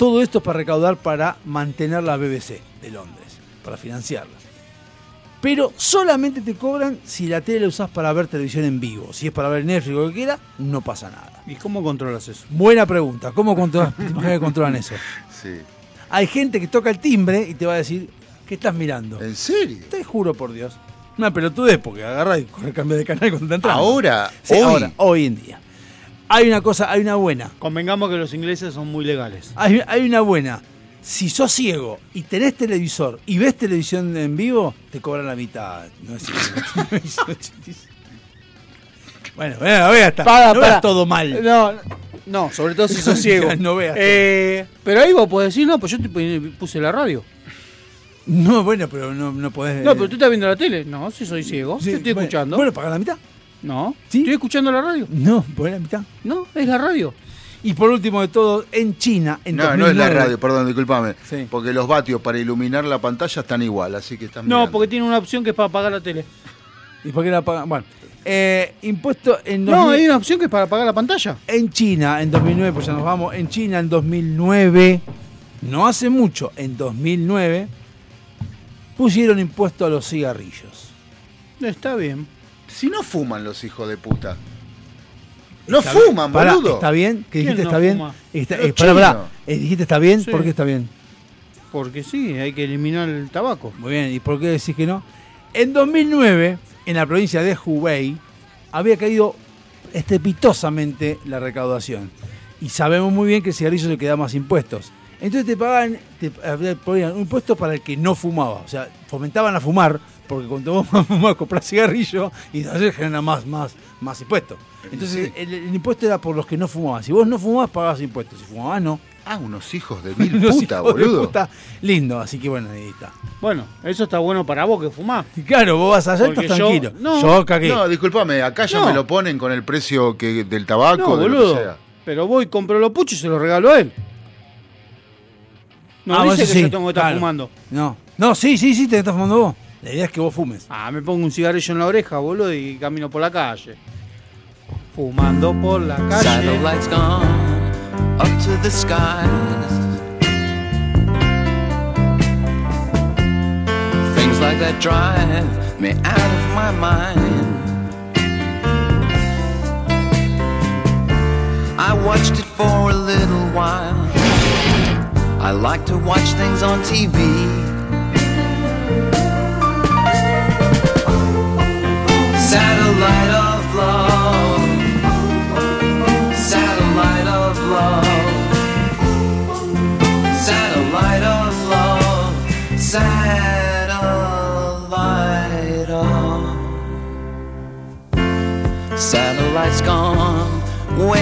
Todo esto es para recaudar para mantener la BBC de Londres, para financiarla. Pero solamente te cobran si la tele la usás para ver televisión en vivo. Si es para ver Netflix o lo que quiera, no pasa nada. ¿Y cómo controlas eso? Buena pregunta. ¿Cómo controlas, que controlan eso? Sí. Hay gente que toca el timbre y te va a decir, ¿qué estás mirando? ¿En serio? Te juro por Dios. Una pelotudez porque agarra y corre cambio de canal cuando te entras. Ahora, Sí, hoy. ahora, hoy en día. Hay una cosa, hay una buena. Convengamos que los ingleses son muy legales. Hay, hay una buena. Si sos ciego y tenés televisor y ves televisión en vivo, te cobran la mitad. No es bueno, bueno, no veas, Para, no veas para. todo mal. No, no, sobre todo si sos ciego. No veas. Eh, pero ahí vos podés decir, no, pues yo te pu- puse la radio. No, bueno, pero no, no podés. No, pero tú estás viendo la tele. No, si soy ciego. Sí, te estoy bueno, escuchando. Bueno, paga la mitad. No, ¿Sí? estoy escuchando la radio. No, paga la mitad. No, es la radio. Y por último de todo, en China, en No, no es la 2009, radio, perdón, discúlpame. Sí. Porque los vatios para iluminar la pantalla están igual, así que están No, mirando. porque tiene una opción que es para apagar la tele. ¿Y por qué la pagan? Bueno, eh, impuesto en No, 2000 hay una opción que es para apagar la pantalla. En China, en 2009, pues ya nos vamos, en China en 2009, no hace mucho, en 2009, pusieron impuesto a los cigarrillos. Está bien. Si no fuman los hijos de puta. No Está fuman, bien. Boludo. ¿Está bien? ¿Qué ¿Quién dijiste? no ¿Está bien? Está- eh, pará, pará. chinos. Eh, ¿Dijiste está bien? Sí. ¿Por qué está bien? Porque sí, hay que eliminar el tabaco. Muy bien, ¿y por qué decís que no? En 2009, en la provincia de Hubei, había caído estrepitosamente la recaudación. Y sabemos muy bien que el cigarrillo se queda más impuestos. Entonces te pagan, te eh, ponían un impuesto para el que no fumaba. O sea, fomentaban a fumar, porque cuando vos más fumás, compras cigarrillo y entonces genera más, más, más impuestos. Entonces el, el impuesto era por los que no fumaban. Si vos no fumabas, pagabas impuestos. Si fumabas, no. Ah, unos hijos de mil puta, boludo. puta. Lindo, así que bueno, ahí está. Bueno, eso está bueno para vos que fumás. Y claro, vos vas allá y estás yo- tranquilo. no, yo cagué. No, discúlpame, acá ya No. me lo ponen con el precio que del tabaco, No, de lo boludo. que sea. Pero voy, compro los puchos y se los regalo a él. No Ah, dice que sí, yo tengo que estar claro. fumando. No, no, sí, sí, sí, te estás fumando vos. La idea es que vos fumes. Ah, me pongo un cigarrillo en la oreja, boludo, y camino por la calle. Fumando por la calle. Satellites gone up to the skies. Things like that drive me out of my mind. I watched it for a little while. I like to watch things on TV.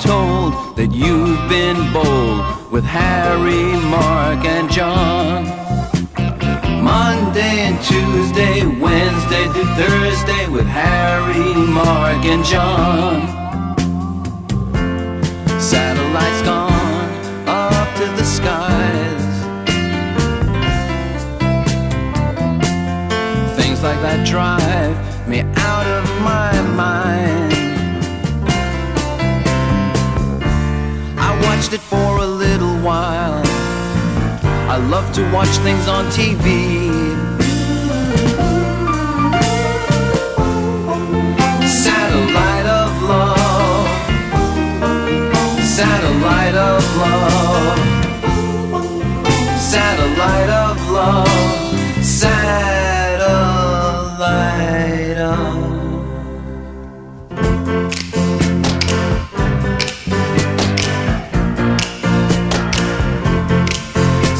Told that you've been bold with Harry, Mark, and John. Monday and Tuesday, Wednesday to Thursday with Harry, Mark, and John. Satellites gone up to the skies. Things like that drive me out of my mind. Watched it for a little while. I love to watch things on TV. Satellite of love. Satellite of love. Satellite of love.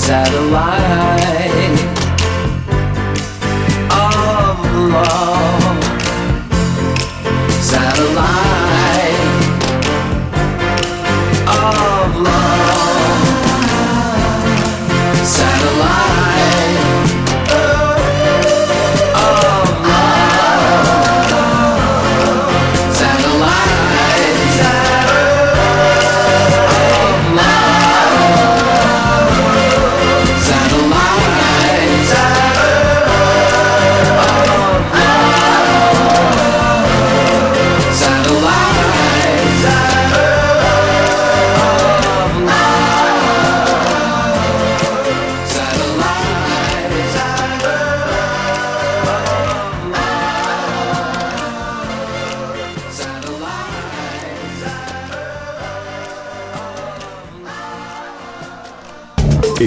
Satellite of love.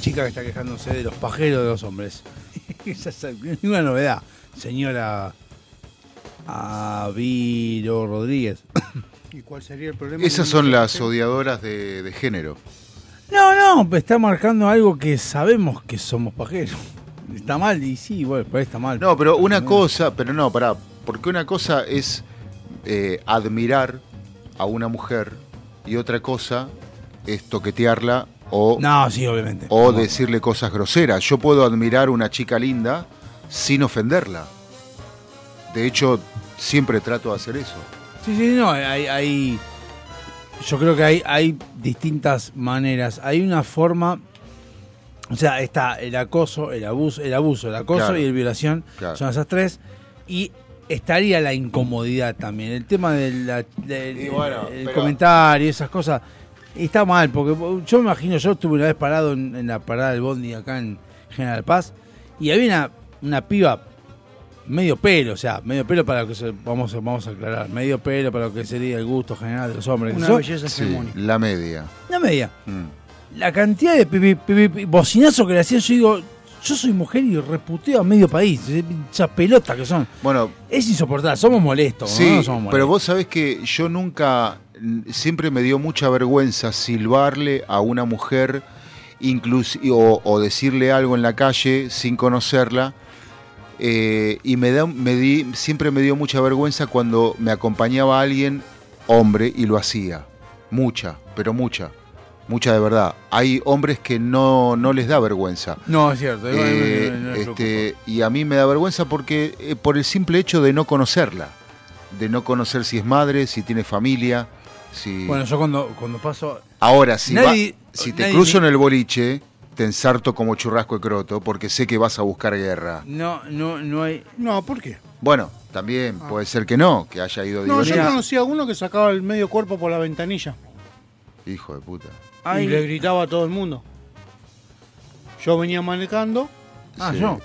Chica que está quejándose de los pajeros de los hombres. Esa es ninguna novedad, señora Aviro Rodríguez. ¿Y cuál sería el problema? Esas son las odiadoras de, de género. No, no, está marcando algo que sabemos que somos pajeros. Está mal, y sí, bueno, pues está mal. No, pero una cosa, pero no, pará, porque una cosa es eh, admirar a una mujer y otra cosa es toquetearla o, No, sí, obviamente. o decirle cosas groseras. Yo puedo admirar una chica linda sin ofenderla. De hecho, siempre trato de hacer eso. Sí, sí, no, hay, hay- yo creo que hay, hay distintas maneras. Hay una forma, o sea, está el acoso, el abuso, el abuso, el acoso Claro. y el violación, Claro. son esas tres. Y estaría la incomodidad también, el tema del la- del- Y bueno, comentario, esas cosas. Y Está mal, porque yo me imagino, yo estuve una vez parado en, en la parada del Bondi acá en General Paz, y había una, una piba medio pelo, o sea, medio pelo para lo que se, vamos, a- vamos a aclarar, medio pelo para lo que sería el gusto general de los hombres. Una belleza Sí, la media. Una media. Mm. La cantidad de pipi, bocinazos que le hacían, yo digo, yo soy mujer y reputeo a medio país, esas pelotas que son. Bueno, Es insoportable, somos molestos, Sí, ¿no? No somos molestos. pero vos sabés que yo nunca, siempre me dio mucha vergüenza silbarle a una mujer inclusi- o, o decirle algo en la calle sin conocerla. eh, y me da, me di, siempre me dio mucha vergüenza cuando me acompañaba alguien, hombre, y lo hacía. Mucha, pero mucha. Mucha de verdad. Hay hombres que no, no les da vergüenza. No, es cierto. Eh, este, y a mí me da vergüenza porque eh, por el simple hecho de no conocerla, de no conocer si es madre, si tiene familia, si Bueno, yo cuando, cuando paso... ahora si Nadie- va- si te nadie cruzo ni- en el boliche te ensarto como churrasco de croto porque sé que vas a buscar guerra. No, no, no hay... No, ¿por qué? Bueno, también puede ser que no, que haya ido No, yo conocí a uno que sacaba el medio cuerpo por la ventanilla Hijo de puta. Ay. y le gritaba a todo el mundo. Yo venía manejando. Ah, Sí. yo.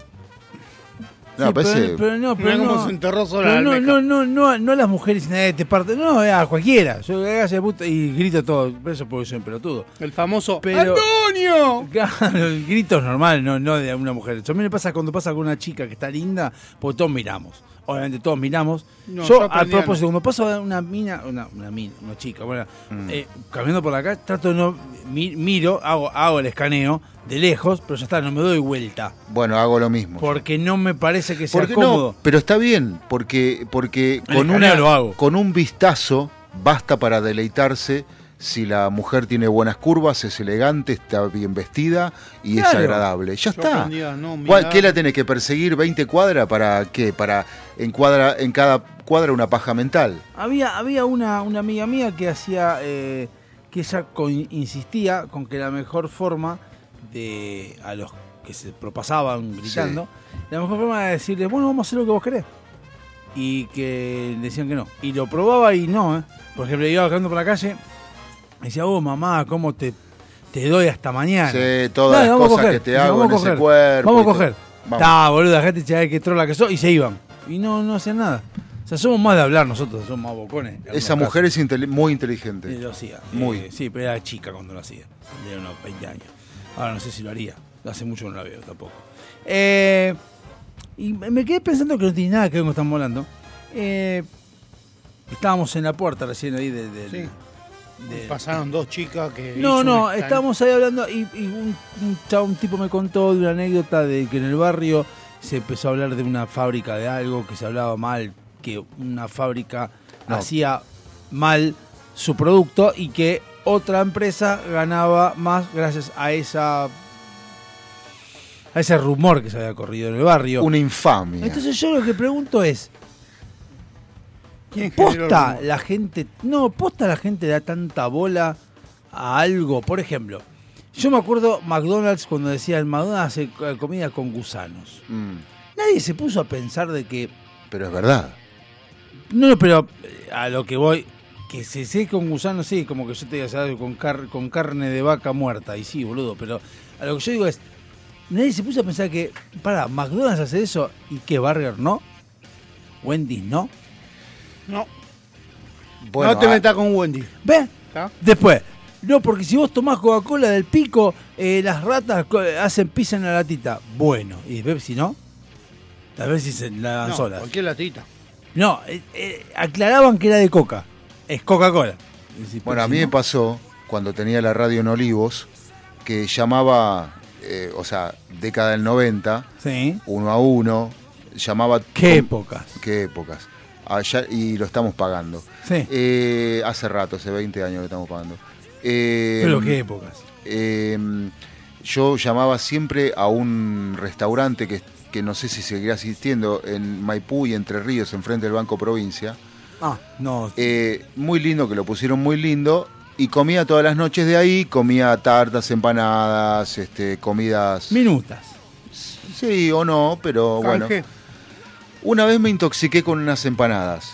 No, Sí, parece- pero, pero no, pero Mirá cómo no, se enterró sola no, no, no, no, no a las mujeres nadie te parte, no, a cualquiera. Yo de puta y grito todo, pero eso porque soy un pelotudo. El famoso Pero- ¡Antonio! Claro, el grito es normal, no, no de una mujer. Eso a mí me pasa cuando pasa con una chica que está linda, porque todos miramos. Obviamente todos miramos. No, yo, yo a aprendí a propósito, cuando pasa una mina, una, una mina, una chica, bueno, Mm. eh, caminando por la calle, trato de no, mi- miro, hago, hago el escaneo de lejos, pero ya está, no me doy vuelta. Bueno, hago lo mismo. Porque no me parece que sea Porque cómodo. no, pero está bien, porque, porque El con, una, lo hago. con un vistazo basta para deleitarse si la mujer tiene buenas curvas, es elegante, está bien vestida y es agradable. Ya Yo está. aprendí a no ¿Cuál- mirar. ¿Qué la tenés que perseguir 20 cuadras para qué? Para en, cuadra, en cada cuadra una paja mental. Había, había una, una amiga mía que hacía, eh, que ella con- insistía con que la mejor forma de a los que se propasaban gritando, la mejor forma era decirles, bueno, vamos a hacer lo que vos querés. Y que decían que no. Y lo probaba y no, ¿eh? Por ejemplo, iba bajando por la calle, y decía, oh mamá, ¿cómo te, te doy hasta mañana? Sí, todas Dale, las cosas coger. que te hago vamos en ese coger. cuerpo. Vamos a coger. Está, boludo, la gente sabe que trola que sos y se iban. Y no, no hacían nada. O sea, somos más de hablar nosotros, somos más bocones. Esa casos. mujer es muy inteligente. Y lo hacía. Muy. Eh, sí, pero era chica cuando lo hacía. Tenía unos 20 años. Ahora no sé si lo haría. Hace mucho no la veo tampoco. Eh, y me me quedé pensando que no tiene nada que ver con estamos hablando. Eh, estábamos en la puerta recién ahí de, de- Sí. De- Pasaron dos chicas que. no, no, un estábamos ahí hablando y, y un, un chavo- un tipo me contó de una anécdota de que en el barrio se empezó a hablar de una fábrica de algo, que se hablaba mal, que una fábrica No. hacía mal su producto y que otra empresa ganaba más gracias a esa a ese rumor que se había corrido en el barrio. Una infamia. Entonces yo lo que pregunto es, ¿Quién generó el ¿Posta la gente, no, posta la gente da tanta bola a algo? Por ejemplo, yo me acuerdo McDonald's cuando decía el McDonald's hace eh, comida con gusanos. Mm, Nadie se puso a pensar de que, pero es verdad. no, pero eh, a lo que voy, que se sé con gusanos, sí, como que yo te diga con, car- con carne de vaca muerta, y sí, boludo, pero a lo que yo digo es, nadie se puso a pensar que, para, McDonald's hace eso y que Burger no, Wendy's no. No, Bueno, no te ah, metas con Wendy. ¿Ves? ¿Está? Después, no, porque si vos tomás Coca-Cola del pico, eh, las ratas hacen pizza en la latita. Bueno, y Pepsi no. Tal vez si se la dan No, solas. cualquier latita. No, eh, eh, aclaraban que era de Coca. Es Coca-Cola. Si Bueno, a mí me pasó cuando tenía la radio en Olivos que llamaba eh, o sea, década del 90, Sí. uno a uno, llamaba... Qué épocas. Qué épocas. Allá, y lo estamos pagando. Sí. Eh, hace rato, hace 20 años lo estamos pagando. Eh, Pero qué épocas. eh, yo llamaba siempre a un restaurante que, que no sé si seguirá existiendo en Maipú y Entre Ríos, enfrente del Banco Provincia. Ah, no. Eh, muy lindo, que lo pusieron muy lindo. Y comía todas las noches de ahí, comía tartas, empanadas, este, comidas. Minutas. Sí o no, pero bueno. Una vez me intoxiqué con unas empanadas.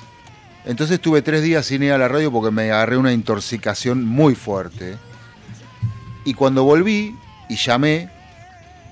Entonces estuve tres días sin ir a la radio porque me agarré una intoxicación muy fuerte. Y cuando volví y llamé,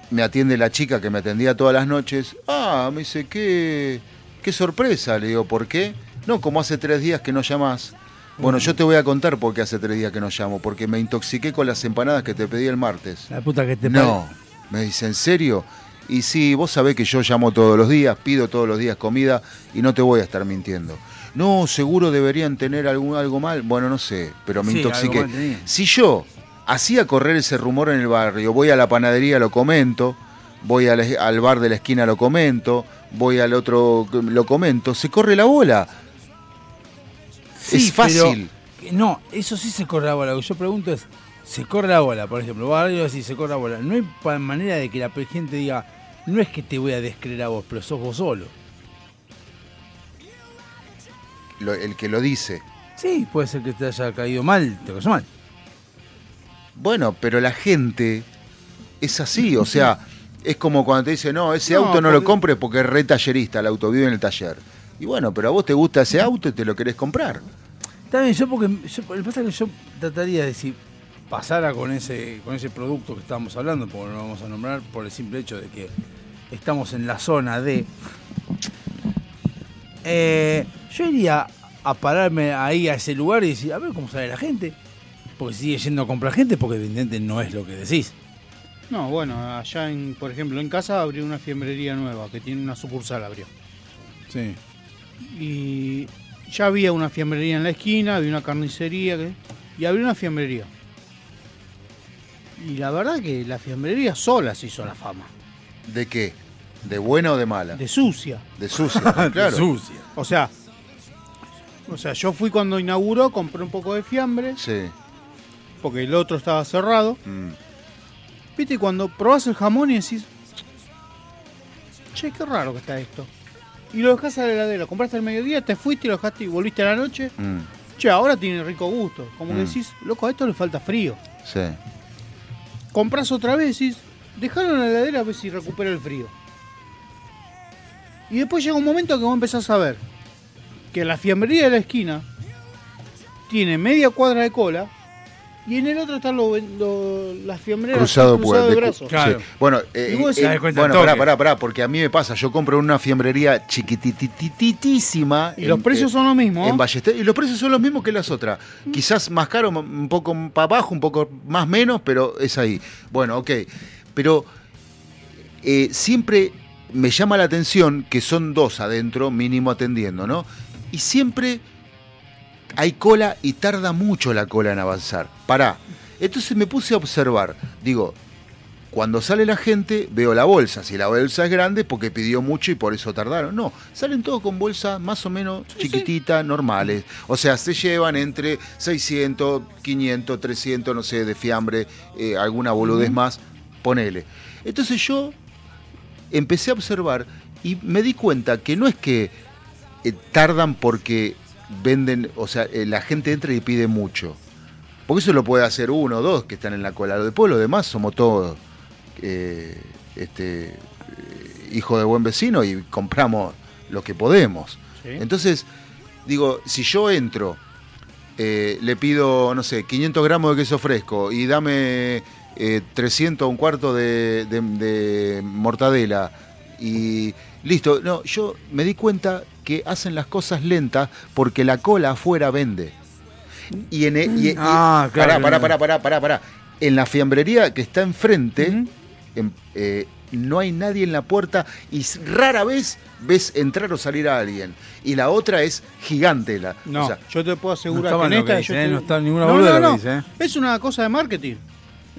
me atiende la chica que me atendía todas las noches. Ah, me dice, qué, qué sorpresa. Le digo, ¿por qué? No, como hace tres días que no llamás. Bueno, yo te voy a contar por qué hace tres días que no llamo. Porque me intoxiqué con las empanadas que te pedí el martes. La puta que te No, me dice, ¿en serio? Y sí, vos sabés que yo llamo todos los días, pido todos los días comida y no te voy a estar mintiendo. No, seguro deberían tener algún, algo mal. Bueno, no sé, pero me Sí, intoxiqué. Si yo hacía correr ese rumor en el barrio, voy a la panadería, lo comento, voy al, al bar de la esquina, lo comento, voy al otro, lo comento, se corre la bola. Sí, es fácil. pero- no, eso sí se corre la bola. Lo que yo pregunto es, se corre la bola, por ejemplo. Vos decís, se corre la bola. No hay manera de que la gente diga, no es que te voy a descreer a vos, pero sos vos solo. Lo- el que lo dice. Sí, puede ser que te haya caído mal, te cayó mal. Bueno, pero la gente es así, o sea, es como cuando te dicen, no, ese No, auto no lo compres porque es re tallerista, el auto vive en el taller. Y bueno, pero a vos te gusta ese auto y te lo querés comprar. Está bien, yo porque yo, lo que pasa es que yo trataría de si pasara con ese con ese producto que estábamos hablando, porque no lo vamos a nombrar por el simple hecho de que estamos en la zona de eh, yo iría a pararme ahí a ese lugar y decir, a ver cómo sale la gente. Porque sigue yendo a comprar gente porque evidentemente no es lo que decís. No, bueno, allá, en, por ejemplo, en casa abrió una fiambrería nueva que tiene una sucursal, abrió. Sí. Y ya había una fiambrería en la esquina, había una carnicería y abrió una fiambrería. Y la verdad que la fiambrería sola se hizo la fama. ¿De qué? ¿De buena o de mala? De sucia. De sucia, claro. sucia. O sea, o sea, yo fui cuando inauguró, compré un poco de fiambre, Sí. porque el otro estaba cerrado. Mm. Viste, y cuando probás el jamón y decís, che, qué raro que está esto. Y lo dejás a la heladera, compraste al mediodía, te fuiste y lo dejaste y volviste a la noche. Mm, Che, ahora tiene rico gusto. Como que Mm. decís, loco, a esto le falta frío. sí. Comprás otra vez y en la heladera a ver si recupera el frío. Y después llega un momento que vos empezás a ver que la fiambrería de la esquina tiene media cuadra de cola y en el otro están los, los- las fiambreras Cruzado, cruzadas de de- brazos. sí. Bueno, eh, eh, bueno, pará, pará, pará, porque a mí me pasa, yo compro una fiambrería chiquitititísima. Y los precios son los mismos, En. Ballester, y los precios son los mismos que las otras. Quizás más caro, un poco para abajo, un poco más menos, pero es ahí. Bueno, ok. Pero eh, siempre me llama la atención que son dos adentro, mínimo atendiendo, ¿no? Y siempre hay cola y tarda mucho la cola en avanzar. Pará. Entonces me puse a observar. Digo, cuando sale la gente, veo la bolsa. Si la bolsa es grande, porque pidió mucho y por eso tardaron. No, salen todos con bolsas más o menos chiquititas, normales. O sea, se llevan entre 600, 500, 300, no sé, de fiambre, eh, alguna boludez más, ponele. Entonces yo empecé a observar y me di cuenta que no es que eh, tardan porque venden, o sea, eh, la gente entra y pide mucho. Porque eso lo puede hacer uno o dos que están en la cola. Después los demás somos todos eh, este, eh, hijo de buen vecino y compramos lo que podemos. Sí. Entonces, digo, si yo entro, eh, le pido, no sé, 500 gramos de queso fresco y dame eh, 300, un cuarto de, de- de mortadela y listo. No, yo me di cuenta que hacen las cosas lentas porque la cola afuera vende. Y en e- y- y- Ah, claro. pará, pará, pará, pará, pará, pará. En la fiambrería que está enfrente, eh, no hay nadie en la puerta y rara vez ves entrar o salir a alguien. Y la otra es gigante. La, No, o sea, yo te puedo asegurar No que en que esta dice, yo ¿eh? te- No está en ninguna boluda lo que dice, ¿eh? Es una cosa de marketing.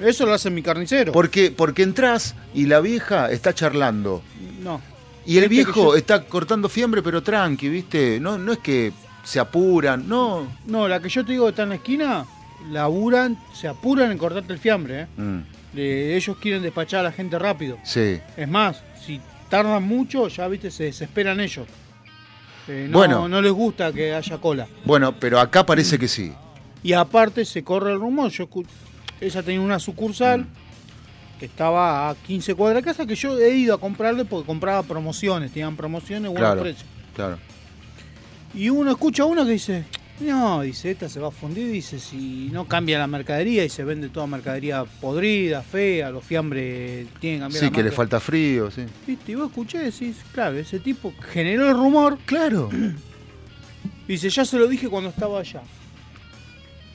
Eso lo hace mi carnicero. Porque, porque entras y la vieja está charlando. No. Y el viejo yo- está cortando fiambre, pero tranqui, ¿viste? No, no es que se apuran, no. No, la que yo te digo que está en la esquina, laburan, se apuran en cortarte el fiambre, ¿eh? Mm, ellos quieren despachar a la gente rápido. sí. Es más, si tardan mucho, ya viste, se desesperan ellos. Eh, no, Bueno. no les gusta que haya cola. Bueno, pero acá parece que sí. Y aparte se corre el rumor, yo ella tenía una sucursal que estaba a 15 cuadras de casa que yo he ido a comprarle porque compraba promociones, tenían promociones, buenos Claro. precios. Claro. Y uno escucha a uno que dice, no, dice, esta se va a fundir, dice, si no cambia la mercadería y se vende toda mercadería podrida, fea, los fiambres tienen que cambiar Sí, la que le marca". falta frío, sí. Viste, y vos escuché, decís, claro, ese tipo generó el rumor. Claro. Dice, ya se lo dije cuando estaba allá.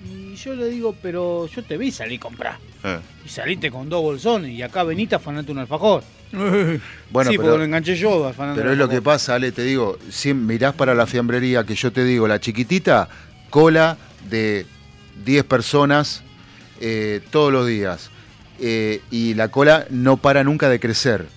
Y yo le digo, pero yo te vi salir a comprar. Eh. Y saliste con dos bolsones y acá veniste a afanarte un alfajor. Bueno, sí, pero- porque lo enganché yo afanando Pero es lo que pasa, Ale, te digo, si mirás para la fiambrería que yo te digo, la chiquitita, cola de 10 personas eh, todos los días. Eh, y la cola no para nunca de crecer.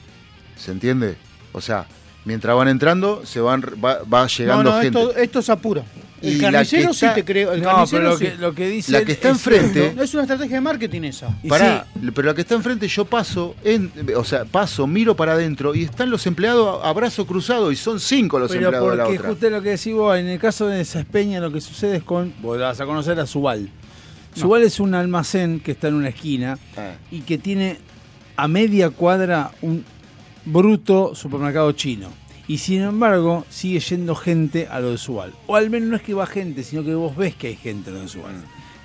¿Se entiende? O sea, mientras van entrando, se van va, va No, llegando no, gente. esto, esto es apura. El carnicero sí está- te creo. El No, carnicero pero lo sí. que, lo que dice La que está es enfrente-. No, es una estrategia de marketing esa. Pará, pero la que está enfrente yo paso, en, o sea, paso, miro para adentro y están los empleados a, brazo cruzado y son cinco los Pero empleados de la porque otra. justo lo que decís vos, en el caso de Espeña lo que sucede es con, vos vas a conocer a Subal. Subal es un almacén que está en una esquina Ah. y que tiene a media cuadra un bruto supermercado chino. Y sin embargo, sigue yendo gente a lo de Subal. O al menos no es que va gente, sino que vos ves que hay gente a lo de Subal.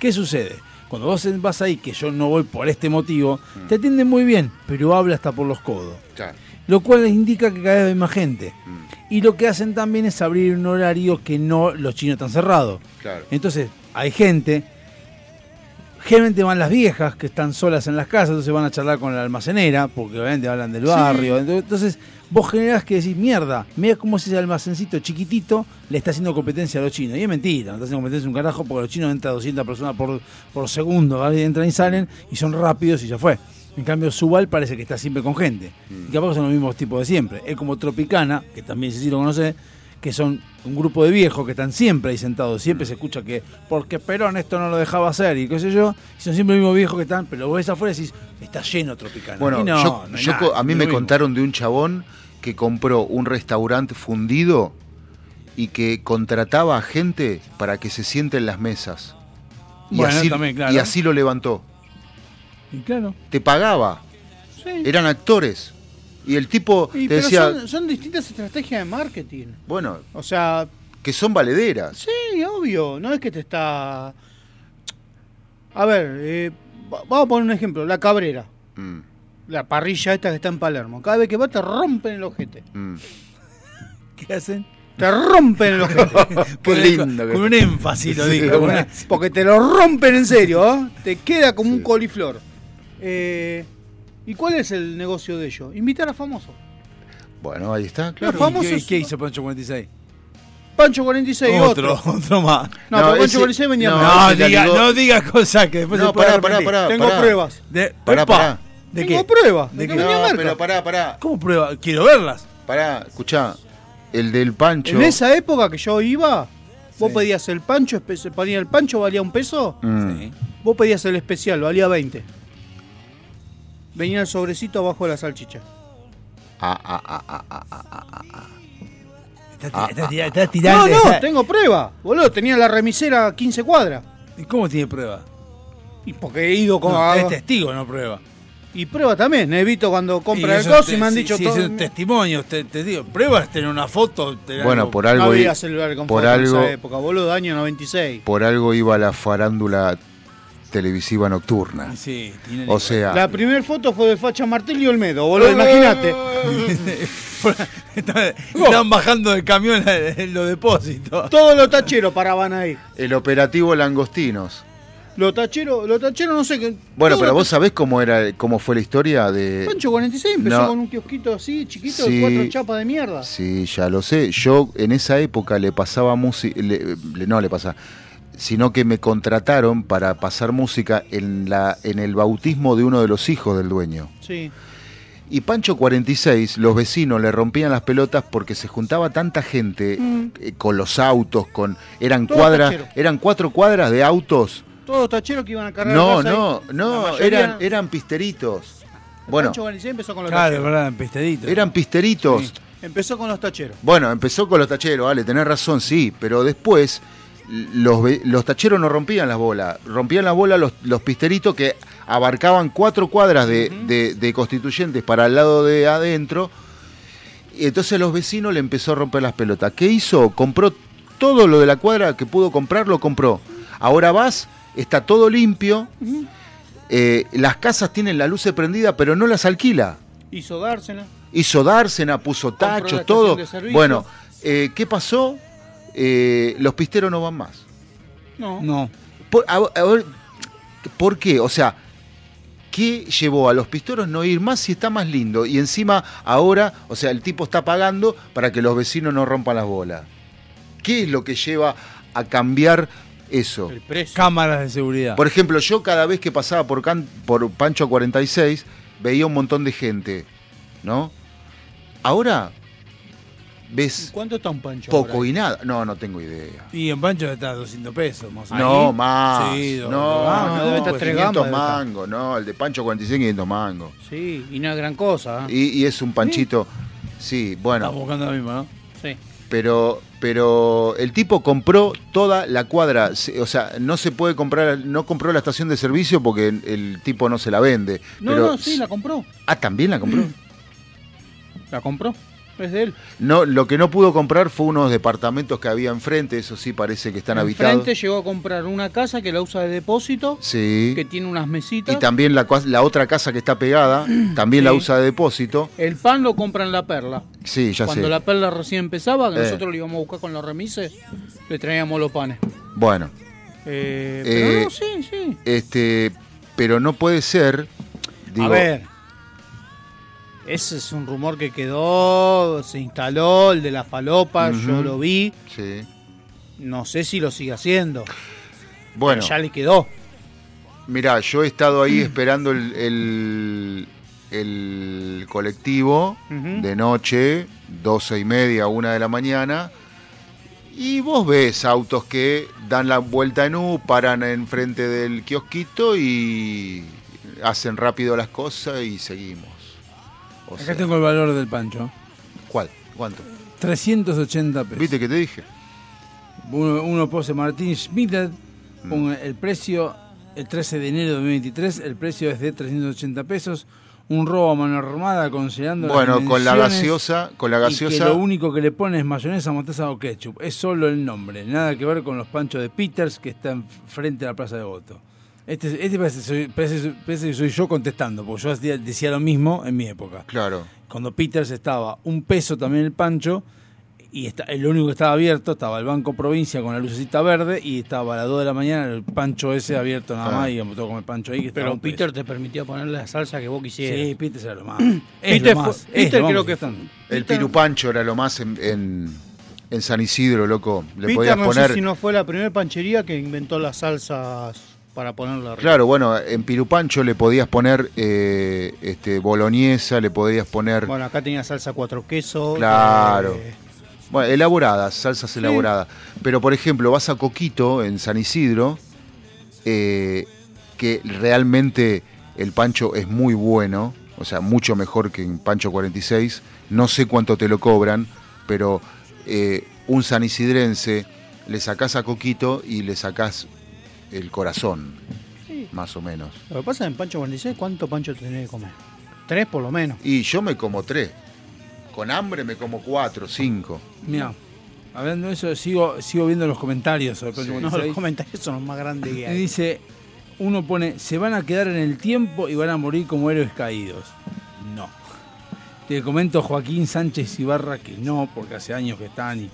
¿Qué sucede? Cuando vos vas ahí, que yo no voy por este motivo, te atienden muy bien, pero habla hasta por los codos. Claro. Lo cual indica que cada vez hay más gente. Y lo que hacen también es abrir un horario que no los chinos están cerrados. Claro. Entonces, hay gente. Generalmente van las viejas que están solas en las casas, entonces van a charlar con la almacenera, porque obviamente hablan del barrio. Entonces, vos generás que decís, mierda, mira cómo ese almacencito chiquitito le está haciendo competencia a los chinos. Y es mentira, no está haciendo competencia un carajo, porque los chinos entran 200 personas por, por segundo, ¿vale? entran y salen, y son rápidos y ya fue. En cambio, Subal parece que está siempre con gente. Y capaz son los mismos tipos de siempre. Es como Tropicana, que también sí lo conoce, que son un grupo de viejos que están siempre ahí sentados. Siempre se escucha que, porque Perón esto no lo dejaba hacer y qué sé yo. Y son siempre los mismos viejos que están, pero vos ves afuera y decís, está lleno Tropicana. Bueno, no, yo, no yo nada, a mí me mismo. contaron de un chabón que compró un restaurante fundido y que contrataba a gente para que se siente en las mesas. Y, Bueno, así, también, claro. y así lo levantó. Y claro. Te pagaba. Eran actores. Y el tipo Y, te pero decía, son, son distintas estrategias de marketing. bueno, O sea, que son valederas. sí, obvio. No es que te está. A ver, eh, va- vamos a poner un ejemplo. La Cabrera. Mm, La parrilla esta que está en Palermo. Cada vez que va te rompen el ojete. mm. ¿Qué hacen? Te rompen el ojete. Qué lindo. Con un énfasis lo Sí, una- Porque te lo rompen en serio, ¿eh? Te queda como un coliflor. Eh, ¿Y cuál es el negocio de ellos? Invitar a famosos. Bueno, ahí está, Los claro. famosos. ¿Qué, qué hizo Pancho 46? Pancho 46, otro. otro, otro más. No, No, pero Pancho ese- 46 venía no. No, ese la diga, ligó- no diga cosas que después No, se puede pará, pará, pará. Tengo pruebas. De, Pará, pará. ¿De Tengo qué? pruebas. ¿De De qué? No, marca. pero pará, pará. ¿Cómo prueba? Quiero verlas. Pará, escuchá. El del Pancho. En esa época que yo iba, vos Sí. pedías el pancho, espe- se ponía el pancho, valía un peso. Mm. Vos pedías el especial, valía 20. Venía el sobrecito abajo de la salchicha. Ah, ah, ah, ah, ah, ah, ah, ah. Está, está, tira- está No, tirando. no, está- tengo prueba. Boludo, tenía la remisera a 15 cuadras. ¿Y cómo tiene prueba? Y porque he ido con. No, es testigo, no prueba. Y prueba también. He visto cuando compra el coso y me han dicho sí, todo. es un testimonio, te, te digo, pruebas tener una foto. tener Bueno, algo- por no algo, había i- celular con por foto en algo, esa época, boludo, año 96. por algo iba a la farándula televisiva nocturna. Sí, tiene O sea, La primera foto fue de Facha Martel y Olmedo, boludo, imagínate. Estaban bajando del camión en los depósitos. Todos los tacheros paraban ahí. el operativo Langostinos. Los tacheros, los tacheros no sé qué. Bueno, pero vos sabés cómo era, cómo fue la historia de. Pancho 46 empezó No. con un kiosquito así, chiquito, Sí. de cuatro chapas de mierda. Sí, ya lo sé. Yo en esa época le pasaba música. no le pasaba. Sino que me contrataron para pasar música en, la, en el bautismo de uno de los hijos del dueño. Sí. Y Pancho 46, los vecinos le rompían las pelotas porque se juntaba tanta gente Mm. eh, con los autos, con eran Todo cuadras, tachero. eran cuatro cuadras de autos. Todos tacheros que iban a cargar No, ahí. no, no, mayoría- eran, eran pisteritos. Bueno, Pancho Guarnicé empezó con los Claro, tacheros. verdad, en pisteditos. eran pisteritos. Sí. Empezó con los tacheros. Bueno, empezó con los tacheros, vale, tenés razón, sí, pero después los, tacheros no rompían las bolas, rompían las bolas los, los pisteritos que abarcaban cuatro cuadras de, de- de constituyentes para el lado de adentro. Y entonces los vecinos le empezó a romper las pelotas. ¿Qué hizo? Compró todo lo de la cuadra que pudo comprar, lo compró. Ahora vas, está todo limpio, eh, las casas tienen la luz prendida, pero no las alquila Hizo dársela. hizo dársena, puso tachos, todo. Bueno, eh, ¿qué pasó? Eh, los pisteros no van más. No. No. Por, a- a ver, ¿por qué? O sea, ¿qué llevó a los pisteros no ir más si está más lindo? Y encima ahora, o sea, el tipo está pagando para que los vecinos no rompan las bolas. ¿Qué es lo que lleva a cambiar eso? Cámaras de seguridad. Por ejemplo, yo cada vez que pasaba por, Can- por Pancho 46 veía un montón de gente, ¿no? Ahora ves ¿Cuánto está un pancho? poco ahora? y nada. No, no tengo idea. Y en Pancho está a 200 pesos, más o menos. No, más. Sí, no, no, no, debe estar tres 500 gambas, debe estar. mangos, no, el de Pancho 46 500 mangos. Sí, y no es gran cosa. ¿eh? Y, y es un panchito, sí, bueno. Estamos buscando la misma, ¿no? Sí. Pero, pero el tipo compró toda la cuadra, o sea, no se puede comprar, no compró la estación de servicio porque el, el tipo no se la vende. No, pero, no, sí, la compró. Ah, también la compró. La compró. Es de él. No, lo que no pudo comprar fue unos departamentos que había enfrente, eso sí parece que están habitados. Enfrente llegó a comprar una casa que la usa de depósito, Sí. que tiene unas mesitas. Y también la, otra casa que está pegada, también la usa de depósito. El pan lo compra en la perla. Sí, ya Cuando sé. la perla recién empezaba, que Eh. nosotros lo íbamos a buscar con los remises, le traíamos los panes. Bueno, Eh, Eh, pero no, sí, sí. este, pero no puede ser. Digo, a ver. Ese es un rumor que quedó, se instaló, el de la falopa, yo lo vi. Sí. No sé si lo sigue haciendo. Bueno. Pero ya le quedó. Mirá, yo he estado ahí esperando el, el, el colectivo de noche, doce y media, una de la mañana, y vos ves autos que dan la vuelta en U, paran enfrente del kiosquito y hacen rápido las cosas y seguimos. O Acá sea, tengo el valor del Pancho. ¿Cuál? ¿Cuánto? 380 pesos. ¿Viste que te dije? Uno, uno pose Martín Schmidt. Mm. El precio, el 13 de enero de 2023, el precio es de 380 pesos. Un robo a mano armada considerando las Bueno, con la gaseosa, con la y que gaseosa. lo único que le pone es mayonesa, mostaza o ketchup. Es solo el nombre. Nada que ver con los panchos de Peters que están frente a la Plaza de Voto. Este, este parece, soy- parece- parece que soy yo contestando, porque yo hacía- decía lo mismo en mi época. Claro. Cuando Peters estaba un peso también el pancho, y está, el único que estaba abierto estaba el Banco Provincia con la lucecita verde, y estaba a las 2 de la mañana el pancho ese abierto nada Ah. más, y íbamos todos a comer pancho ahí. Que Pero. Peter te permitía ponerle la salsa que vos quisieras. Sí, Peter era lo más. Es Peter, lo más, fue- es Peter lo creo que están. El pirupancho era lo más en, en, en San Isidro, loco. Le Peter podías no poner. sé si no fue la primera panchería que inventó las salsas para ponerla arriba. Claro, bueno, en pirupancho le podías poner eh, este, boloñesa, le podías poner. Bueno, acá tenía salsa cuatro quesos. Claro. eh, Bueno, elaboradas, salsas elaboradas. Pero, por ejemplo, vas a Coquito, en San Isidro, eh, que realmente el pancho es muy bueno, o sea, mucho mejor que en Pancho 46. No sé cuánto te lo cobran, pero eh, un sanisidrense le sacás a Coquito y le sacás el corazón, Sí. más o menos. Lo que pasa en Pancho 46, ¿cuánto pancho tenés que comer? Tres por lo menos. Y yo me como tres. Con hambre me como cuatro, cinco. Mira, hablando de eso, sigo, sigo viendo los comentarios sobre el Pancho No, 46. los comentarios son los más grandes que hay. dice, uno pone, se van a quedar en el tiempo y van a morir como héroes caídos. No. Te comento Joaquín Sánchez Ibarra que no, porque hace años que están y...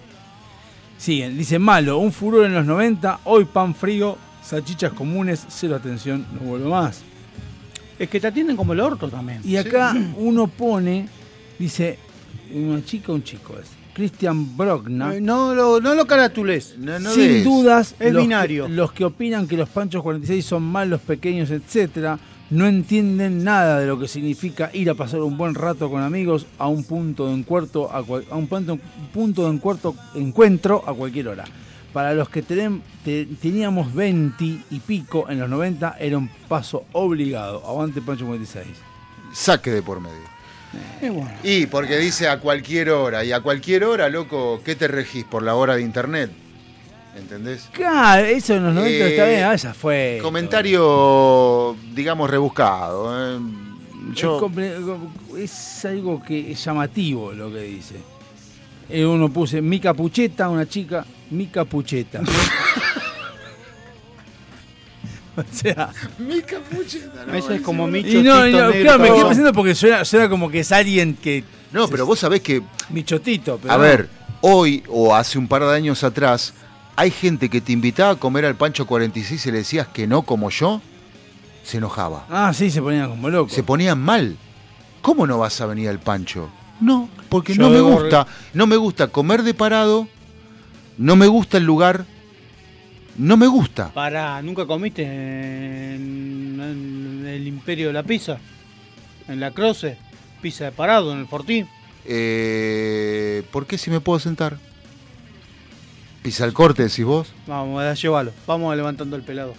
Siguen, dice, malo, un furor en los 90, hoy pan frío, salchichas comunes, cero atención, no vuelvo más. Es que te atienden como el orto también. Y acá uno pone, dice, una chica o un chico es, Christian Brockna. Eh, No lo, no lo caratules. Sin dudas, Es los binario. Que, los que opinan que los Panchos 46 son malos, pequeños, etcétera, no entienden nada de lo que significa ir a pasar un buen rato con amigos a un punto de encuentro a, cual- a un punto, punto de encuentro, encuentro a cualquier hora. Para los que tenem- te- teníamos 20 y pico en los 90 era un paso obligado. Aguante Pancho 46. Saque de por medio. Eh, bueno. Y porque dice a cualquier hora, y a cualquier hora, loco, ¿qué te regís? Por la hora de internet. ¿Entendés? Claro, eso en los 90 Eh, está bien, ah, ya fue. Comentario, digamos, rebuscado. ¿eh? Yo- Es, comple- es algo que es llamativo lo que dice. Eh, uno puse mi capucheta, una chica, mi capucheta. o sea, Mi capucheta, no, Ese es como mi y no, no, claro, me quedé pensando porque suena, suena como que es alguien que. No, pero vos sabés que, Mi chotito, pero. a ver, hoy o hace un par de años atrás, hay gente que te invitaba a comer al Pancho 46 y le decías que no como yo, se enojaba. Ah, sí, se ponían como locos. Se ponían mal. ¿Cómo no vas a venir al Pancho? No, porque Yo no me gusta. No me gusta comer de parado, no me gusta el lugar, no me gusta. Pará, ¿nunca comiste en, en el Imperio de la Pizza? En la Croce, pizza de parado, en el Fortín. Eh, ¿Por qué si me puedo sentar? Pisa el corte, decís vos. Vamos a llevarlo, vamos levantando el pelado.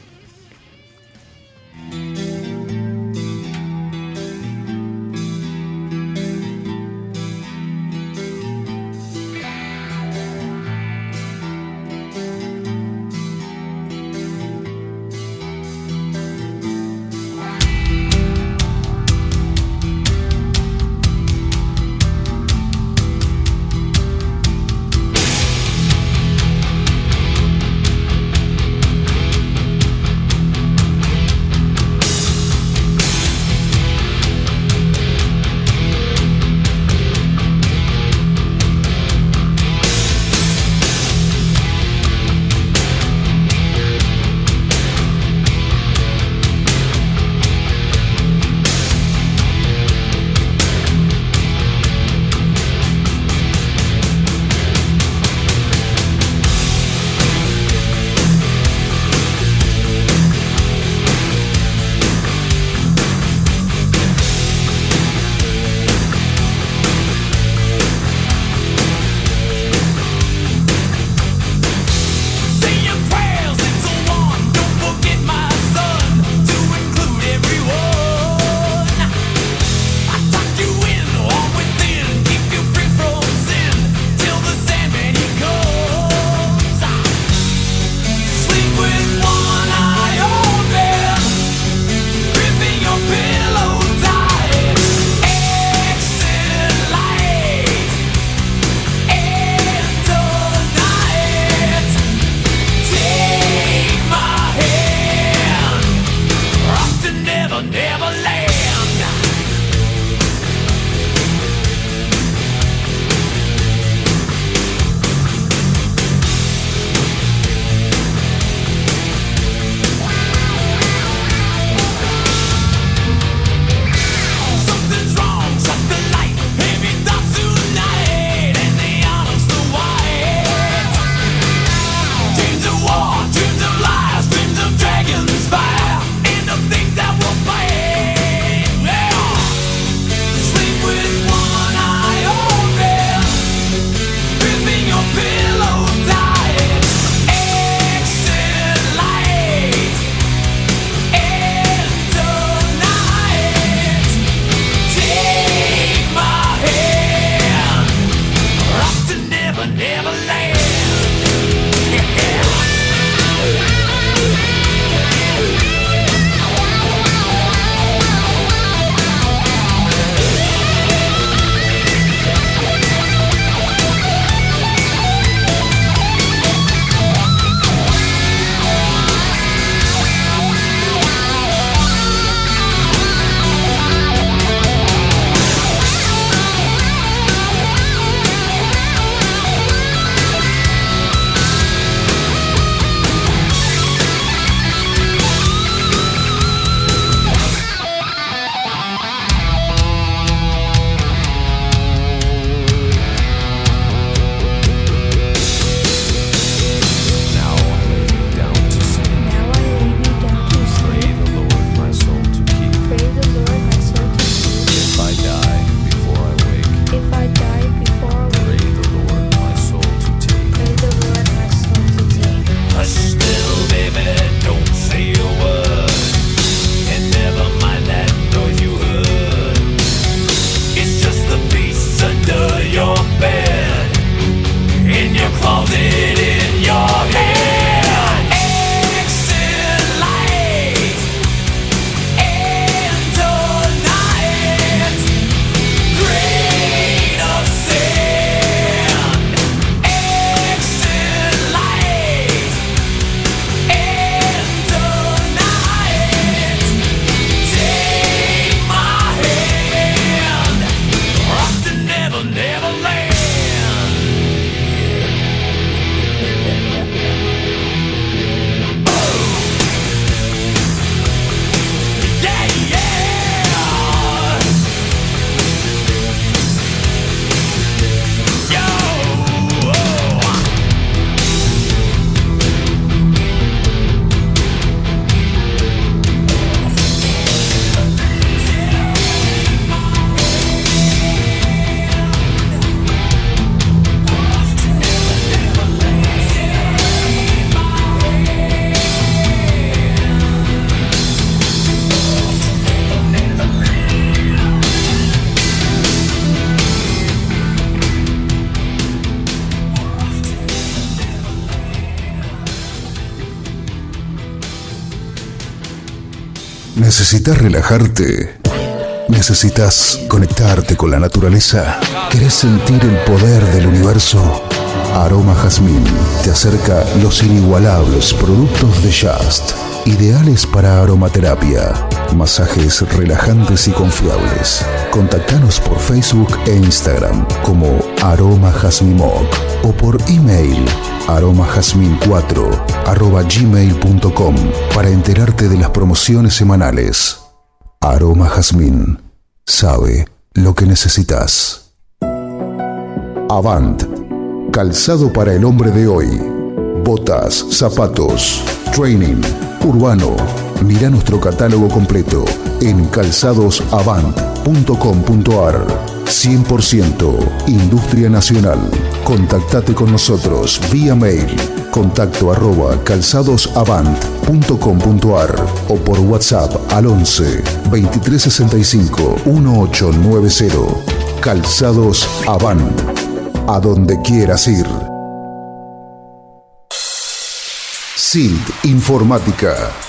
¿Necesitas relajarte? ¿Necesitas conectarte con la naturaleza? ¿Querés sentir el poder del universo? Aroma Jazmín te acerca los inigualables productos de Just, ideales para aromaterapia, masajes relajantes y confiables. Contactanos por Facebook e Instagram como Aroma Jazmín Moc o por email aromajazmin4 arroba gmail.com para enterarte de las promociones semanales. Aroma Jazmín sabe lo que necesitas. Avant, calzado para el hombre de hoy. Botas, zapatos, training, urbano. Mira nuestro catálogo completo en calzadosavant.com.ar. 100% Industria Nacional. Contactate con nosotros vía mail contacto arroba calzadosavant.com.ar o por WhatsApp al 11 2365 1890. Calzados Avant. A donde quieras ir. SILT Informática.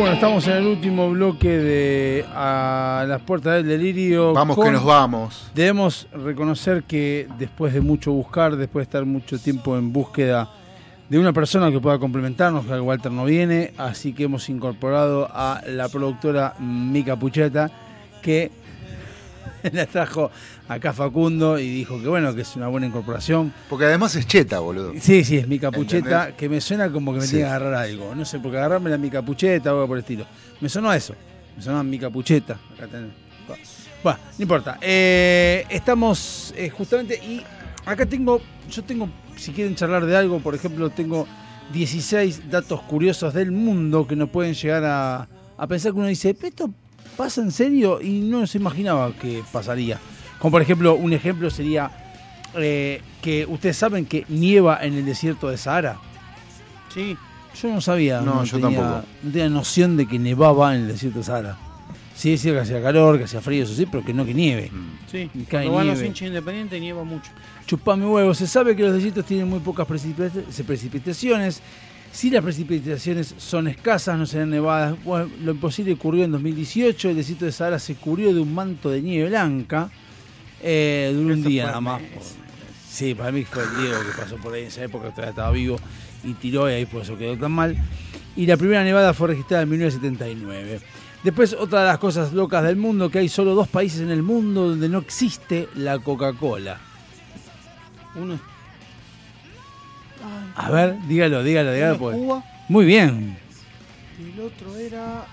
Bueno, estamos en el último bloque de A las puertas del delirio. Vamos que nos vamos. Debemos reconocer que después de mucho buscar, después de estar mucho tiempo en búsqueda de una persona que pueda complementarnos, que Walter no viene, así que hemos incorporado a la productora Mica Pucheta, que la trajo acá Facundo y dijo que bueno, que es una buena incorporación. Porque además es cheta, boludo. Sí, sí, es mi capucheta, ¿Entendés? que me suena como que me Sí. tiene que agarrar algo. No sé, porque agarrarme la mi capucheta o algo por el estilo. Me sonó a eso. Me sonó a mi capucheta. Acá tenés. Bueno, no importa. Eh, estamos eh, justamente y acá tengo, yo tengo, si quieren charlar de algo, por ejemplo, tengo 16 datos curiosos del mundo que nos pueden llegar a, a pensar que uno dice, ¿esto pasa en serio? Y no se imaginaba que pasaría. Como por ejemplo, un ejemplo sería eh, que ustedes saben que nieva en el desierto de Sahara. Sí. Yo no sabía. No, yo tenía, tampoco. No tenía noción de que nevaba en el desierto de Sahara. Sí, sí, que hacía calor, que hacía frío, eso sí, pero que no que nieve. Sí, Y cae van los nieve. hinchas independientes nieva mucho. Chupame huevo. Se sabe que los desiertos tienen muy pocas precipita- precipitaciones. Si las precipitaciones son escasas, no serán nevadas. Bueno, lo imposible ocurrió en 2018. El desierto de Sahara se cubrió de un manto de nieve blanca. Eh, duró un día nada más. Sí, para mí fue el Diego que pasó por ahí en esa época, todavía estaba vivo y tiró y ahí por eso quedó tan mal. Y la primera nevada fue registrada en 1979. Después, otra de las cosas locas del mundo, que hay solo dos países en el mundo donde no existe la Coca-Cola. Uno A ver, dígalo, dígalo, dígalo. Pues. Cuba. Muy bien. y el otro era.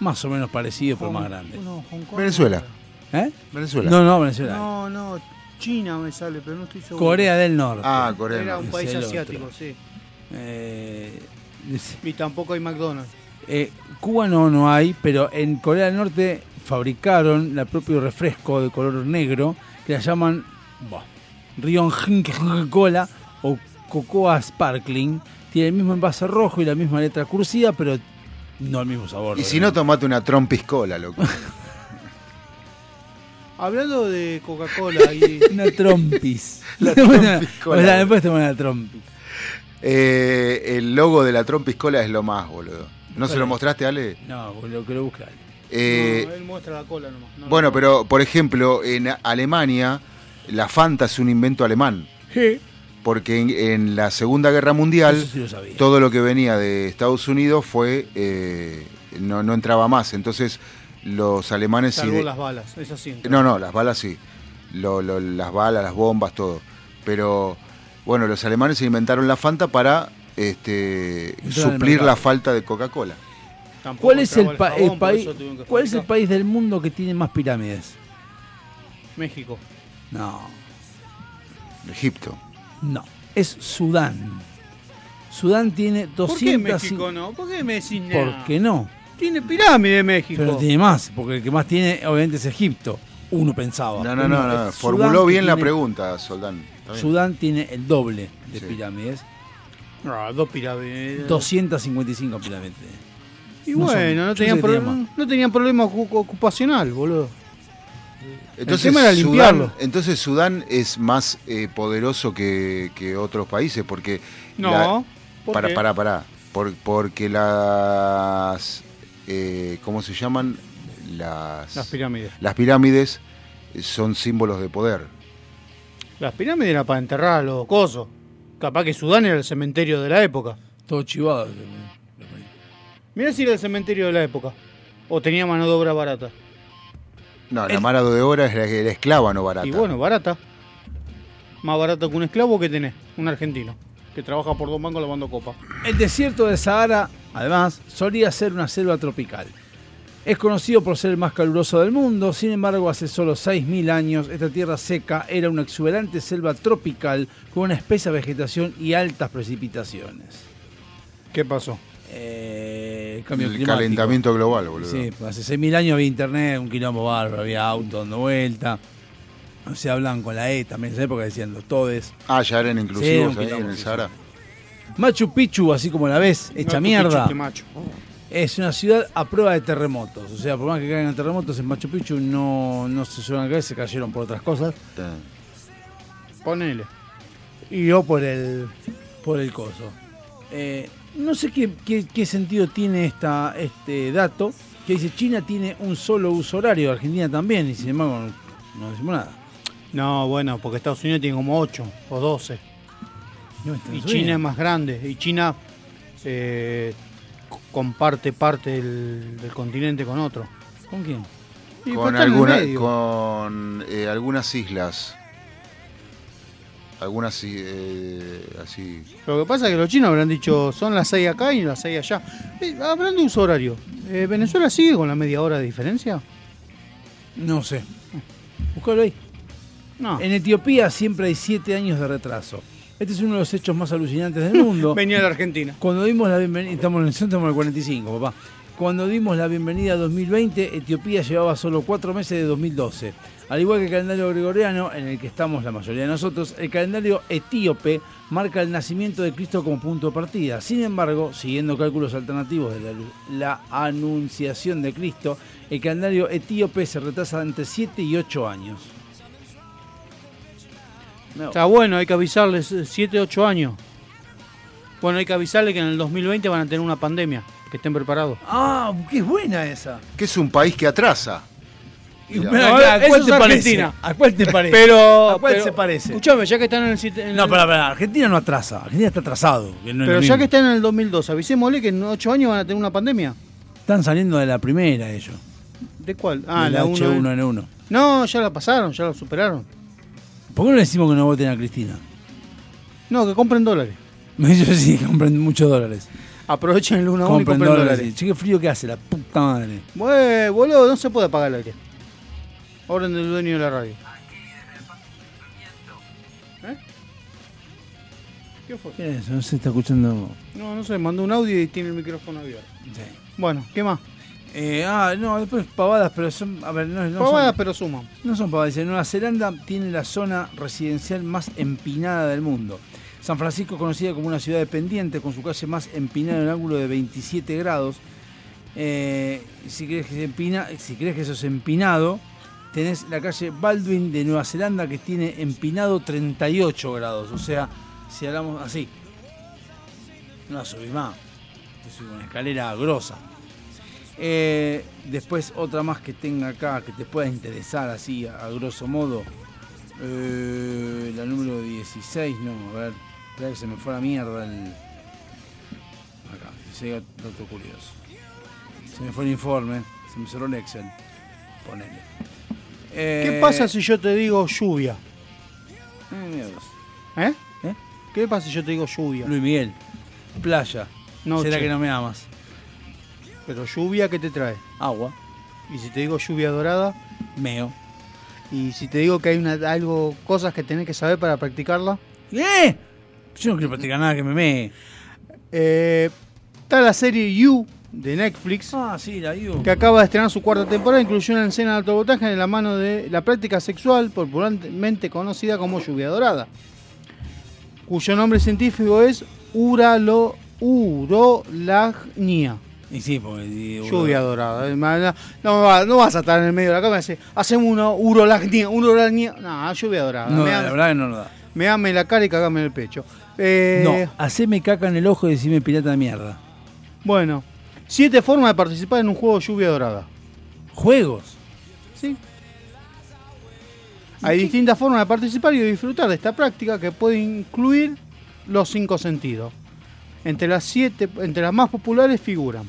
Más o menos parecido, pero más grande. Uno, Hong Kong. Venezuela. ¿Eh? Venezuela. No, no, Venezuela. No, no, China me sale, pero no estoy seguro. Corea del Norte. Ah, Corea del Era un Norte. país asiático, otro. sí. Eh, Y tampoco hay McDonald's. eh, Cuba no, no hay, pero en Corea del Norte fabricaron el propio refresco de color negro que la llaman bah, Rion Cola Cocoa Sparkling. Tiene el mismo envase rojo y la misma letra cursiva, pero No el mismo sabor. Y si no, tomate una trompiscola, loco. Hablando de Coca-Cola y. Una trompis. La o sea, trompiscola. después te una trompis. Eh, el logo de la trompiscola es lo más, boludo. ¿No se lo mostraste, Ale? No, boludo, que lo busque Ale. Eh, No, él muestra la cola nomás. No, bueno, pero por ejemplo, en Alemania, la Fanta es un invento alemán. Sí. Porque en, en la Segunda Guerra Mundial, sí lo todo lo que venía de Estados Unidos fue. eh, no, no entraba más. Entonces, los alemanes. Salvo ide- las balas, es así. No, no, las balas sí. Lo- lo- las balas, las bombas, todo. Pero bueno, los alemanes inventaron la Fanta para este, suplir la falta de Coca-Cola. Tampoco ¿Cuál es el, jabón, país? ¿Cuál es el país del mundo que tiene más pirámides? México. No, Egipto. No. Es Sudán. Sudán tiene 200. ¿Por qué México no? ¿Por qué me decís nada? ¿Por qué no? Tiene pirámide México. Pero tiene más, porque el que más tiene, obviamente, es Egipto. Uno pensaba. No, no, Uno no, no. Formuló bien la pregunta, Soldán. Sudán tiene el doble de Sí. pirámides. Ah, dos pirámides. 255 pirámides. Y No son- bueno, no yo tenían, sé que tenía pro- no tenían problema ocu- ocupacional, boludo. Entonces, tema era limpiarlo. Sudán, entonces Sudán es más eh, poderoso que, que otros países porque... No, la- ¿por para, qué? para, para. Por- porque las... eh, ¿Cómo se llaman? Las, Las pirámides. Las pirámides son símbolos de poder. Las pirámides eran para enterrar a los cosos. Capaz que Sudán era el cementerio de la época. Todo chivado. Mirá si era el cementerio de la época. O tenía mano de obra barata. No, la mano de obra es la, la esclava, no barata. Y bueno, barata. Más barato que un esclavo que tenés. Un argentino. Que trabaja por dos mangos lavando copa. El desierto de Sahara, además, solía ser una selva tropical. Es conocido por ser el más caluroso del mundo, sin embargo, hace solo 6.000 años esta tierra seca era una exuberante selva tropical con una espesa vegetación y altas precipitaciones. ¿Qué pasó? Eh, el cambio El climático. calentamiento global, boludo. Sí, hace 6.000 años había internet, un quilombo bárbaro, había autos dando vuelta. O sea, hablan con la E también, en esa época decían los todes. Ah, ya eran inclusivos Sí, ahí quilombo, en el sí, Sahara. Machu Picchu, así como la ves, hecha Machu mierda. Picchu. Es una ciudad a prueba de terremotos. O sea, por más que caigan terremotos en Machu Picchu, no, no se suelen a caer, se cayeron por otras cosas. Ponele. Y yo por el, por el coso. Eh, no sé qué, qué- qué sentido tiene esta, este dato, que dice China tiene un solo uso horario, Argentina también, y sin embargo no, no decimos nada. No, bueno, porque Estados Unidos tiene como 8 o 12. No, está Y bien. China es más grande. Y China eh, comparte parte del, del continente con otro. ¿Con quién? Y con, el alguna- con eh, algunas islas. Algunas eh, así. Lo que pasa es que los chinos habrán dicho son las 6 acá y las 6 allá. Eh, hablando de uso horario, eh, ¿Venezuela sigue con la media hora de diferencia? No sé. Búscalo ahí. No. En Etiopía siempre hay siete años de retraso. Este es uno de los hechos más alucinantes del mundo. Venía de Argentina. Cuando dimos la bienvenida, estamos en el estamos en el 45, papá. Cuando dimos la bienvenida a 2020, Etiopía llevaba solo cuatro meses de 2012. Al igual que el calendario gregoriano, en el que estamos la mayoría de nosotros, el calendario etíope marca el nacimiento de Cristo como punto de partida. Sin embargo, siguiendo cálculos alternativos de la, anunciación de Cristo, el calendario etíope se retrasa entre 7 y 8 años. Está bueno, hay que avisarles 7, 8 años. Bueno, hay que avisarles que en el 2020 van a tener una pandemia. Que estén preparados. Ah, qué buena esa. Que es un país que atrasa. Mira, No, ¿a cuál te parece? Argentina. ¿A cuál te parece? Pero, ¿A cuál pero- se parece? Escuchame, ya que están en el en No, pero, pero Argentina no atrasa. Argentina está atrasado. que no es pero ya mismo. que están en el 2002, avisémosle que en 8 años van a tener una pandemia. Están saliendo de la primera ellos. ¿De cuál? Ah, de la la 1. H1N1. No, ya la pasaron, ya la superaron. ¿Por qué no le decimos que no voten a Cristina? No, que compren dólares. Me dice sí, que compren muchos dólares. Aprovechen el 1 a 1 y Compren dólares. dólares. sí. Che, qué frío que hace, la puta madre. Bueno, boludo, no se puede apagar el aire. Orden del dueño de la radio. ¿Eh? ¿Qué fue? ¿Qué es eso? No se está escuchando. No, no sé, mandó un audio y tiene el micrófono abierto. Bueno, ¿qué más? Eh, ah, no, después pavadas, pero son. A ver, no, no Pavadas, son, pero suman. No son pavadas. Dice, Nueva Zelanda tiene la zona residencial más empinada del mundo. San Francisco es conocida como una ciudad de pendientes, con su calle más empinada en un ángulo de 27 grados. Eh, si crees que es empina, si crees que eso es empinado, tenés la calle Baldwin de Nueva Zelanda que tiene empinado 38 grados. O sea, si hablamos así, no subís más. Te subís una escalera grosa. Eh, después otra más que tenga acá que te pueda interesar así a, a grosso modo. Eh, la número 16, no, a ver, espera que se me fue la mierda el. Acá, 16 dato curioso. Se me fue el informe, se me cerró el Excel. Ponele. ¿Qué Eh, pasa si yo te digo lluvia? eh, mierda. ¿Eh? ¿Eh? ¿Qué pasa si yo te digo lluvia? Luis Miguel, playa. ¿Será que no me amas? Pero lluvia, ¿qué te trae? Agua. Y si te digo lluvia dorada, Meo. y si te digo que hay una, algo, cosas que tenés que saber para practicarla, ¿Eh? Yo no quiero practicar nada que me mee. eh, está la serie You de Netflix. Ah, sí, la You. que acaba de estrenar su cuarta temporada, incluyó una escena de alto voltaje en la mano de la práctica sexual popularmente conocida como lluvia dorada, cuyo nombre científico es uralo, urolagnia. Y sí, porque. y- Lluvia dorada. Eh, No, no va- no vas a estar en el medio de la cama y decir, hacemos una urolagnia, urolagnia. No, lluvia dorada. No, me, la verdad que no lo da. me ame la cara y cagame en el pecho. Eh, No, haceme caca en el ojo y decime pirata de mierda. Bueno, siete formas de participar en un juego de lluvia dorada. ¿Juegos? Sí. Hay distintas formas de participar y de disfrutar de esta práctica que puede incluir los cinco sentidos. Entre las siete, entre las más populares figuran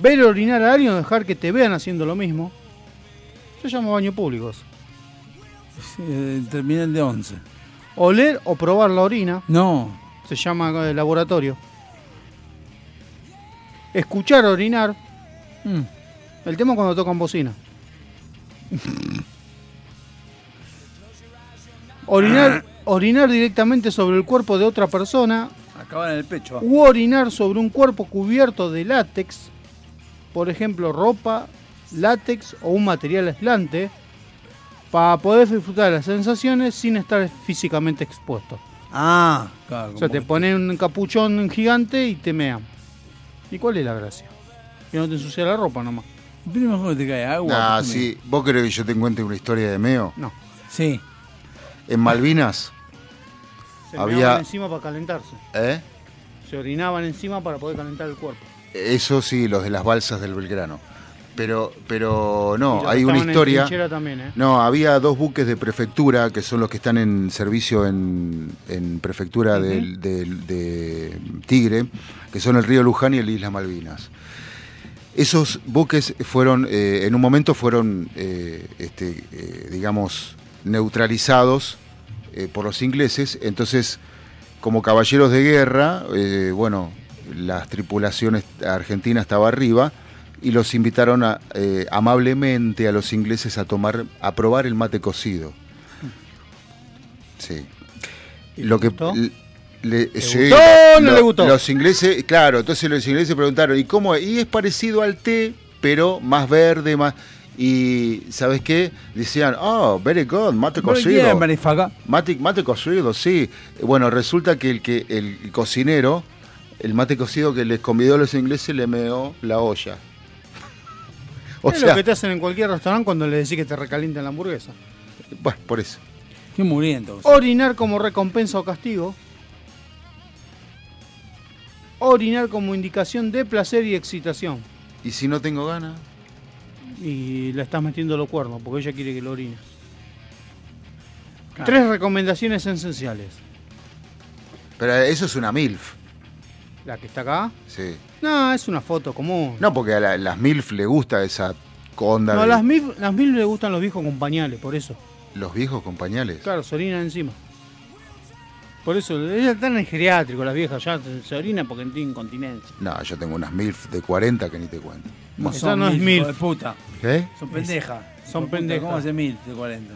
ver orinar a alguien o dejar que te vean haciendo lo mismo. Yo llamo baños públicos. Eh, terminal de 11. Oler o probar la orina. No. Se llama eh, laboratorio. Escuchar orinar. Mm. El tema es cuando tocan bocina. Orinar, orinar directamente sobre el cuerpo de otra persona Acaban en el pecho. u orinar sobre un cuerpo cubierto de látex, por ejemplo ropa, látex o un material aislante, para poder disfrutar las sensaciones sin estar físicamente expuesto. Ah, claro. O sea, te ponen un capuchón gigante y te mean. ¿Y cuál es la gracia? Que no te ensucia la ropa nomás. Pero mejor que te cae agua. Ah, sí. ¿Vos querés que yo te cuente una historia de Meo? No. Sí. En Malvinas, Se Había- meaban encima para calentarse. ¿eh? Se orinaban encima para poder calentar el cuerpo. Eso sí, los de las balsas del Belgrano. Pero, pero no, hay una historia. también, ¿eh? No, había dos buques de prefectura que son los que están en servicio en, en prefectura del- de Tigre, que son el río Luján y el Isla Malvinas. Esos buques fueron, eh, en un momento fueron, eh, este, digamos, neutralizados por los ingleses. Entonces, como caballeros de guerra, bueno, las tripulaciones argentinas estaba arriba y los invitaron a, eh, amablemente a los ingleses a tomar, a probar el mate cocido. Sí. Lo que gustó? le- ¿Le sí, gustó o no lo- le gustó? Los ingleses, claro, entonces los ingleses preguntaron, ¿y cómo es? Y es parecido al té, pero más verde, más y ¿sabes qué? Decían, "Oh, very good, mate cocido." bien. Mate, mate cocido, sí. Bueno, resulta que el que el cocinero, el mate cocido que les convidó a los ingleses le meó la olla. O es sea, lo que te hacen en cualquier restaurante cuando le decís que te recalienten la hamburguesa. bueno, por eso. Qué muriendo. Orinar como recompensa o castigo. Orinar como indicación de placer y excitación. ¿Y si no tengo ganas? Y le estás metiendo los cuernos porque ella quiere que lo orines. Claro. Tres recomendaciones esenciales. Pero eso es una MILF. La que está acá. Sí. No, es una foto común. No, porque a la- las MILF le gusta esa onda No, de las mil, las mil le gustan los viejos con pañales, por eso. los viejos con pañales. Claro, se orinan encima. Por eso, ellas están en geriátrico, las viejas ya se, se orinan porque tienen incontinencia. No, yo tengo unas MILF de 40 que ni te cuento. No Esa son no es mil, milf. hijo de puta. ¿Qué? Son pendejas. son pendejas. ¿Cómo hace mil de 40?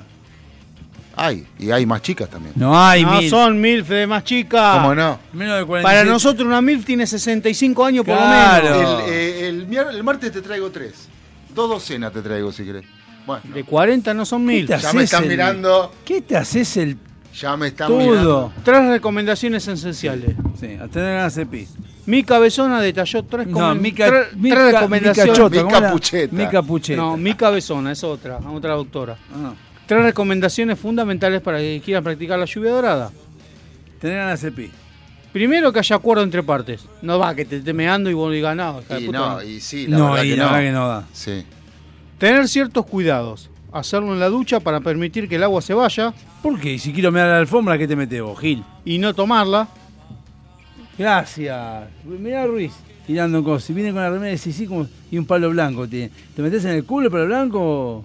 Hay, y hay más chicas también. No hay no, mil. son MILF de más chicas. ¿Cómo no? Menos de 40. Para nosotros una MILF tiene 65 años por lo menos. El, eh, el martes te traigo tres. Dos docenas te traigo si querés. Bueno, De 40 no son MILF. ya me están el- mirando. ¿Qué te haces el Ya me están todo? mirando. Tres recomendaciones esenciales. Sí, a tener ganas de pis. Mi cabezona detalló tres, No, comen- Mica- tres- tres Mica- recomendaciones. Mica Chota, ¿cómo era? Mica Pucheta. No, mi cabezona es otra, otra doctora. Ah. Tres recomendaciones fundamentales para que quieran practicar la lluvia dorada. Tener ganas de pi. Primero que haya acuerdo entre partes. No va que te esté meando y vos digas, no, Y no, no". y sí, la No, verdad y que la no. verdad que no da. Sí. Tener ciertos cuidados. Hacerlo en la ducha para permitir que el agua se vaya. ¿Por qué? Si quiero mear la alfombra, ¿qué te metes vos, Gil? Y no tomarla. Gracias. Mirá Ruiz. Tirando cosas. Si viene con la remera de sí, como y un palo blanco. ¿Te, ¿te metes en el culo el palo blanco?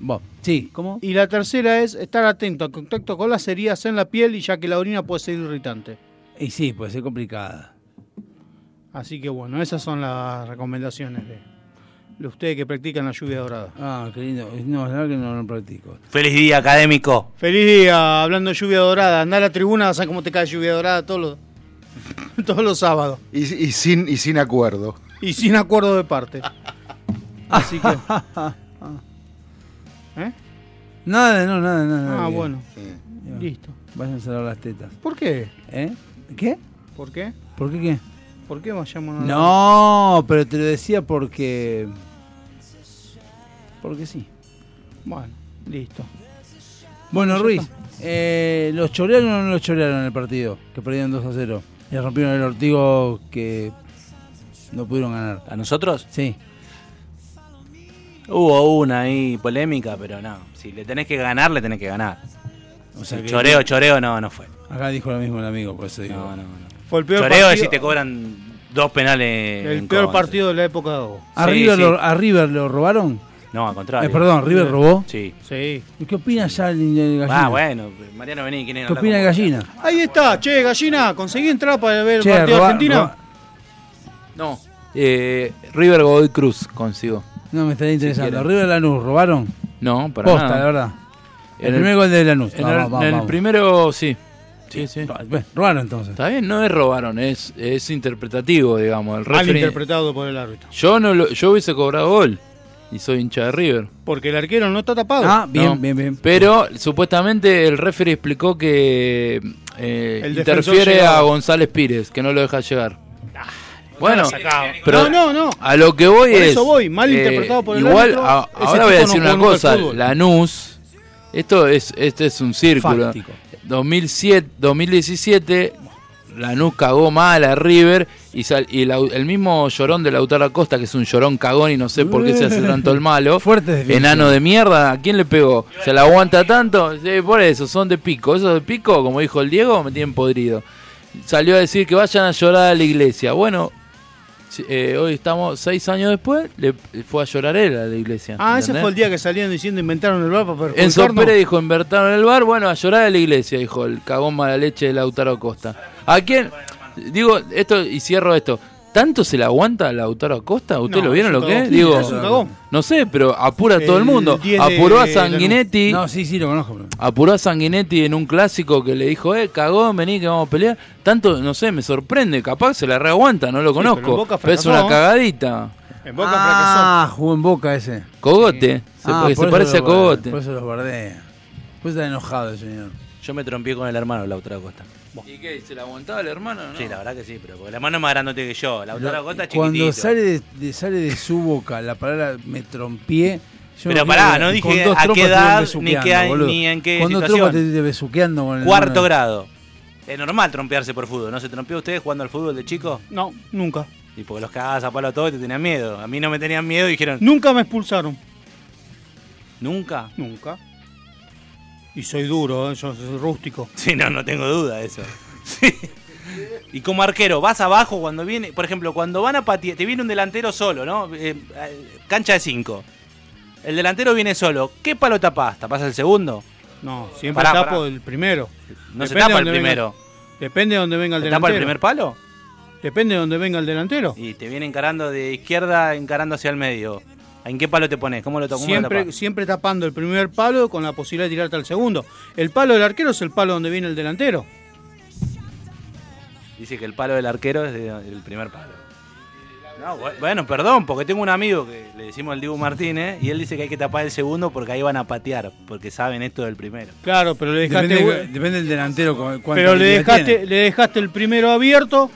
Vos. Sí, ¿cómo? Y la tercera es estar atento al contacto con las heridas en la piel y ya que la orina puede ser irritante. Y sí, puede ser complicada. Así que bueno, esas son las recomendaciones de, de ustedes que practican la lluvia dorada. Ah, qué lindo. No, la verdad que no lo practico. Feliz día, académico. Feliz día, hablando de lluvia dorada. Andá a la tribuna, ¿sabes cómo te cae lluvia dorada todos los, todos los sábados? Y, y sin, y sin acuerdo. Y sin acuerdo de parte. Así que. ¿Eh? Nada, no, nada, nada. Ah, bien. bueno. Listo. Váyanse a lavar las tetas. ¿Por qué? ¿Eh? ¿Qué? ¿Por qué? ¿Por qué qué? ¿Por qué vayamos a No, pero te lo decía porque. Porque sí. Bueno, listo. Bueno, Ruiz, eh, ¿los chorearon o no los chorearon en el partido? Que perdieron 2 a 0. Y rompieron el ortigo que no pudieron ganar. ¿A nosotros? Sí. Hubo una ahí polémica, pero no. Si le tenés que ganar, le tenés que ganar. O sea que- choreo, choreo, no, no fue. Acá dijo lo mismo el amigo, por eso digo. No, no, no. Fue el peor Choreo es partido- si te cobran dos penales. El peor partido de la época de Hugo. ¿A, Sí, River sí. Lo, ¿A River lo robaron? No, al contrario. Eh, perdón, ¿River robó? Sí. Sí. ¿Y qué opina ya el, el gallina? Ah, bueno, Mariano, vení, ¿quién es? ¿Qué opina el gallina? Ahí está, che, gallina, conseguí entrar para ver Che, el partido de Argentina. roba- No. Eh, River Godoy Cruz consigo. No, me estaría interesando. quieren. ¿River Lanús robaron? No, para Posta, nada. la verdad. El, En primer gol de Lanús. En Vamos, el, vamos, en el vamos. primero sí. Sí, sí. Bueno, robaron entonces. Está bien, no es robaron, es, es interpretativo, digamos. El Mal interpretado por el árbitro. yo no lo- yo hubiese cobrado gol y soy hincha de River. Porque el arquero no está tapado. Ah, bien, No, bien, bien. Pero supuestamente el referee explicó que eh, El interfiere llegaba. a González Pires, que no lo deja llegar. Bueno, pero no, no, no. a lo que voy Por es. eso voy, mal eh, interpretado por el Igual, árbitro, a- ese ahora voy a decir no una cosa. Lanús, esto es, esto es un círculo. Fáctico. 2007, 2017, Lanús cagó mal a River y, sal- y la- el mismo llorón de Lautaro Acosta, que es un llorón cagón y no sé por qué se hace tanto el malo. Fuerte. Enano de mierda, ¿a quién le pegó? ¿Se la aguanta tanto? Por eso, son de pico. Esos de pico, como dijo el Diego, me tienen podrido. Salió a decir que vayan a llorar a la iglesia. Bueno, eh, hoy estamos seis años después, le fue a llorar él a la iglesia. Ah, ese fue el día que salían diciendo inventaron el bar para Enzo. Pérez dijo, invertaron el bar, bueno, a llorar a la iglesia, dijo el cagón mala leche de Lautaro Acosta. ¿A quién? Digo, esto, y cierro esto. ¿Tanto se le aguanta a Lautaro Acosta? ¿Ustedes No, lo vieron lo que es? Digo, Es un cagón. no sé, pero apura a todo el mundo. 10 de Apuró a. Sanguinetti. No, sí, sí, lo conozco. pero- Apuró a Sanguinetti en un clásico que le dijo, eh, cagón, vení que vamos a pelear. Tanto, no sé, me sorprende, capaz se la reaguanta, no lo pero en conozco. Boca pero es una cagadita. En Boca Ah, jugó en Boca ese. Cogote, se, Ah, por se eso parece a Cogote. Por eso los bardea. Pues está enojado el señor. Yo me trompié con el hermano de Lautaro Acosta. ¿Y qué? ¿Se la aguantaba el hermano? No? Sí, la verdad que sí, pero porque el hermano es más grandote que yo. Lautaro Acosta es Cuando sale de, de- sale de su boca la palabra me trompié. yo Pero pará, no dije a qué edad, ni qué boludo. ni en qué Con situación. te, te besuqueando con el Cuarto hermano. grado. Es normal trompearse por fútbol. ¿No se trompeó ustedes jugando al fútbol de chico? No, nunca. Y porque los cagabas a palo a todos y te tenían miedo. A mí no me tenían miedo y dijeron, Nunca me expulsaron. ¿nunca? Nunca. Y soy duro, ¿eh? yo soy rústico. Sí, no, no tengo duda de eso. Sí. Y como arquero, vas abajo cuando viene, por ejemplo, cuando van a patear, te viene un delantero solo, ¿no? Eh, eh, cancha de 5. El delantero viene solo. ¿Qué palo tapás? ¿Tapás el segundo? No, siempre Pará, tapo pará. el primero. No se tapa el dónde venga- primero. depende de donde venga el ¿Se delantero. tapa el primer palo? Depende de donde venga el delantero. Y te viene encarando de izquierda, encarando hacia el medio. ¿En qué palo te pones? ¿Cómo lo, to- cómo lo Siempre, siempre tapando el primer palo con la posibilidad de tirarte al segundo. El palo del arquero es el palo donde viene el delantero. Dice que el palo del arquero es de- el primer palo. No, bu- bueno, perdón, porque tengo un amigo que le decimos el Dibu Martínez y él dice que hay que tapar el segundo porque ahí van a patear, porque saben esto del primero. Claro, pero le dejaste. Depende, depende del delantero. pero le dejaste, tiene. le dejaste el primero abierto.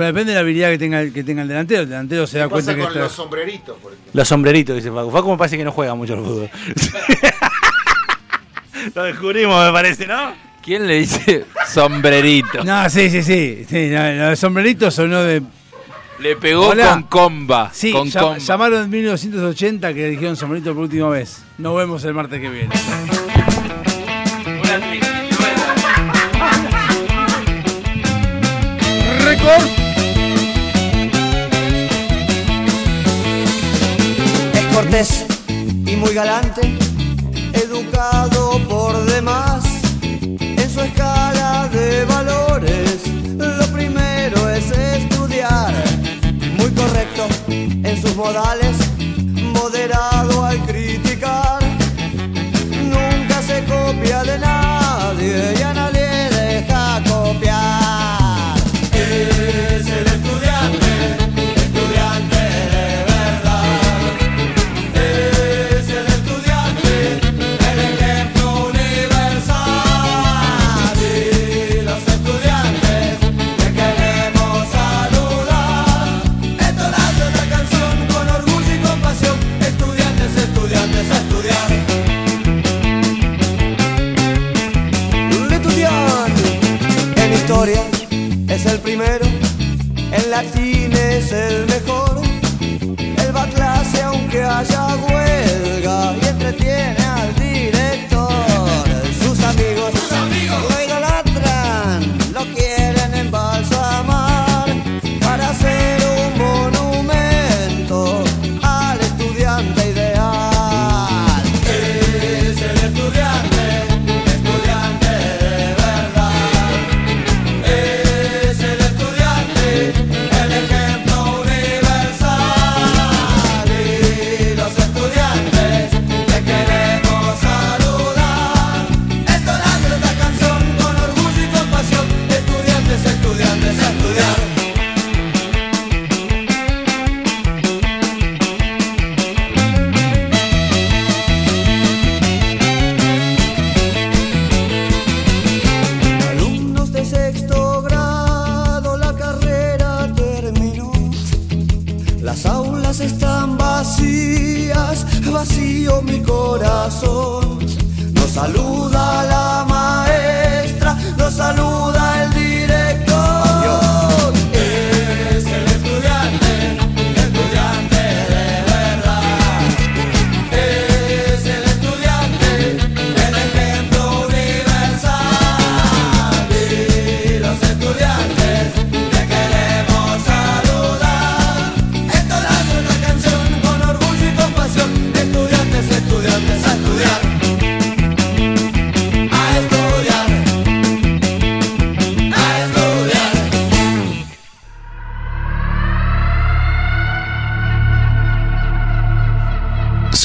Pero depende de la habilidad que tenga, el- que tenga el delantero. El delantero se da ¿Qué cuenta pasa que con está- los sombreritos? por ejemplo? Los sombreritos, dice Facu. Facu me parece que no juega mucho al fútbol. Lo descubrimos, me parece, ¿no? ¿Quién le dice sombrerito? No, sí, sí, sí. sí no, lo de sombrerito sonó de. Le pegó Hola. con comba. Sí, con llam- comba. llamaron en 1980 que dijeron sombrerito por última vez. Nos vemos el martes que viene. Y muy galante, educado por demás. En su escala de valores, lo primero es estudiar. Muy correcto en sus modales, moderado al criticar. Nunca se copia de nadie